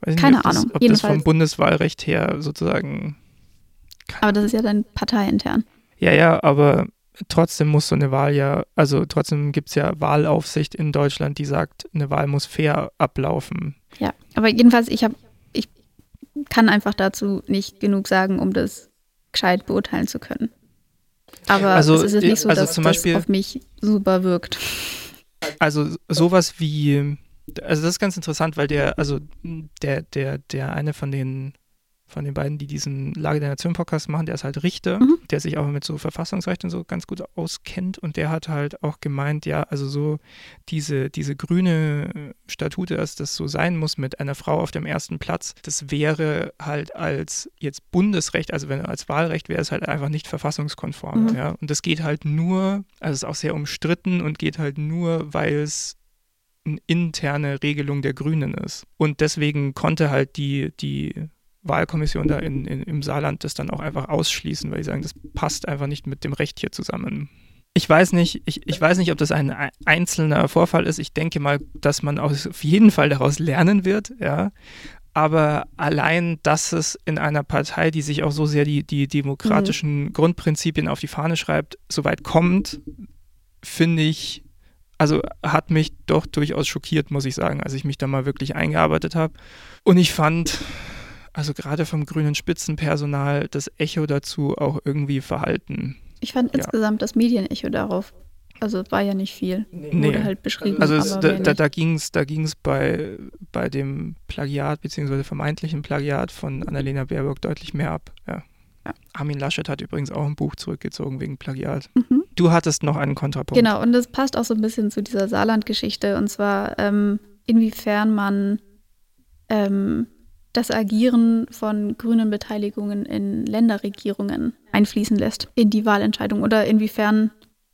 Weiß keine nicht, ob Ahnung. Das, ob Jedenfalls. das vom Bundeswahlrecht her sozusagen. Aber das ist ja dann parteiintern. Ja, ja, aber trotzdem muss so eine Wahl ja, also trotzdem gibt es ja Wahlaufsicht in Deutschland, die sagt, eine Wahl muss fair ablaufen. Ja, aber jedenfalls, ich habe, ich kann einfach dazu nicht genug sagen, um das gescheit beurteilen zu können. Aber also, es ist jetzt nicht so, also dass zum Beispiel, das auf mich super wirkt. Also sowas wie, also das ist ganz interessant, weil der, also der, der, der eine von den von den beiden, die diesen Lage der Nation Podcast machen, der ist halt Richter, mhm. der sich auch mit so Verfassungsrecht und so ganz gut auskennt und der hat halt auch gemeint, ja, also so diese, diese grüne Statute, dass das so sein muss mit einer Frau auf dem ersten Platz, das wäre halt als jetzt Bundesrecht, also wenn als Wahlrecht wäre es halt einfach nicht verfassungskonform, mhm. ja, und das geht halt nur, also es ist auch sehr umstritten und geht halt nur, weil es eine interne Regelung der Grünen ist. Und deswegen konnte halt die, die Wahlkommission da in, in, im Saarland das dann auch einfach ausschließen, weil sie sagen, das passt einfach nicht mit dem Recht hier zusammen. Ich weiß nicht, ich, ich weiß nicht, ob das ein einzelner Vorfall ist. Ich denke mal, dass man auf jeden Fall daraus lernen wird, ja. Aber allein, dass es in einer Partei, die sich auch so sehr die, die demokratischen mhm. Grundprinzipien auf die Fahne schreibt, so weit kommt, finde ich, also hat mich doch durchaus schockiert, muss ich sagen, als ich mich da mal wirklich eingearbeitet habe. Und ich fand, also gerade vom grünen Spitzenpersonal, das Echo dazu auch irgendwie verhalten. Ich fand ja. insgesamt das Medienecho darauf, also war ja nicht viel, nee. wurde halt beschrieben. Also es, da, da, da ging es da ging's bei, bei dem Plagiat, beziehungsweise vermeintlichen Plagiat von Annalena Baerbock deutlich mehr ab. Ja. ja. Armin Laschet hat übrigens auch ein Buch zurückgezogen wegen Plagiat. Mhm. Du hattest noch einen Kontrapunkt. Genau, und das passt auch so ein bisschen zu dieser Saarland-Geschichte, und zwar ähm, inwiefern man ähm, das Agieren von grünen Beteiligungen in Länderregierungen einfließen lässt in die Wahlentscheidung oder inwiefern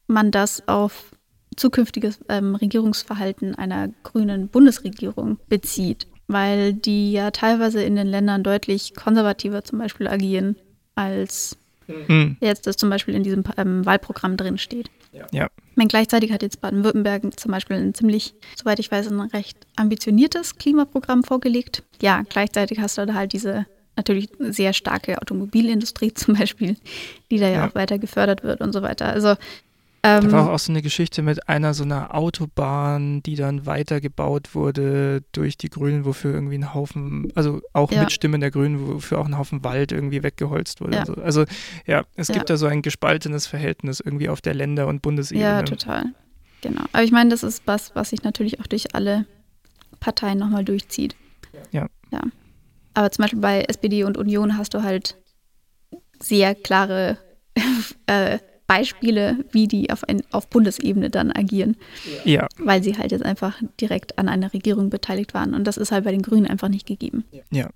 man das auf zukünftiges ähm, Regierungsverhalten einer grünen Bundesregierung bezieht, weil die ja teilweise in den Ländern deutlich konservativer zum Beispiel agieren, als mhm. jetzt das zum Beispiel in diesem ähm, Wahlprogramm drin steht. Ja. Meine, gleichzeitig hat jetzt Baden-Württemberg zum Beispiel ein ziemlich, soweit ich weiß, ein recht ambitioniertes Klimaprogramm vorgelegt. Ja, gleichzeitig hast du da halt diese natürlich sehr starke Automobilindustrie zum Beispiel, die da ja, ja. auch weiter gefördert wird und so weiter. Also ähm, da war auch so eine Geschichte mit einer so einer Autobahn, die dann weitergebaut wurde durch die Grünen, wofür irgendwie ein Haufen, also auch ja. mit Stimmen der Grünen, wofür auch ein Haufen Wald irgendwie weggeholzt wurde. Ja. So. Also ja, es ja. gibt da so ein gespaltenes Verhältnis irgendwie auf der Länder- und Bundesebene. Ja, total. Genau. Aber ich meine, das ist was, was sich natürlich auch durch alle Parteien nochmal durchzieht. Ja. Ja. Aber zum Beispiel bei SPD und Union hast du halt sehr klare äh, Beispiele, wie die auf, ein, auf Bundesebene dann agieren. Ja. Weil sie halt jetzt einfach direkt an einer Regierung beteiligt waren. Und das ist halt bei den Grünen einfach nicht gegeben. Ja.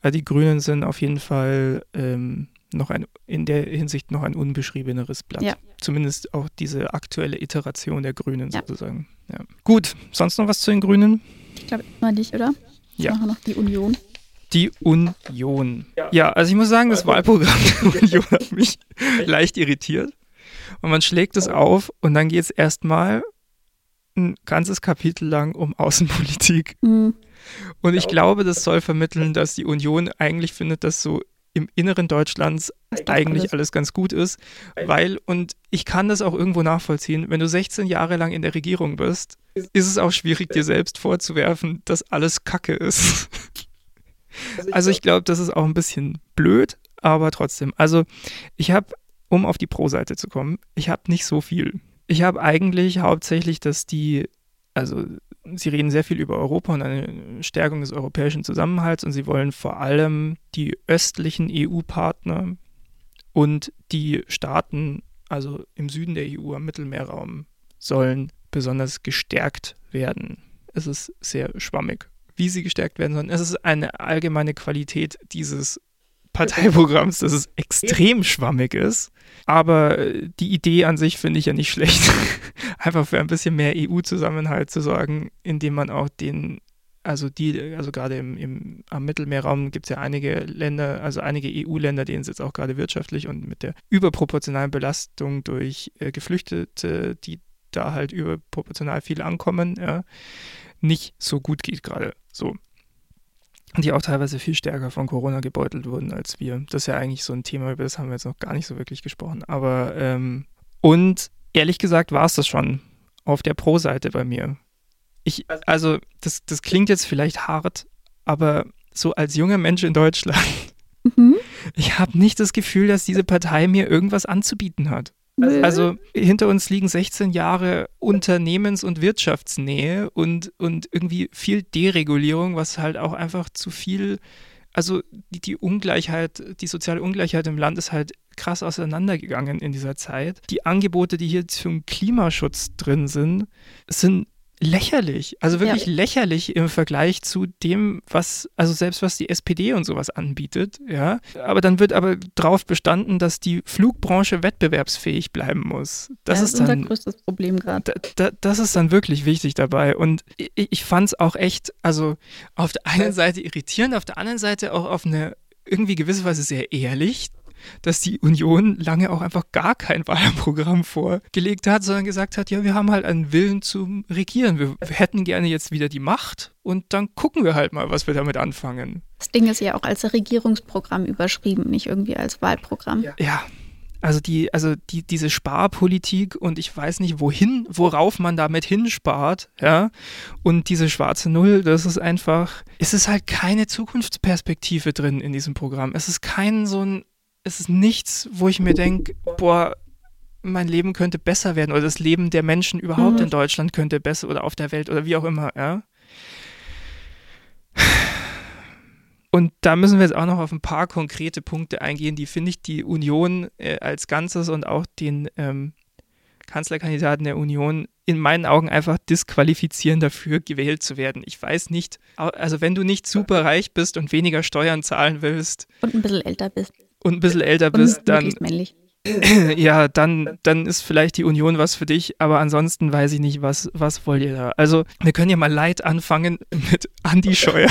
Also die Grünen sind auf jeden Fall ähm, noch ein, in der Hinsicht noch ein unbeschriebeneres Blatt. Ja. Zumindest auch diese aktuelle Iteration der Grünen ja. sozusagen. Ja. Gut, sonst noch was zu den Grünen? Ich glaube mal nicht, oder? Ja. Machen noch die Union. Die Union. Ja, also ich muss sagen, das Wahlprogramm der Union hat mich leicht irritiert. Und man schlägt es auf und dann geht es erstmal ein ganzes Kapitel lang um Außenpolitik. Mhm. Und ich glaube, das soll vermitteln, dass die Union eigentlich findet, dass so im Inneren Deutschlands eigentlich alles. alles ganz gut ist, weil, und ich kann das auch irgendwo nachvollziehen, wenn du 16 Jahre lang in der Regierung bist, ist es auch schwierig, dir selbst vorzuwerfen, dass alles Kacke ist. Also ich glaube, das ist auch ein bisschen blöd, aber trotzdem. Also ich habe, um auf die Pro-Seite zu kommen, ich habe nicht so viel. Ich habe eigentlich hauptsächlich, dass die, also sie reden sehr viel über Europa und eine Stärkung des europäischen Zusammenhalts und sie wollen vor allem die östlichen EU-Partner und die Staaten, also im Süden der EU am Mittelmeerraum, sollen besonders gestärkt werden. Es ist sehr schwammig wie sie gestärkt werden sollen. Es ist eine allgemeine Qualität dieses Parteiprogramms, dass es extrem schwammig ist. Aber die Idee an sich finde ich ja nicht schlecht. Einfach für ein bisschen mehr EU-Zusammenhalt zu sorgen, indem man auch den, also die, also gerade im, im, am Mittelmeerraum gibt es ja einige Länder, also einige EU-Länder, denen es jetzt auch gerade wirtschaftlich und mit der überproportionalen Belastung durch äh, Geflüchtete, die da halt überproportional viel ankommen, ja, nicht so gut geht gerade. So. Die auch teilweise viel stärker von Corona gebeutelt wurden als wir. Das ist ja eigentlich so ein Thema, über das haben wir jetzt noch gar nicht so wirklich gesprochen. Aber, ähm, und ehrlich gesagt war es das schon auf der Pro-Seite bei mir. Ich, also, das, das klingt jetzt vielleicht hart, aber so als junger Mensch in Deutschland, mhm. ich habe nicht das Gefühl, dass diese Partei mir irgendwas anzubieten hat. Also hinter uns liegen 16 Jahre Unternehmens- und Wirtschaftsnähe und, und irgendwie viel Deregulierung, was halt auch einfach zu viel, also die, die Ungleichheit, die soziale Ungleichheit im Land ist halt krass auseinandergegangen in dieser Zeit. Die Angebote, die hier zum Klimaschutz drin sind, sind lächerlich. Also wirklich ja. lächerlich im Vergleich zu dem, was, also selbst was die SPD und sowas anbietet, ja. Aber dann wird aber drauf bestanden, dass die Flugbranche wettbewerbsfähig bleiben muss. Das, ja, das ist, dann, unser größtes Problem gerade. Da, da, das ist dann wirklich wichtig dabei. Und ich, ich fand es auch echt, also auf der einen Seite irritierend, auf der anderen Seite auch auf eine irgendwie gewisse Weise sehr ehrlich, dass die Union lange auch einfach gar kein Wahlprogramm vorgelegt hat, sondern gesagt hat, ja, wir haben halt einen Willen zum Regieren. Wir, hätten gerne jetzt wieder die Macht und dann gucken wir halt mal, was wir damit anfangen. Das Ding ist ja auch als Regierungsprogramm überschrieben, nicht irgendwie als Wahlprogramm. Ja. ja. Also die, also die, diese Sparpolitik und ich weiß nicht wohin, worauf man damit hinspart, ja. Und diese schwarze Null, das ist einfach, es ist halt keine Zukunftsperspektive drin in diesem Programm. Es ist kein so ein es ist nichts, wo ich mir denke, boah, mein Leben könnte besser werden oder das Leben der Menschen überhaupt mhm. in Deutschland könnte besser oder auf der Welt oder wie auch immer, ja. Und da müssen wir jetzt auch noch auf ein paar konkrete Punkte eingehen, die finde ich die Union äh, als Ganzes und auch den ähm, Kanzlerkandidaten der Union in meinen Augen einfach disqualifizieren dafür, gewählt zu werden. Ich weiß nicht, also wenn du nicht super reich bist und weniger Steuern zahlen willst. Und ein bisschen älter bist und ein bisschen älter bist, dann. Männlich. ja, dann, dann ist vielleicht die Union was für dich, aber ansonsten weiß ich nicht, was, was wollt ihr da? Also, wir können ja mal light anfangen mit Andi Scheuer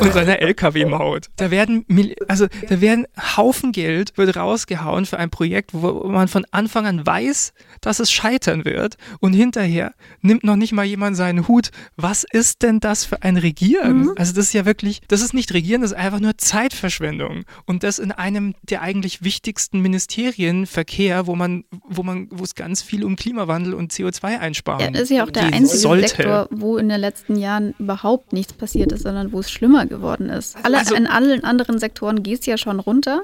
und seiner LKW-Maut. Da werden, also da werden Haufen Geld wird rausgehauen für ein Projekt, wo man von Anfang an weiß, dass es scheitern wird und hinterher nimmt noch nicht mal jemand seinen Hut. Was ist denn das für ein Regieren? Mhm. Also das ist ja wirklich, das ist nicht Regieren, das ist einfach nur Zeitverschwendung und das in einem der eigentlich wichtigsten Ministerien Verkehr, wo man, wo man, wo es ganz viel um Klimawandel und CO2 einsparen. Ja, das ist ja auch der einzige sollte. Sektor, wo in den letzten Jahren überhaupt nichts passiert ist, sondern wo es schlimmer geworden ist. Alle, also, in allen anderen Sektoren geht es ja schon runter,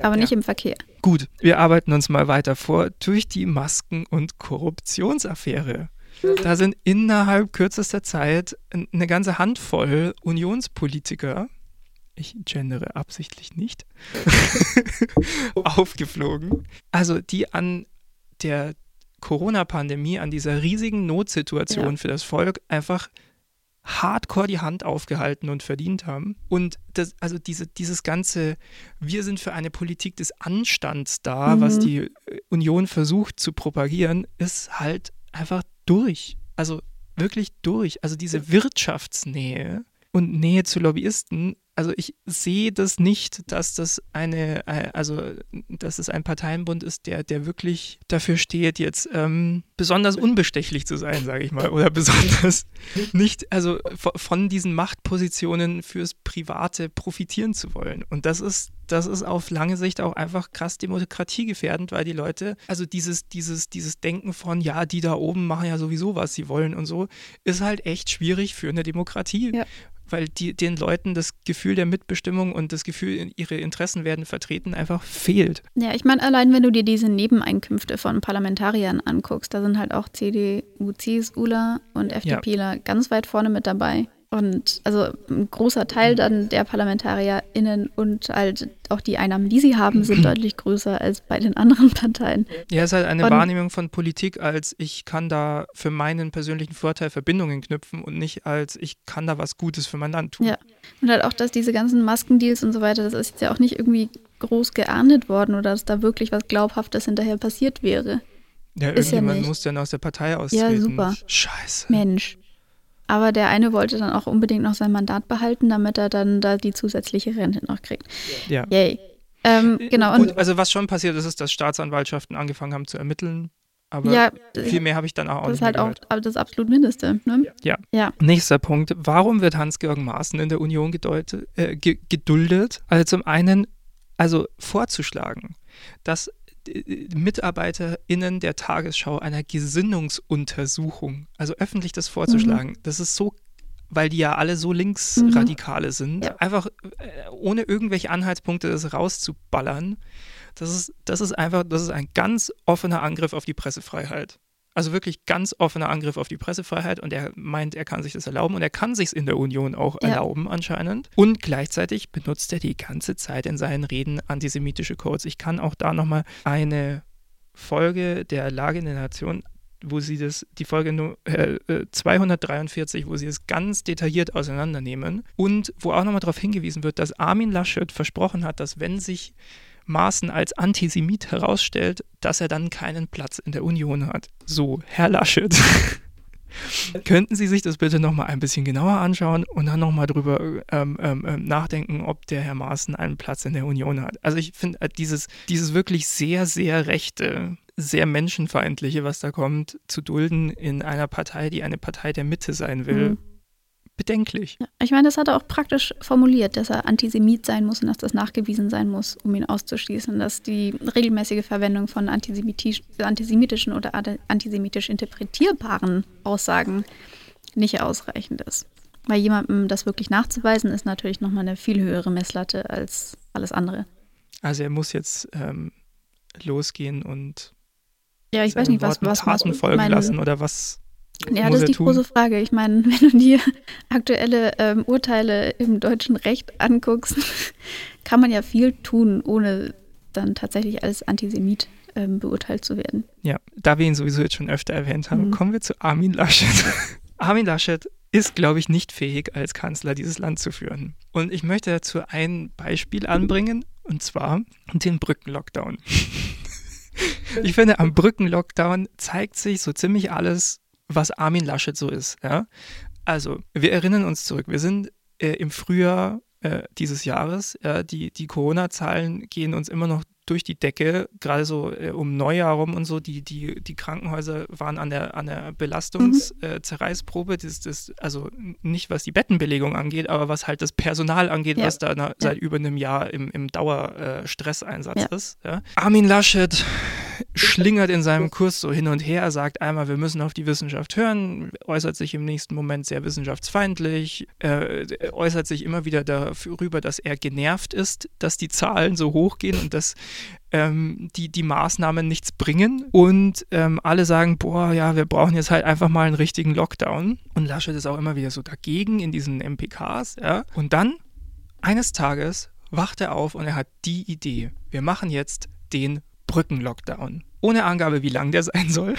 aber nicht im Verkehr. Gut, wir arbeiten uns mal weiter vor durch die Masken- und Korruptionsaffäre. Da sind innerhalb kürzester Zeit eine ganze Handvoll Unionspolitiker, ich gendere absichtlich nicht, aufgeflogen. Also die an der Corona-Pandemie, an dieser riesigen Notsituation ja. für das Volk einfach hardcore die Hand aufgehalten und verdient haben. Und das, also diese, dieses ganze, wir sind für eine Politik des Anstands da, mhm. was die äh, Union versucht zu propagieren, ist halt einfach durch. Also wirklich durch. Also diese Wirtschaftsnähe und Nähe zu Lobbyisten also ich sehe das nicht, dass das eine, äh, also dass es ein Parteienbund ist, der, der wirklich dafür steht, jetzt ähm, besonders unbestechlich zu sein, sage ich mal, oder besonders nicht, also von diesen Machtpositionen fürs Private profitieren zu wollen. Und das ist, das ist auf lange Sicht auch einfach krass demokratiegefährdend, weil die Leute, also dieses, dieses, dieses Denken von, ja, die da oben machen ja sowieso, was sie wollen und so, ist halt echt schwierig für eine Demokratie. Ja weil die, den Leuten das Gefühl der Mitbestimmung und das Gefühl, ihre Interessen werden vertreten, einfach fehlt. Ja, ich meine, allein wenn du dir diese Nebeneinkünfte von Parlamentariern anguckst, da sind halt auch CDU, CSUler und FDPler ja. ganz weit vorne mit dabei. Und also ein großer Teil dann der ParlamentarierInnen und halt auch die Einnahmen, die sie haben, sind deutlich größer als bei den anderen Parteien. Ja, es ist halt eine und, Wahrnehmung von Politik als ich kann da für meinen persönlichen Vorteil Verbindungen knüpfen und nicht als ich kann da was Gutes für mein Land tun. Ja, und halt auch, dass diese ganzen Maskendeals und so weiter, das ist jetzt ja auch nicht irgendwie groß geahndet worden oder dass da wirklich was Glaubhaftes hinterher passiert wäre. Ja, ist irgendjemand ja muss dann aus der Partei austreten. Ja, super. Scheiße. Mensch. Aber der eine wollte dann auch unbedingt noch sein Mandat behalten, damit er dann da die zusätzliche Rente noch kriegt. Ja. Yay. Ähm, genau. Gut, also was schon passiert ist, ist, dass Staatsanwaltschaften angefangen haben zu ermitteln. Aber ja, viel mehr habe ich dann auch, das nicht. Das ist halt gehört. auch das absolut Mindeste. Ne? Ja. ja. Nächster Punkt. Warum wird Hans-Georg Maaßen in der Union gedeutet, äh, geduldet? Also zum einen, also vorzuschlagen, dass MitarbeiterInnen der Tagesschau einer Gesinnungsuntersuchung, also öffentlich das vorzuschlagen, mhm. das ist so weil die ja alle so Linksradikale mhm. sind, ja. einfach äh, ohne irgendwelche Anhaltspunkte das rauszuballern, das ist, das ist einfach, das ist ein ganz offener Angriff auf die Pressefreiheit. Also wirklich ganz offener Angriff auf die Pressefreiheit und er meint, er kann sich das erlauben und er kann sich es in der Union auch ja. erlauben anscheinend. Und gleichzeitig benutzt er die ganze Zeit in seinen Reden antisemitische Codes. Ich kann auch da nochmal eine Folge der Lage in der Nation wo sie das, die Folge äh, 243, wo sie es ganz detailliert auseinandernehmen und wo auch nochmal darauf hingewiesen wird, dass Armin Laschet versprochen hat, dass wenn sich Maaßen als Antisemit herausstellt, dass er dann keinen Platz in der Union hat. So, Herr Laschet. Könnten Sie sich das bitte nochmal ein bisschen genauer anschauen und dann nochmal drüber ähm, ähm, ähm, nachdenken, ob der Herr Maaßen einen Platz in der Union hat? Also ich finde äh, dieses, dieses wirklich sehr, sehr rechte, sehr menschenfeindliche, was da kommt, zu dulden in einer Partei, die eine Partei der Mitte sein will. Mhm bedenklich. Ich meine, das hat er auch praktisch formuliert, dass er Antisemit sein muss und dass das nachgewiesen sein muss, um ihn auszuschließen, dass die regelmäßige Verwendung von antisemitisch, antisemitischen oder antisemitisch interpretierbaren Aussagen nicht ausreichend ist. Weil jemandem das wirklich nachzuweisen, ist natürlich nochmal eine viel höhere Messlatte als alles andere. Also er muss jetzt ähm, losgehen und ja, ich weiß nicht, was, was Taten folgen lassen oder was ja, das ist die tun? große Frage. Ich meine, wenn du dir aktuelle ähm, Urteile im deutschen Recht anguckst, kann man ja viel tun, ohne dann tatsächlich als Antisemit ähm, beurteilt zu werden. Ja, da wir ihn sowieso jetzt schon öfter erwähnt haben, mhm. kommen wir zu Armin Laschet. Armin Laschet ist, glaube ich, nicht fähig, als Kanzler dieses Land zu führen. Und ich möchte dazu ein Beispiel anbringen, Und zwar den Brückenlockdown. ich finde, am Brückenlockdown zeigt sich so ziemlich alles, was Armin Laschet so ist. Ja? Also, wir erinnern uns zurück. Wir sind äh, im Frühjahr äh, dieses Jahres. Ja, die die Corona-Zahlen gehen uns immer noch durch die Decke, gerade so äh, um Neujahr rum und so. Die, die, die Krankenhäuser waren an der, an der Belastungszerreißprobe. Das, das, also nicht, was die Bettenbelegung angeht, aber was halt das Personal angeht, ja. was da na, seit über einem Jahr im, im Dauerstresseinsatz ja. ist. Ja. Armin Laschet schlingert in seinem Kurs so hin und her, sagt einmal, wir müssen auf die Wissenschaft hören, äußert sich im nächsten Moment sehr wissenschaftsfeindlich, äh, äußert sich immer wieder darüber, dass er genervt ist, dass die Zahlen so hoch gehen und dass ähm, die, die Maßnahmen nichts bringen. Und ähm, alle sagen, boah, ja, wir brauchen jetzt halt einfach mal einen richtigen Lockdown. Und Laschet ist auch immer wieder so dagegen in diesen MPKs. Ja. Und dann, eines Tages, wacht er auf und er hat die Idee. Wir machen jetzt den Brückenlockdown. Ohne Angabe, wie lang der sein soll,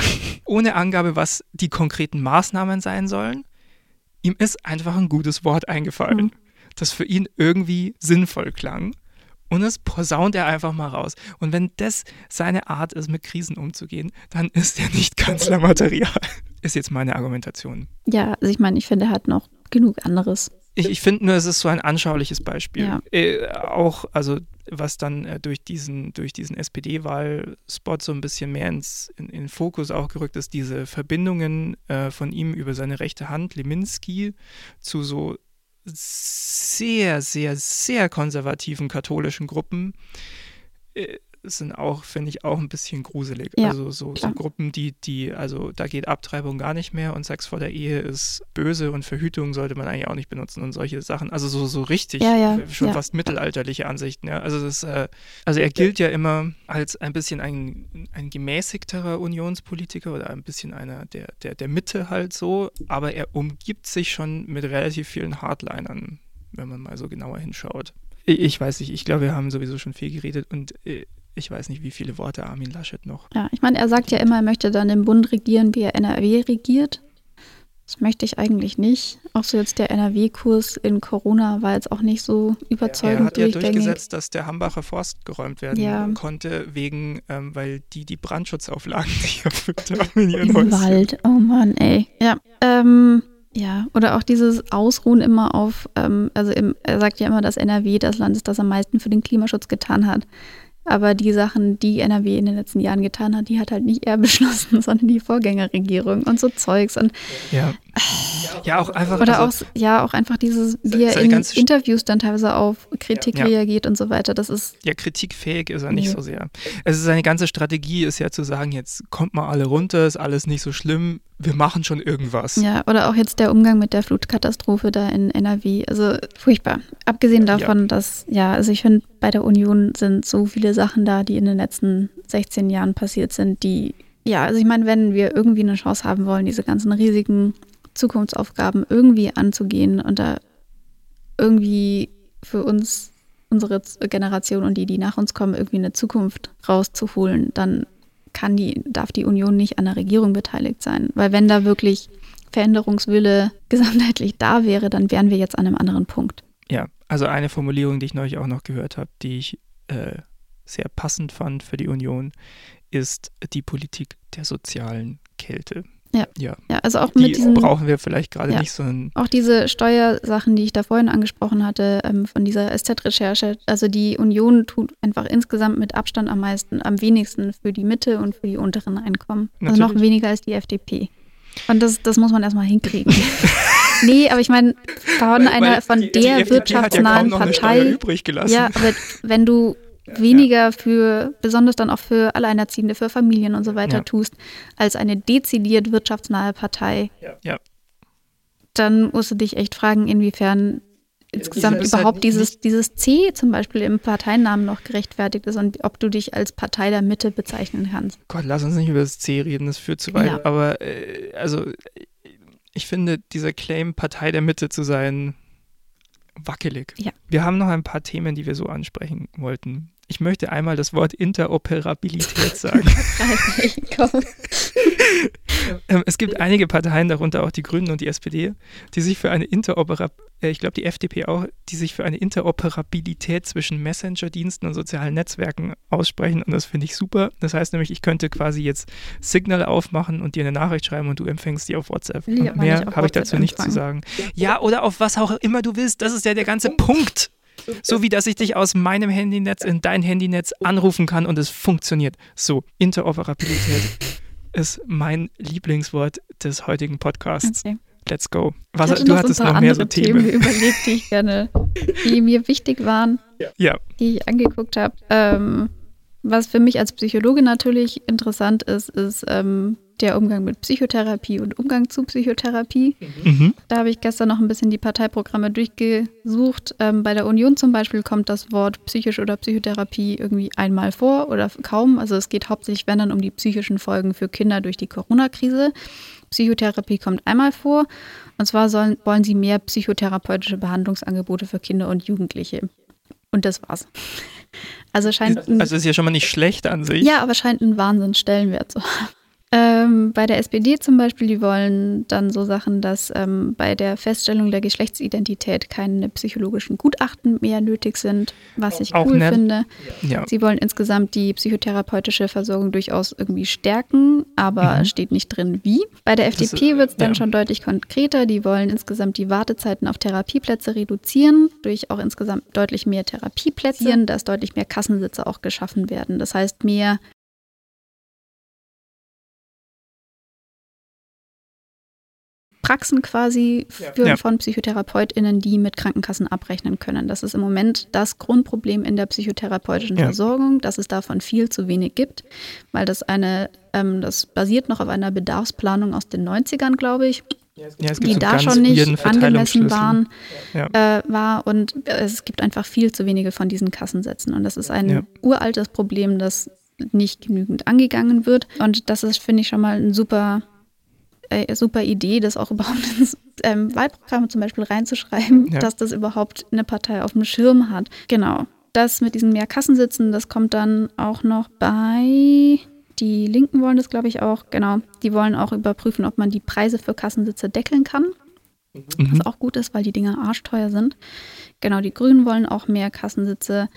ohne Angabe, was die konkreten Maßnahmen sein sollen. Ihm ist einfach ein gutes Wort eingefallen, mhm. das für ihn irgendwie sinnvoll klang. Und das posaunt er einfach mal raus. Und wenn das seine Art ist, mit Krisen umzugehen, dann ist er nicht Kanzlermaterial. Ist jetzt meine Argumentation. Ja, also ich meine, ich finde, er hat noch genug anderes. Ich, ich finde nur, es ist so ein anschauliches Beispiel. Ja. Äh, auch, also was dann äh, durch diesen, durch diesen SPD-Wahlspot so ein bisschen mehr ins, in, in Fokus auch gerückt ist, diese Verbindungen äh, von ihm über seine rechte Hand, Leminski, zu so sehr, sehr, sehr konservativen katholischen Gruppen äh, sind auch, finde ich, auch ein bisschen gruselig. Ja, also so, so, Gruppen, die, die, also da geht Abtreibung gar nicht mehr und Sex vor der Ehe ist böse und Verhütung sollte man eigentlich auch nicht benutzen und solche Sachen. Also so, so richtig, ja, ja, schon fast mittelalterliche Ansichten. Ja. Also das, äh, also er gilt ja immer als ein bisschen ein, ein gemäßigterer Unionspolitiker oder ein bisschen einer der, der, der Mitte halt so, aber er umgibt sich schon mit relativ vielen Hardlinern, wenn man mal so genauer hinschaut. Ich weiß nicht, ich glaube, wir haben sowieso schon viel geredet und äh, ich weiß nicht, wie viele Worte Armin Laschet noch. Ja, ich meine, er sagt ja immer, er möchte dann im Bund regieren, wie er NRW regiert. Das möchte ich eigentlich nicht. Auch so jetzt der NRW-Kurs in Corona war jetzt auch nicht so überzeugend. Er hat ja durchgesetzt, dass der Hambacher Forst geräumt werden ja. konnte, wegen, ähm, weil die die Brandschutzauflagen nicht erfüllt haben in ihren Im Häuschen. Wald, oh Mann, ey. Ja, ähm, ja, oder auch dieses Ausruhen immer auf, ähm, also im, er sagt ja immer, dass NRW das Land ist, das am meisten für den Klimaschutz getan hat. Aber die Sachen, die NRW in den letzten Jahren getan hat, die hat halt nicht er beschlossen, sondern die Vorgängerregierung und so Zeugs. Und ja. Ja, auch einfach. Oder also, auch, ja, auch einfach dieses, wie er in Interviews dann teilweise auf Kritik ja. reagiert und so weiter. Das ist. Ja, kritikfähig ist er nicht nee. so sehr. Also seine ganze Strategie ist ja zu sagen, jetzt kommt mal alle runter, ist alles nicht so schlimm, wir machen schon irgendwas. Ja, oder auch jetzt der Umgang mit der Flutkatastrophe da in NRW. Also furchtbar. Abgesehen davon, ja. dass, ja, also ich finde, bei der Union sind so viele Sachen da, die in den letzten 16 Jahren passiert sind, die, ja, also ich meine, wenn wir irgendwie eine Chance haben wollen, diese ganzen riesigen Zukunftsaufgaben irgendwie anzugehen und da irgendwie für uns, unsere Generation und die, die nach uns kommen, irgendwie eine Zukunft rauszuholen, dann kann die, darf die Union nicht an der Regierung beteiligt sein. Weil wenn da wirklich Veränderungswille gesamtheitlich da wäre, dann wären wir jetzt an einem anderen Punkt. Ja, also eine Formulierung, die ich neulich auch noch gehört habe, die ich äh, sehr passend fand für die Union, ist die Politik der sozialen Kälte. Ja. ja. ja also auch die mit diesen, brauchen wir vielleicht gerade ja. nicht so ein. Auch diese Steuersachen, die ich da vorhin angesprochen hatte, ähm, von dieser SZ-Recherche. Also die Union tut einfach insgesamt mit Abstand am meisten, am wenigsten für die Mitte und für die unteren Einkommen. Also Natürlich. noch weniger als die FDP. Und das, das muss man erstmal hinkriegen. nee, aber ich meine, von einer, von die, der die wirtschaftsnahen ja Partei. Ja, aber wenn du weniger für, besonders dann auch für Alleinerziehende, für Familien und so weiter ja. tust, als eine dezidiert wirtschaftsnahe Partei, ja. dann musst du dich echt fragen, inwiefern insgesamt halt überhaupt halt dieses, dieses C zum Beispiel im Parteinamen noch gerechtfertigt ist und ob du dich als Partei der Mitte bezeichnen kannst. Gott, lass uns nicht über das C reden, das führt zu weit. Ja. Aber äh, also ich finde, dieser Claim, Partei der Mitte zu sein, wackelig. Ja. Wir haben noch ein paar Themen, die wir so ansprechen wollten. Ich möchte einmal das Wort Interoperabilität sagen. Ähm, es gibt einige Parteien, darunter auch die Grünen und die SPD, die sich für eine Interoperabilität, äh, ich glaube die FDP auch, die sich für eine Interoperabilität zwischen Messenger-Diensten und sozialen Netzwerken aussprechen und das finde ich super. Das heißt nämlich, ich könnte quasi jetzt Signal aufmachen und dir eine Nachricht schreiben und du empfängst die auf WhatsApp. Ja, mehr habe ich dazu nicht zu sagen. Ja, oder auf was auch immer du willst, das ist ja der ganze Punkt. So wie dass ich dich aus meinem Handynetz in dein Handynetz anrufen kann und es funktioniert. So, Interoperabilität ist mein Lieblingswort des heutigen Podcasts. Okay. Let's go. Was, hatte du hattest noch mehr so Themen. Themen überlegt, die ich gerne, die mir wichtig waren, ja. die ich angeguckt habe. Ähm, was für mich als Psychologe natürlich interessant ist, ist ähm, der Umgang mit Psychotherapie und Umgang zu Psychotherapie. Mhm. Da habe ich gestern noch ein bisschen die Parteiprogramme durchgesucht. Ähm, bei der Union zum Beispiel kommt das Wort psychisch oder Psychotherapie irgendwie einmal vor oder kaum. Also es geht hauptsächlich, wenn dann, um die psychischen Folgen für Kinder durch die Corona-Krise. Psychotherapie kommt einmal vor. Und zwar sollen, wollen sie mehr psychotherapeutische Behandlungsangebote für Kinder und Jugendliche. Und das war's. Also scheint. Also ist ja schon mal nicht schlecht an sich. Ja, aber scheint einen Wahnsinnsstellenwert zu haben. Ähm, bei der SPD zum Beispiel, die wollen dann so Sachen, dass ähm, bei der Feststellung der Geschlechtsidentität keine psychologischen Gutachten mehr nötig sind, was ich Auch cool nett. finde. Ja. Sie wollen insgesamt die psychotherapeutische Versorgung durchaus irgendwie stärken, aber mhm. steht nicht drin, wie. Bei der FDP wird es dann ja. schon deutlich konkreter. Die wollen insgesamt die Wartezeiten auf Therapieplätze reduzieren, durch auch insgesamt deutlich mehr Therapieplätze, ja. dass deutlich mehr Kassensitze auch geschaffen werden. Das heißt, mehr Praxen quasi für, ja. von PsychotherapeutInnen, die mit Krankenkassen abrechnen können. Das ist im Moment das Grundproblem in der psychotherapeutischen ja. Versorgung, dass es davon viel zu wenig gibt, weil das eine, ähm, das basiert noch auf einer Bedarfsplanung aus den 90ern, glaube ich. Ja, die so da schon nicht angemessen waren, äh, war und es gibt einfach viel zu wenige von diesen Kassensätzen und das ist ein uraltes Problem, das nicht genügend angegangen wird und das ist, finde ich, schon mal ein super äh, super Idee, das auch überhaupt ins ähm, Wahlprogramm zum Beispiel reinzuschreiben, ja. dass das überhaupt eine Partei auf dem Schirm hat. Genau. Das mit diesen Mehrkassensitzen, das kommt dann auch noch bei. Die Linken wollen das, glaube ich, auch. Genau. Die wollen auch überprüfen, ob man die Preise für Kassensitze deckeln kann. Mhm. Was auch gut ist, weil die Dinger arschteuer sind. Genau, die Grünen wollen auch mehr Kassensitze.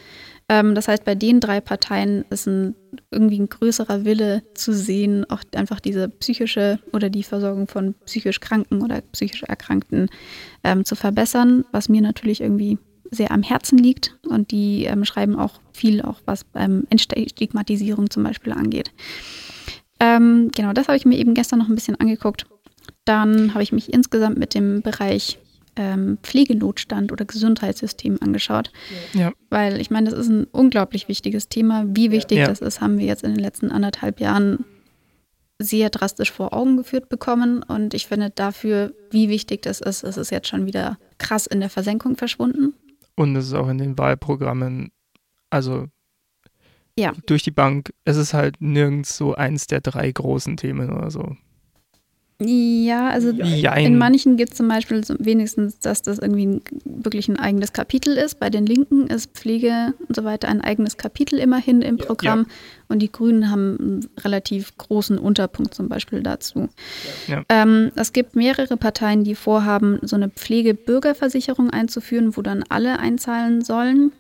Ähm, das heißt, bei den drei Parteien ist ein, irgendwie ein größerer Wille zu sehen, auch einfach diese psychische oder die Versorgung von psychisch Kranken oder psychisch Erkrankten ähm, zu verbessern, was mir natürlich irgendwie sehr am Herzen liegt. Und die ähm, schreiben auch viel, auch was ähm, Entstigmatisierung zum Beispiel angeht. Ähm, genau, das habe ich mir eben gestern noch ein bisschen angeguckt. Dann habe ich mich insgesamt mit dem Bereich ähm, Pflegenotstand oder Gesundheitssystem angeschaut. Ja. Weil ich meine, das ist ein unglaublich wichtiges Thema. Wie wichtig ja. das ist, haben wir jetzt in den letzten anderthalb Jahren sehr drastisch vor Augen geführt bekommen. Und ich finde dafür, wie wichtig das ist, ist es jetzt schon wieder krass in der Versenkung verschwunden. Und es ist auch in den Wahlprogrammen, also ja. durch die Bank, es ist halt nirgends so eins der drei großen Themen oder so. Ja, also Jein. in manchen gibt es zum Beispiel wenigstens, dass das irgendwie ein, wirklich ein eigenes Kapitel ist. Bei den Linken ist Pflege und so weiter ein eigenes Kapitel immerhin im Programm. Ja. Und die Grünen haben einen relativ großen Unterpunkt zum Beispiel dazu. Ja. Ähm, es gibt mehrere Parteien, die vorhaben, so eine Pflegebürgerversicherung einzuführen, wo dann alle einzahlen sollen.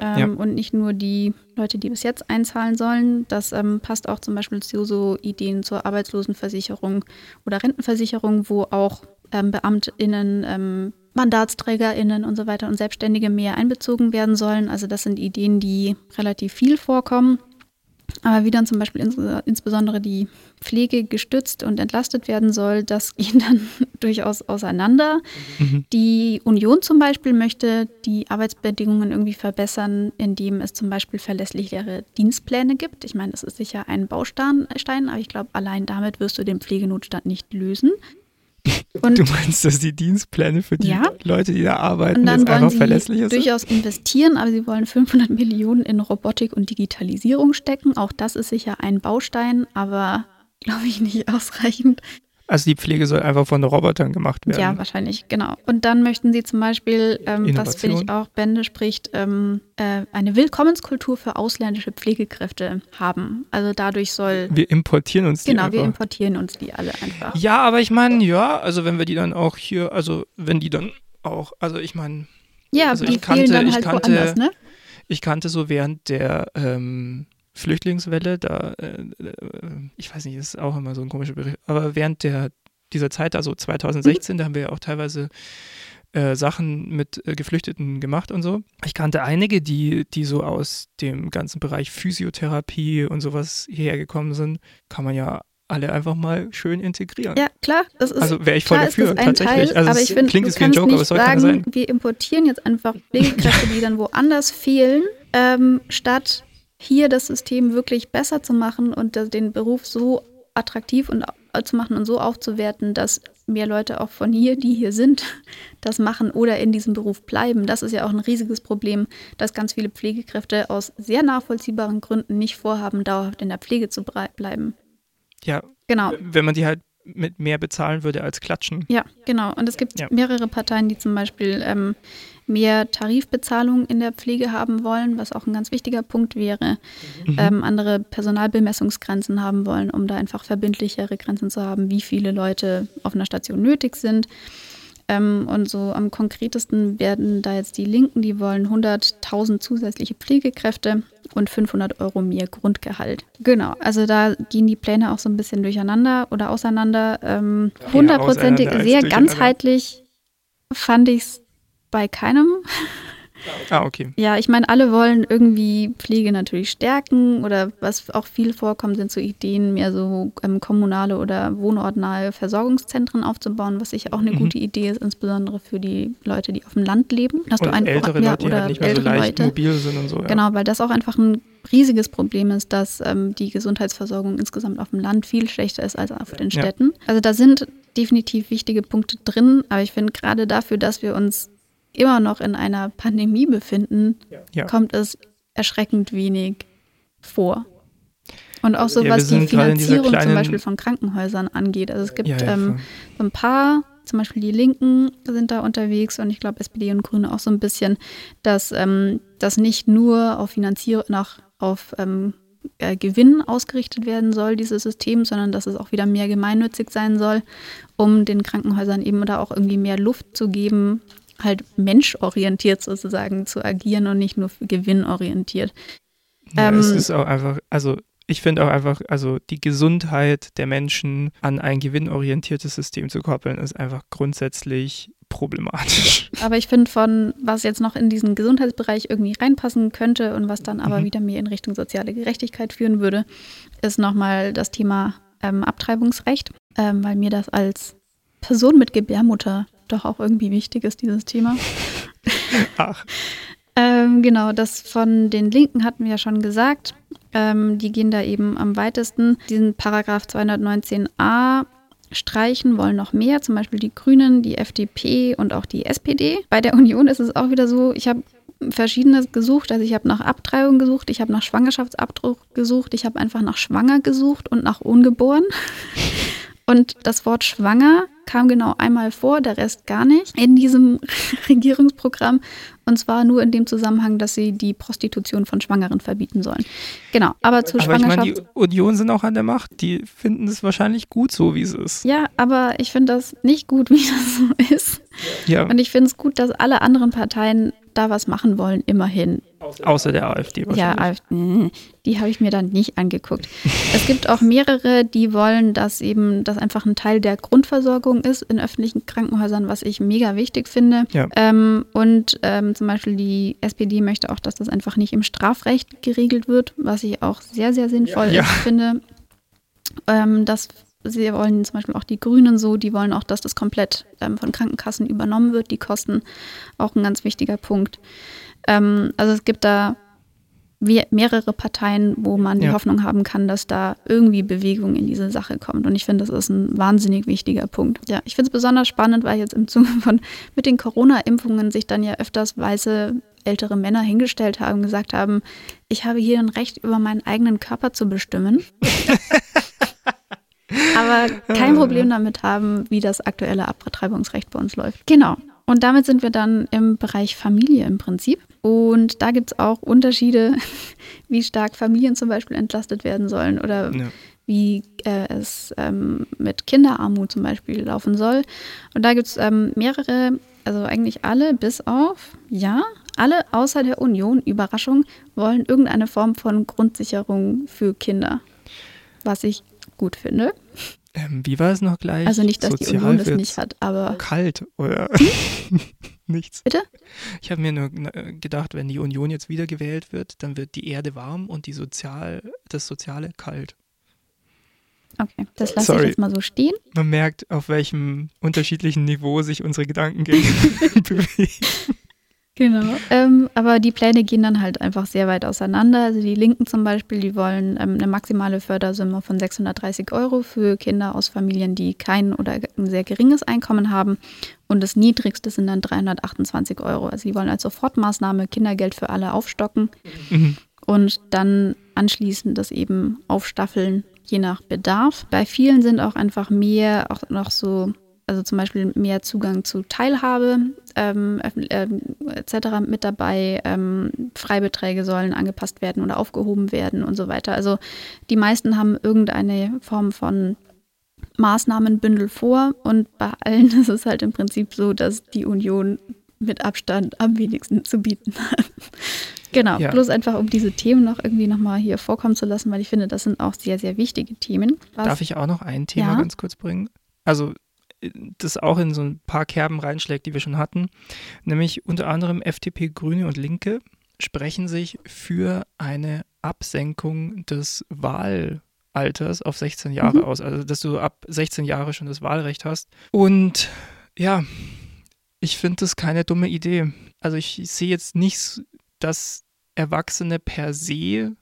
Ähm, ja. Und nicht nur die Leute, die bis jetzt einzahlen sollen. Das ähm, passt auch zum Beispiel zu so Ideen zur Arbeitslosenversicherung oder Rentenversicherung, wo auch ähm, BeamtInnen, ähm, MandatsträgerInnen und so weiter und Selbstständige mehr einbezogen werden sollen. Also das sind Ideen, die relativ viel vorkommen. Aber wie dann zum Beispiel ins, insbesondere die Pflege gestützt und entlastet werden soll, das geht dann durchaus auseinander. Mhm. Die Union zum Beispiel möchte die Arbeitsbedingungen irgendwie verbessern, indem es zum Beispiel verlässlichere Dienstpläne gibt. Ich meine, das ist sicher ein Baustein, aber ich glaube, allein damit wirst du den Pflegenotstand nicht lösen. Und du meinst, dass die Dienstpläne für die ja. Leute, die da arbeiten, jetzt einfach verlässlicher sind? durchaus investieren, aber sie wollen 500 Millionen in Robotik und Digitalisierung stecken. Auch das ist sicher ein Baustein, aber glaube ich nicht ausreichend. Also die Pflege soll einfach von Robotern gemacht werden. Ja, wahrscheinlich, genau. Und dann möchten sie zum Beispiel, ähm, was finde ich auch Bände spricht, ähm, äh, eine Willkommenskultur für ausländische Pflegekräfte haben. Also dadurch soll. Wir importieren uns die. Genau, einfach. wir importieren uns die alle einfach. Ja, aber ich meine, ja, also wenn wir die dann auch hier, also wenn die dann auch, also ich meine. Ja, also die ich kannte, dann halt ich kannte, woanders, ne? Ich kannte so während der ähm, Flüchtlingswelle, da, äh, äh, ich weiß nicht, ist auch immer so ein komischer Bericht, aber während der, dieser Zeit, also 2016, mhm. da haben wir ja auch teilweise äh, Sachen mit äh, Geflüchteten gemacht und so. Ich kannte einige, die, die so aus dem ganzen Bereich Physiotherapie und sowas hierher gekommen sind. Kann man ja alle einfach mal schön integrieren. Ja, klar. Das ist, also wäre ich voll dafür, tatsächlich. Teil, also aber ich finde, klingt es wie ein Joke, aber es soll sagen, sein. Wir importieren jetzt einfach Pflegekräfte, die dann woanders fehlen, ähm, statt hier das System wirklich besser zu machen und den Beruf so attraktiv und zu machen und so aufzuwerten, dass mehr Leute auch von hier, die hier sind, das machen oder in diesem Beruf bleiben. Das ist ja auch ein riesiges Problem, dass ganz viele Pflegekräfte aus sehr nachvollziehbaren Gründen nicht vorhaben, dauerhaft in der Pflege zu bleiben. Ja, genau. Wenn man die halt mit mehr bezahlen würde als klatschen. Ja, genau. Und es gibt ja. mehrere Parteien, die zum Beispiel ähm, mehr Tarifbezahlung in der Pflege haben wollen, was auch ein ganz wichtiger Punkt wäre. Mhm. Ähm, andere Personalbemessungsgrenzen haben wollen, um da einfach verbindlichere Grenzen zu haben, wie viele Leute auf einer Station nötig sind. Ähm, und so am konkretesten werden da jetzt die Linken, die wollen 100.000 zusätzliche Pflegekräfte und 500 Euro mehr Grundgehalt. Genau, also da gehen die Pläne auch so ein bisschen durcheinander oder auseinander. Hundertprozentig, ähm, sehr ganzheitlich fand ich es bei keinem. Ah, okay. Ja, ich meine, alle wollen irgendwie Pflege natürlich stärken oder was auch viel vorkommt, sind so Ideen, mehr so ähm, kommunale oder wohnortnahe Versorgungszentren aufzubauen, was sicher auch eine mhm. gute Idee ist, insbesondere für die Leute, die auf dem Land leben. Dass und du einfach ältere mehr, Leute, oder die halt nicht mehr so leicht Leute. mobil sind und so. Ja. Genau, weil das auch einfach ein riesiges Problem ist, dass ähm, die Gesundheitsversorgung insgesamt auf dem Land viel schlechter ist als auf den Städten. Ja. Also da sind definitiv wichtige Punkte drin, aber ich finde gerade dafür, dass wir uns immer noch in einer Pandemie befinden, ja. kommt es erschreckend wenig vor. Und auch so, ja, was die Finanzierung zum Beispiel von Krankenhäusern angeht. Also es gibt ja, ähm, so ein paar, zum Beispiel die Linken sind da unterwegs und ich glaube SPD und Grüne auch so ein bisschen, dass ähm, das nicht nur auf Finanzierung, nach, auf ähm, äh, Gewinn ausgerichtet werden soll, dieses System, sondern dass es auch wieder mehr gemeinnützig sein soll, um den Krankenhäusern eben da auch irgendwie mehr Luft zu geben, halt menschorientiert sozusagen zu agieren und nicht nur gewinnorientiert. Ja, ähm, es ist auch einfach, also ich finde auch einfach, also die Gesundheit der Menschen an ein gewinnorientiertes System zu koppeln, ist einfach grundsätzlich problematisch. Aber ich finde von, was jetzt noch in diesen Gesundheitsbereich irgendwie reinpassen könnte und was dann aber mhm. wieder mehr in Richtung soziale Gerechtigkeit führen würde, ist nochmal das Thema ähm, Abtreibungsrecht, ähm, weil mir das als Person mit Gebärmutter doch auch irgendwie wichtig ist, dieses Thema. Ach. ähm, genau, das von den Linken hatten wir ja schon gesagt. Ähm, die gehen da eben am weitesten. Diesen Paragraph 219a streichen wollen noch mehr, zum Beispiel die Grünen, die FDP und auch die SPD. Bei der Union ist es auch wieder so, ich habe verschiedenes gesucht. Also ich habe nach Abtreibung gesucht, ich habe nach Schwangerschaftsabdruck gesucht, ich habe einfach nach Schwanger gesucht und nach Ungeboren. Und das Wort schwanger kam genau einmal vor, der Rest gar nicht in diesem Regierungsprogramm. Und zwar nur in dem Zusammenhang, dass sie die Prostitution von Schwangeren verbieten sollen. Genau, aber zur aber Schwangerschaft. Ich meine, die Union sind auch an der Macht. Die finden es wahrscheinlich gut so, wie es ist. Ja, aber ich finde das nicht gut, wie das so ist. Ja. Und ich finde es gut, dass alle anderen Parteien da was machen wollen, immerhin. Außer der AfD wahrscheinlich. Ja, AfD, die habe ich mir dann nicht angeguckt. es gibt auch mehrere, die wollen, dass eben das einfach ein Teil der Grundversorgung ist in öffentlichen Krankenhäusern, was ich mega wichtig finde. Ja. Ähm, und ähm, zum Beispiel die SPD möchte auch, dass das einfach nicht im Strafrecht geregelt wird, was ich auch sehr, sehr sinnvoll ja. finde. Ähm, das sie wollen zum Beispiel auch die Grünen so, die wollen auch, dass das komplett ähm, von Krankenkassen übernommen wird, die Kosten. Auch ein ganz wichtiger Punkt. Ähm, also es gibt da mehrere Parteien, wo man die ja. Hoffnung haben kann, dass da irgendwie Bewegung in diese Sache kommt. Und ich finde, das ist ein wahnsinnig wichtiger Punkt. Ja, ich finde es besonders spannend, weil jetzt im Zuge von mit den Corona-Impfungen sich dann ja öfters weiße ältere Männer hingestellt haben und gesagt haben, ich habe hier ein Recht über meinen eigenen Körper zu bestimmen. Aber aber kein Problem damit haben, wie das aktuelle Abtreibungsrecht bei uns läuft. Genau. Und damit sind wir dann im Bereich Familie im Prinzip. Und da gibt es auch Unterschiede, wie stark Familien zum Beispiel entlastet werden sollen oder ja. wie äh, es ähm, mit Kinderarmut zum Beispiel laufen soll. Und da gibt es ähm, mehrere, also eigentlich alle, bis auf, ja, alle außer der Union, Überraschung, wollen irgendeine Form von Grundsicherung für Kinder. Was ich gut finde. Ähm, wie war es noch gleich? Also nicht, dass Sozial die Union das nicht hat, aber. Kalt oder nichts. Bitte? Ich habe mir nur gedacht, wenn die Union jetzt wiedergewählt wird, dann wird die Erde warm und die Sozial, das Soziale kalt. Okay, das lasse ich jetzt mal so stehen. Man merkt, auf welchem unterschiedlichen Niveau sich unsere Gedankengänge bewegen. Genau. Ähm, aber die Pläne gehen dann halt einfach sehr weit auseinander. Also die Linken zum Beispiel, die wollen ähm, eine maximale Fördersumme von 630 Euro für Kinder aus Familien, die kein oder ein sehr geringes Einkommen haben. Und das niedrigste sind dann 328 Euro. Also die wollen als Sofortmaßnahme Kindergeld für alle aufstocken mhm. und dann anschließend das eben aufstaffeln, je nach Bedarf. Bei vielen sind auch einfach mehr, auch noch so also zum Beispiel mehr Zugang zu Teilhabe ähm, äh, etc. mit dabei. Ähm, Freibeträge sollen angepasst werden oder aufgehoben werden und so weiter. Also die meisten haben irgendeine Form von Maßnahmenbündel vor und bei allen ist es halt im Prinzip so, dass die Union mit Abstand am wenigsten zu bieten hat. genau, ja. bloß einfach um diese Themen noch irgendwie nochmal hier vorkommen zu lassen, weil ich finde, das sind auch sehr, sehr wichtige Themen. Was, Darf ich auch noch ein Thema ja? ganz kurz bringen? Also das auch in so ein paar Kerben reinschlägt, die wir schon hatten. Nämlich unter anderem FDP, Grüne und Linke sprechen sich für eine Absenkung des Wahlalters auf 16 Jahre mhm. aus. Also, dass du ab 16 Jahre schon das Wahlrecht hast. Und ja, ich finde das keine dumme Idee. Also, ich sehe jetzt nicht, dass Erwachsene per se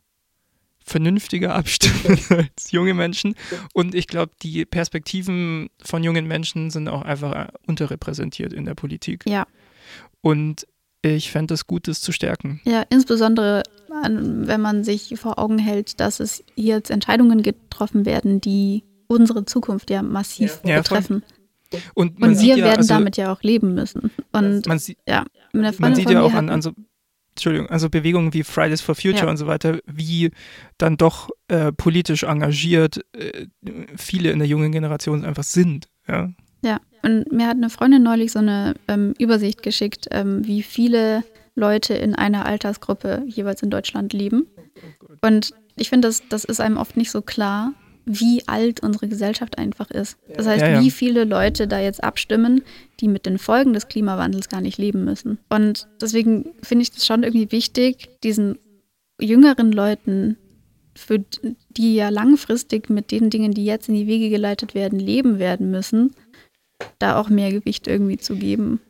vernünftiger abstimmen als junge Menschen. Und ich glaube, die Perspektiven von jungen Menschen sind auch einfach unterrepräsentiert in der Politik. Ja. Und ich fände es gut, das zu stärken. Ja, insbesondere wenn man sich vor Augen hält, dass es hier jetzt Entscheidungen getroffen werden, die unsere Zukunft ja massiv ja. betreffen. Und, und wir ja, werden also, damit ja auch leben müssen. Und man, sie, ja, man sieht ja auch an, an so Entschuldigung, also Bewegungen wie Fridays for Future ja. und so weiter, wie dann doch äh, politisch engagiert äh, viele in der jungen Generation einfach sind. Ja, ja. und mir hat eine Freundin neulich so eine ähm, Übersicht geschickt, ähm, wie viele Leute in einer Altersgruppe jeweils in Deutschland leben. Und ich finde, das, das ist einem oft nicht so klar, wie alt unsere Gesellschaft einfach ist. Das heißt, ja, ja. wie viele Leute da jetzt abstimmen, die mit den Folgen des Klimawandels gar nicht leben müssen. Und deswegen finde ich das schon irgendwie wichtig, diesen jüngeren Leuten, für die ja langfristig mit den Dingen, die jetzt in die Wege geleitet werden, leben werden müssen, da auch mehr Gewicht irgendwie zu geben.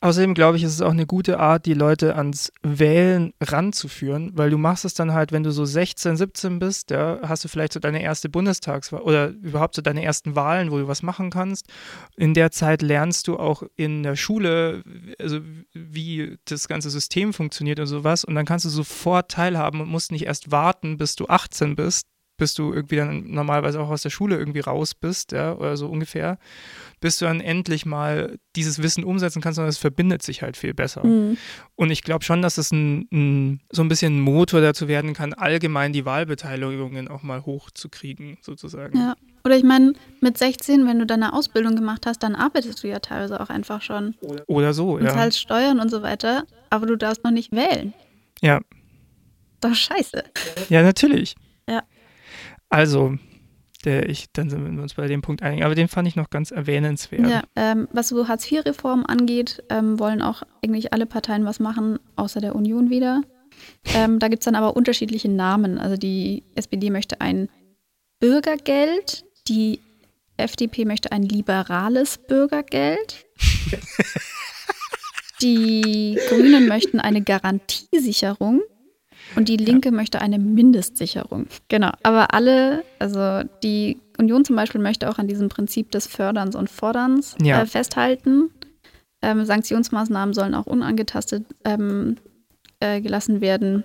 Außerdem glaube ich, ist es auch eine gute Art, die Leute ans Wählen ranzuführen, weil du machst es dann halt, wenn du so 16, 17 bist, ja, hast du vielleicht so deine erste Bundestagswahl oder überhaupt so deine ersten Wahlen, wo du was machen kannst. In der Zeit lernst du auch in der Schule, also wie das ganze System funktioniert und sowas und dann kannst du sofort teilhaben und musst nicht erst warten, bis du 18 bist, bis du irgendwie dann normalerweise auch aus der Schule irgendwie raus bist, ja, oder so ungefähr, bis du dann endlich mal dieses Wissen umsetzen kannst, sondern es verbindet sich halt viel besser. Mhm. Und ich glaube schon, dass es ein, ein, so ein bisschen ein Motor dazu werden kann, allgemein die Wahlbeteiligungen auch mal hochzukriegen, sozusagen. Ja. Oder ich meine, mit 16, wenn du deine Ausbildung gemacht hast, dann arbeitest du ja teilweise auch einfach schon. Oder so, und ja. zahlst Steuern und so weiter, aber du darfst noch nicht wählen. Ja. Doch scheiße. Ja, natürlich. Ja. Also, der ich, dann sind wir uns bei dem Punkt einig. Aber den fand ich noch ganz erwähnenswert. Ja, ähm, was so Hartz-IV-Reform angeht, ähm, wollen auch eigentlich alle Parteien was machen, außer der Union wieder. Ähm, da gibt es dann aber unterschiedliche Namen. Also die SPD möchte ein Bürgergeld, die FDP möchte ein liberales Bürgergeld. die Grünen möchten eine Garantiesicherung und die Linke ja. möchte eine Mindestsicherung. Genau. Aber alle, also die Union zum Beispiel möchte auch an diesem Prinzip des Förderns und Forderns ja. äh, festhalten. Ähm, Sanktionsmaßnahmen sollen auch unangetastet ähm, äh, gelassen werden.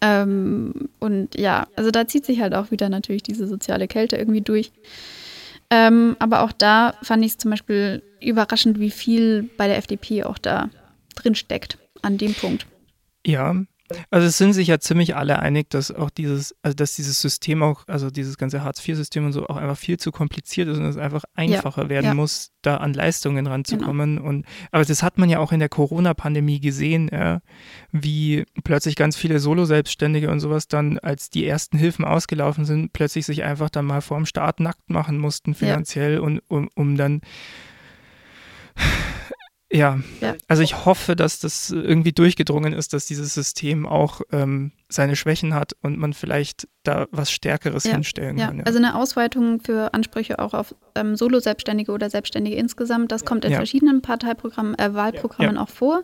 Ähm, und ja, also da zieht sich halt auch wieder natürlich diese soziale Kälte irgendwie durch. Ähm, aber auch da fand ich es zum Beispiel überraschend, wie viel bei der FDP auch da drin steckt an dem Punkt. Ja, also es sind sich ja ziemlich alle einig, dass auch dieses, also dass dieses System auch, also dieses ganze Hartz-IV-System und so auch einfach viel zu kompliziert ist und es einfach einfacher ja, werden ja. muss, da an Leistungen ranzukommen. Genau. Und aber das hat man ja auch in der Corona-Pandemie gesehen, ja, wie plötzlich ganz viele Solo-Selbstständige und sowas dann, als die ersten Hilfen ausgelaufen sind, plötzlich sich einfach dann mal vorm Staat nackt machen mussten finanziell und um, um dann ja. ja. also ich hoffe, dass das irgendwie durchgedrungen ist, dass dieses System auch ähm, seine Schwächen hat und man vielleicht da was Stärkeres ja. hinstellen ja. kann. Ja. Also eine Ausweitung für Ansprüche auch auf ähm, Solo-Selbstständige oder Selbstständige insgesamt, das kommt in verschiedenen Parteiprogrammen, äh, Wahlprogrammen auch vor.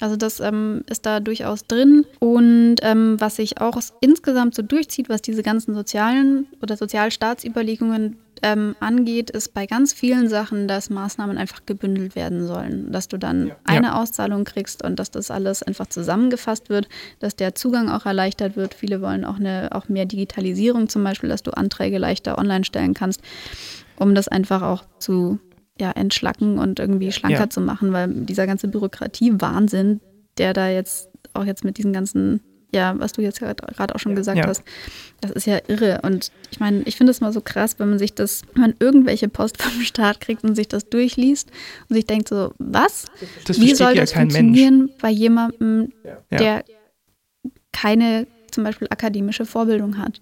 Also das ähm, ist da durchaus drin. Und ähm, was sich auch insgesamt so durchzieht, was diese ganzen sozialen oder Sozialstaatsüberlegungen ähm, angeht, ist bei ganz vielen Sachen, dass Maßnahmen einfach gebündelt werden sollen. Dass du dann ja. eine ja. Auszahlung kriegst und dass das alles einfach zusammengefasst wird, dass der Zugang auch erleichtert wird. Viele wollen auch, eine, auch mehr Digitalisierung zum Beispiel, dass du Anträge leichter online stellen kannst, um das einfach auch zu ja, entschlacken und irgendwie schlanker ja. zu machen, weil dieser ganze Bürokratie-Wahnsinn, der da jetzt auch jetzt mit diesen ganzen ja, was du jetzt gerade auch schon gesagt ja. hast, das ist ja irre. Und ich meine, ich finde es mal so krass, wenn man sich das, wenn man irgendwelche Post vom Staat kriegt und sich das durchliest und sich denkt so, was? Das Wie soll ja das funktionieren Mensch. bei jemandem, ja. der keine zum Beispiel akademische Vorbildung hat?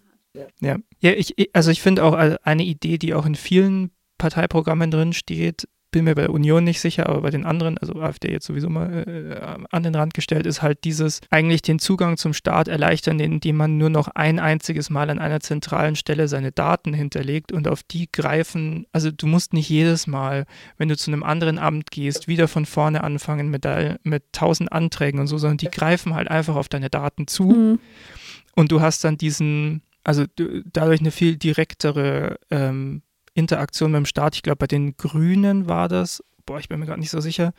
Ja, ja ich, also ich finde auch eine Idee, die auch in vielen Parteiprogrammen drin steht, bin mir bei der Union nicht sicher, aber bei den anderen, also AfD jetzt sowieso mal äh, an den Rand gestellt, ist halt dieses eigentlich den Zugang zum Staat erleichtern, indem man nur noch ein einziges Mal an einer zentralen Stelle seine Daten hinterlegt und auf die greifen. Also du musst nicht jedes Mal, wenn du zu einem anderen Amt gehst, wieder von vorne anfangen mit, mit tausend Anträgen und so, sondern die greifen halt einfach auf deine Daten zu mhm. und du hast dann diesen, also dadurch eine viel direktere ähm, Interaktion mit dem Staat. Ich glaube, bei den Grünen war das, boah, ich bin mir gerade nicht so sicher.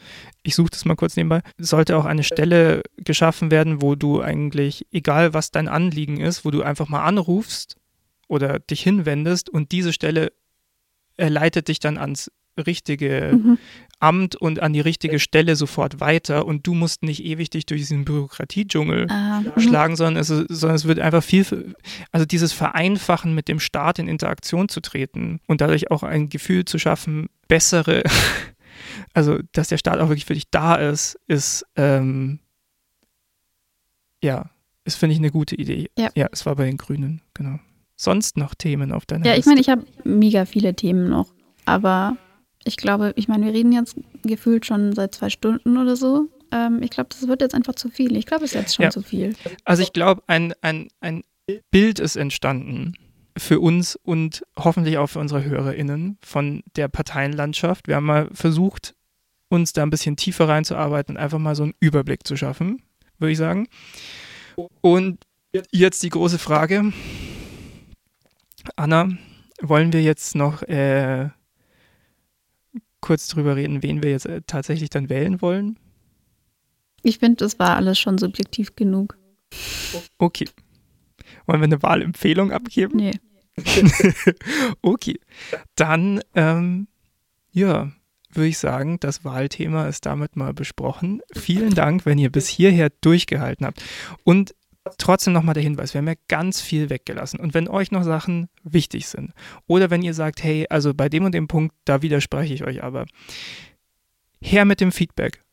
Ich suche das mal kurz nebenbei. Sollte auch eine Stelle geschaffen werden, wo du eigentlich, egal was dein Anliegen ist, wo du einfach mal anrufst oder dich hinwendest und diese Stelle leitet dich dann ans richtige mhm. Amt und an die richtige Stelle sofort weiter und du musst nicht ewig dich durch diesen Bürokratiedschungel ah, mhm. schlagen, sondern es, sondern es wird einfach viel, also dieses Vereinfachen mit dem Staat in Interaktion zu treten und dadurch auch ein Gefühl zu schaffen, bessere, also dass der Staat auch wirklich für dich da ist, ist, ähm, ja, ist, finde ich, eine gute Idee. Ja. ja, es war bei den Grünen, genau. Sonst noch Themen auf deiner Ja, ich meine, ich habe mega viele Themen noch, aber ich glaube, ich meine, wir reden jetzt gefühlt schon seit zwei Stunden oder so. Ähm, ich glaube, das wird jetzt einfach zu viel. Ich glaube, es ist jetzt schon ja. zu viel. Also ich glaube, ein, ein, ein Bild ist entstanden für uns und hoffentlich auch für unsere HörerInnen von der Parteienlandschaft. Wir haben mal versucht, uns da ein bisschen tiefer reinzuarbeiten und einfach mal so einen Überblick zu schaffen, würde ich sagen. Und jetzt die große Frage. Anna, wollen wir jetzt noch äh, kurz drüber reden, wen wir jetzt äh, tatsächlich dann wählen wollen? Ich finde, das war alles schon subjektiv genug. Okay. Wollen wir eine Wahlempfehlung abgeben? Nee. okay. Dann, ähm, ja, würde ich sagen, das Wahlthema ist damit mal besprochen. Vielen Dank, wenn ihr bis hierher durchgehalten habt. Und trotzdem nochmal der Hinweis, wir haben ja ganz viel weggelassen. Und wenn euch noch Sachen wichtig sind oder wenn ihr sagt, hey, also bei dem und dem Punkt, da widerspreche ich euch aber, her mit dem Feedback.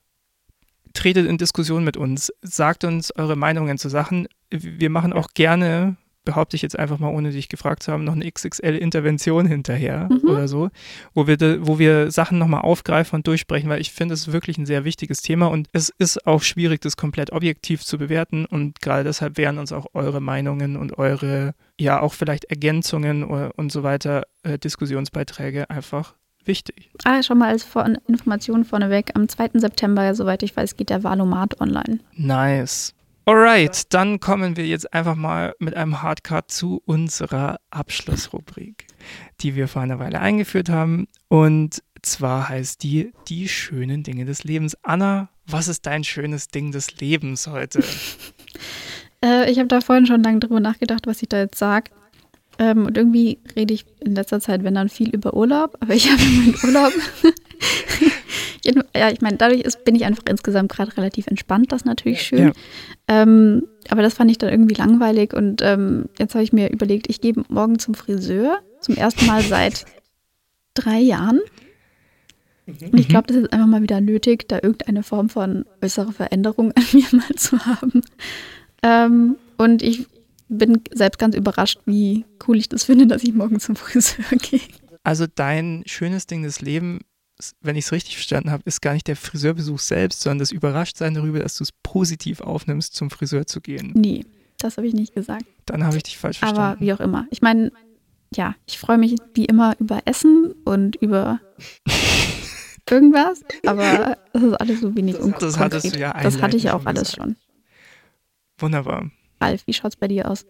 Tretet in Diskussion mit uns, sagt uns eure Meinungen zu Sachen. Wir machen auch gerne behaupte ich jetzt einfach mal, ohne dich gefragt zu haben, noch eine XXL-Intervention hinterher mhm. oder so, wo wir, de, wo wir Sachen nochmal aufgreifen und durchsprechen, weil ich finde, es ist wirklich ein sehr wichtiges Thema und es ist auch schwierig, das komplett objektiv zu bewerten und gerade deshalb wären uns auch eure Meinungen und eure, ja, auch vielleicht Ergänzungen und so weiter, äh, Diskussionsbeiträge einfach wichtig. Ah, schon mal als Vor Information vorneweg, am 2. September, soweit ich weiß, geht der Valomat online. Nice. Alright, dann kommen wir jetzt einfach mal mit einem Hardcut zu unserer Abschlussrubrik, die wir vor einer Weile eingeführt haben. Und zwar heißt die Die schönen Dinge des Lebens. Anna, was ist dein schönes Ding des Lebens heute? Äh, ich habe da vorhin schon lange drüber nachgedacht, was ich da jetzt sage. Ähm, und irgendwie rede ich in letzter Zeit, wenn dann viel über Urlaub, aber ich habe meinen Urlaub. Ja, ich meine, dadurch ist, bin ich einfach insgesamt gerade relativ entspannt, das ist natürlich schön. Ja. Ähm, aber das fand ich dann irgendwie langweilig und ähm, jetzt habe ich mir überlegt, ich gehe morgen zum Friseur, zum ersten Mal seit drei Jahren. Und ich glaube, das ist einfach mal wieder nötig, da irgendeine Form von äußere Veränderung an mir mal zu haben. Ähm, und ich bin selbst ganz überrascht, wie cool ich das finde, dass ich morgen zum Friseur gehe. Also dein schönes Ding des Lebens, wenn ich es richtig verstanden habe, ist gar nicht der Friseurbesuch selbst, sondern das Überraschtsein darüber, dass du es positiv aufnimmst, zum Friseur zu gehen. Nee, das habe ich nicht gesagt. Dann habe ich dich falsch verstanden. Aber wie auch immer. Ich meine, ja, ich freue mich wie immer über Essen und über irgendwas, aber das ist alles so wenig unkonkret. Das hattest du ja Das hatte ich auch alles schon. Wunderbar. Ralf, wie schaut es bei dir aus?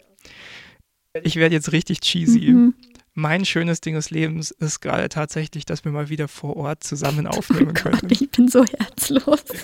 Ich werde jetzt richtig cheesy. Mhm. Mein schönes Ding des Lebens ist gerade tatsächlich, dass wir mal wieder vor Ort zusammen aufnehmen oh können. Gott, ich bin so herzlos.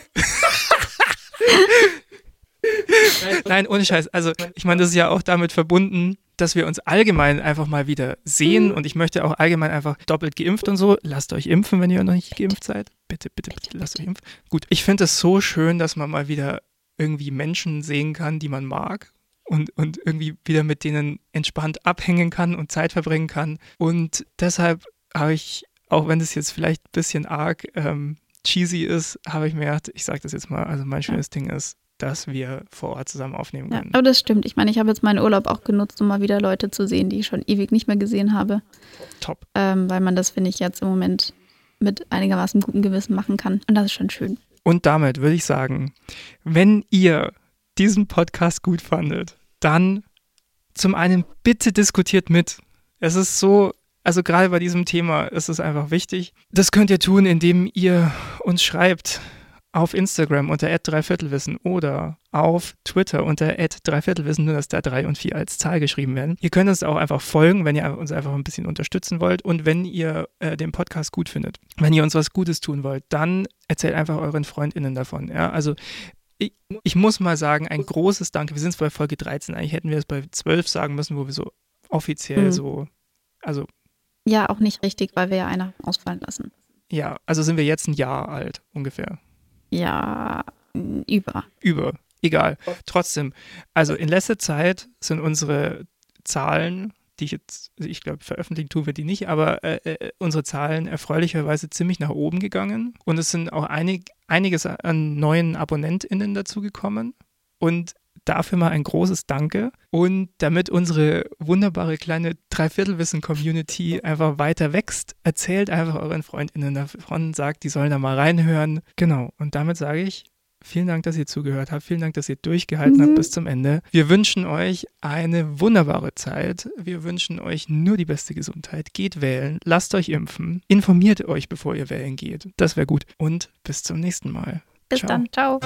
Nein, ohne Scheiß. Also, ich meine, das ist ja auch damit verbunden, dass wir uns allgemein einfach mal wieder sehen mhm. und ich möchte auch allgemein einfach doppelt geimpft und so. Lasst euch impfen, wenn ihr noch nicht geimpft seid. Bitte, bitte, bitte, lasst euch impfen. Gut, ich finde es so schön, dass man mal wieder irgendwie Menschen sehen kann, die man mag und, und irgendwie wieder mit denen entspannt abhängen kann und Zeit verbringen kann. Und deshalb habe ich, auch wenn das jetzt vielleicht ein bisschen arg ähm, cheesy ist, habe ich mir gedacht, ich sage das jetzt mal, also mein schönes Ding ist, dass wir vor Ort zusammen aufnehmen können. Ja, aber das stimmt. Ich meine, ich habe jetzt meinen Urlaub auch genutzt, um mal wieder Leute zu sehen, die ich schon ewig nicht mehr gesehen habe. Top. Ähm, weil man das, finde ich, jetzt im Moment mit einigermaßen gutem Gewissen machen kann. Und das ist schon schön. Und damit würde ich sagen, wenn ihr diesen Podcast gut fandet, dann zum einen bitte diskutiert mit. Es ist so, also gerade bei diesem Thema ist es einfach wichtig. Das könnt ihr tun, indem ihr uns schreibt auf Instagram unter dreiviertelwissen oder auf Twitter unter dreiviertelwissen, nur dass da drei und vier als Zahl geschrieben werden. Ihr könnt uns auch einfach folgen, wenn ihr uns einfach ein bisschen unterstützen wollt und wenn ihr äh, den Podcast gut findet. Wenn ihr uns was Gutes tun wollt, dann erzählt einfach euren FreundInnen davon. Ja? Also ich, ich muss mal sagen, ein großes Danke. Wir sind bei Folge 13, eigentlich hätten wir es bei 12 sagen müssen, wo wir so offiziell mhm. so, also ja, auch nicht richtig, weil wir ja einer ausfallen lassen. Ja, also sind wir jetzt ein Jahr alt ungefähr. Ja, über. Über, egal. Trotzdem, also in letzter Zeit sind unsere Zahlen, die ich jetzt, also ich glaube, veröffentlichen tun wir die nicht, aber äh, äh, unsere Zahlen erfreulicherweise ziemlich nach oben gegangen. Und es sind auch einig, einiges an neuen AbonnentInnen dazugekommen. Und dafür mal ein großes Danke. Und damit unsere wunderbare kleine Dreiviertelwissen-Community einfach weiter wächst, erzählt einfach euren FreundInnen davon, sagt, die sollen da mal reinhören. Genau. Und damit sage ich, Vielen Dank, dass ihr zugehört habt. Vielen Dank, dass ihr durchgehalten mhm. habt bis zum Ende. Wir wünschen euch eine wunderbare Zeit. Wir wünschen euch nur die beste Gesundheit. Geht wählen, lasst euch impfen, informiert euch, bevor ihr wählen geht. Das wäre gut. Und bis zum nächsten Mal. Bis ciao. dann. Ciao.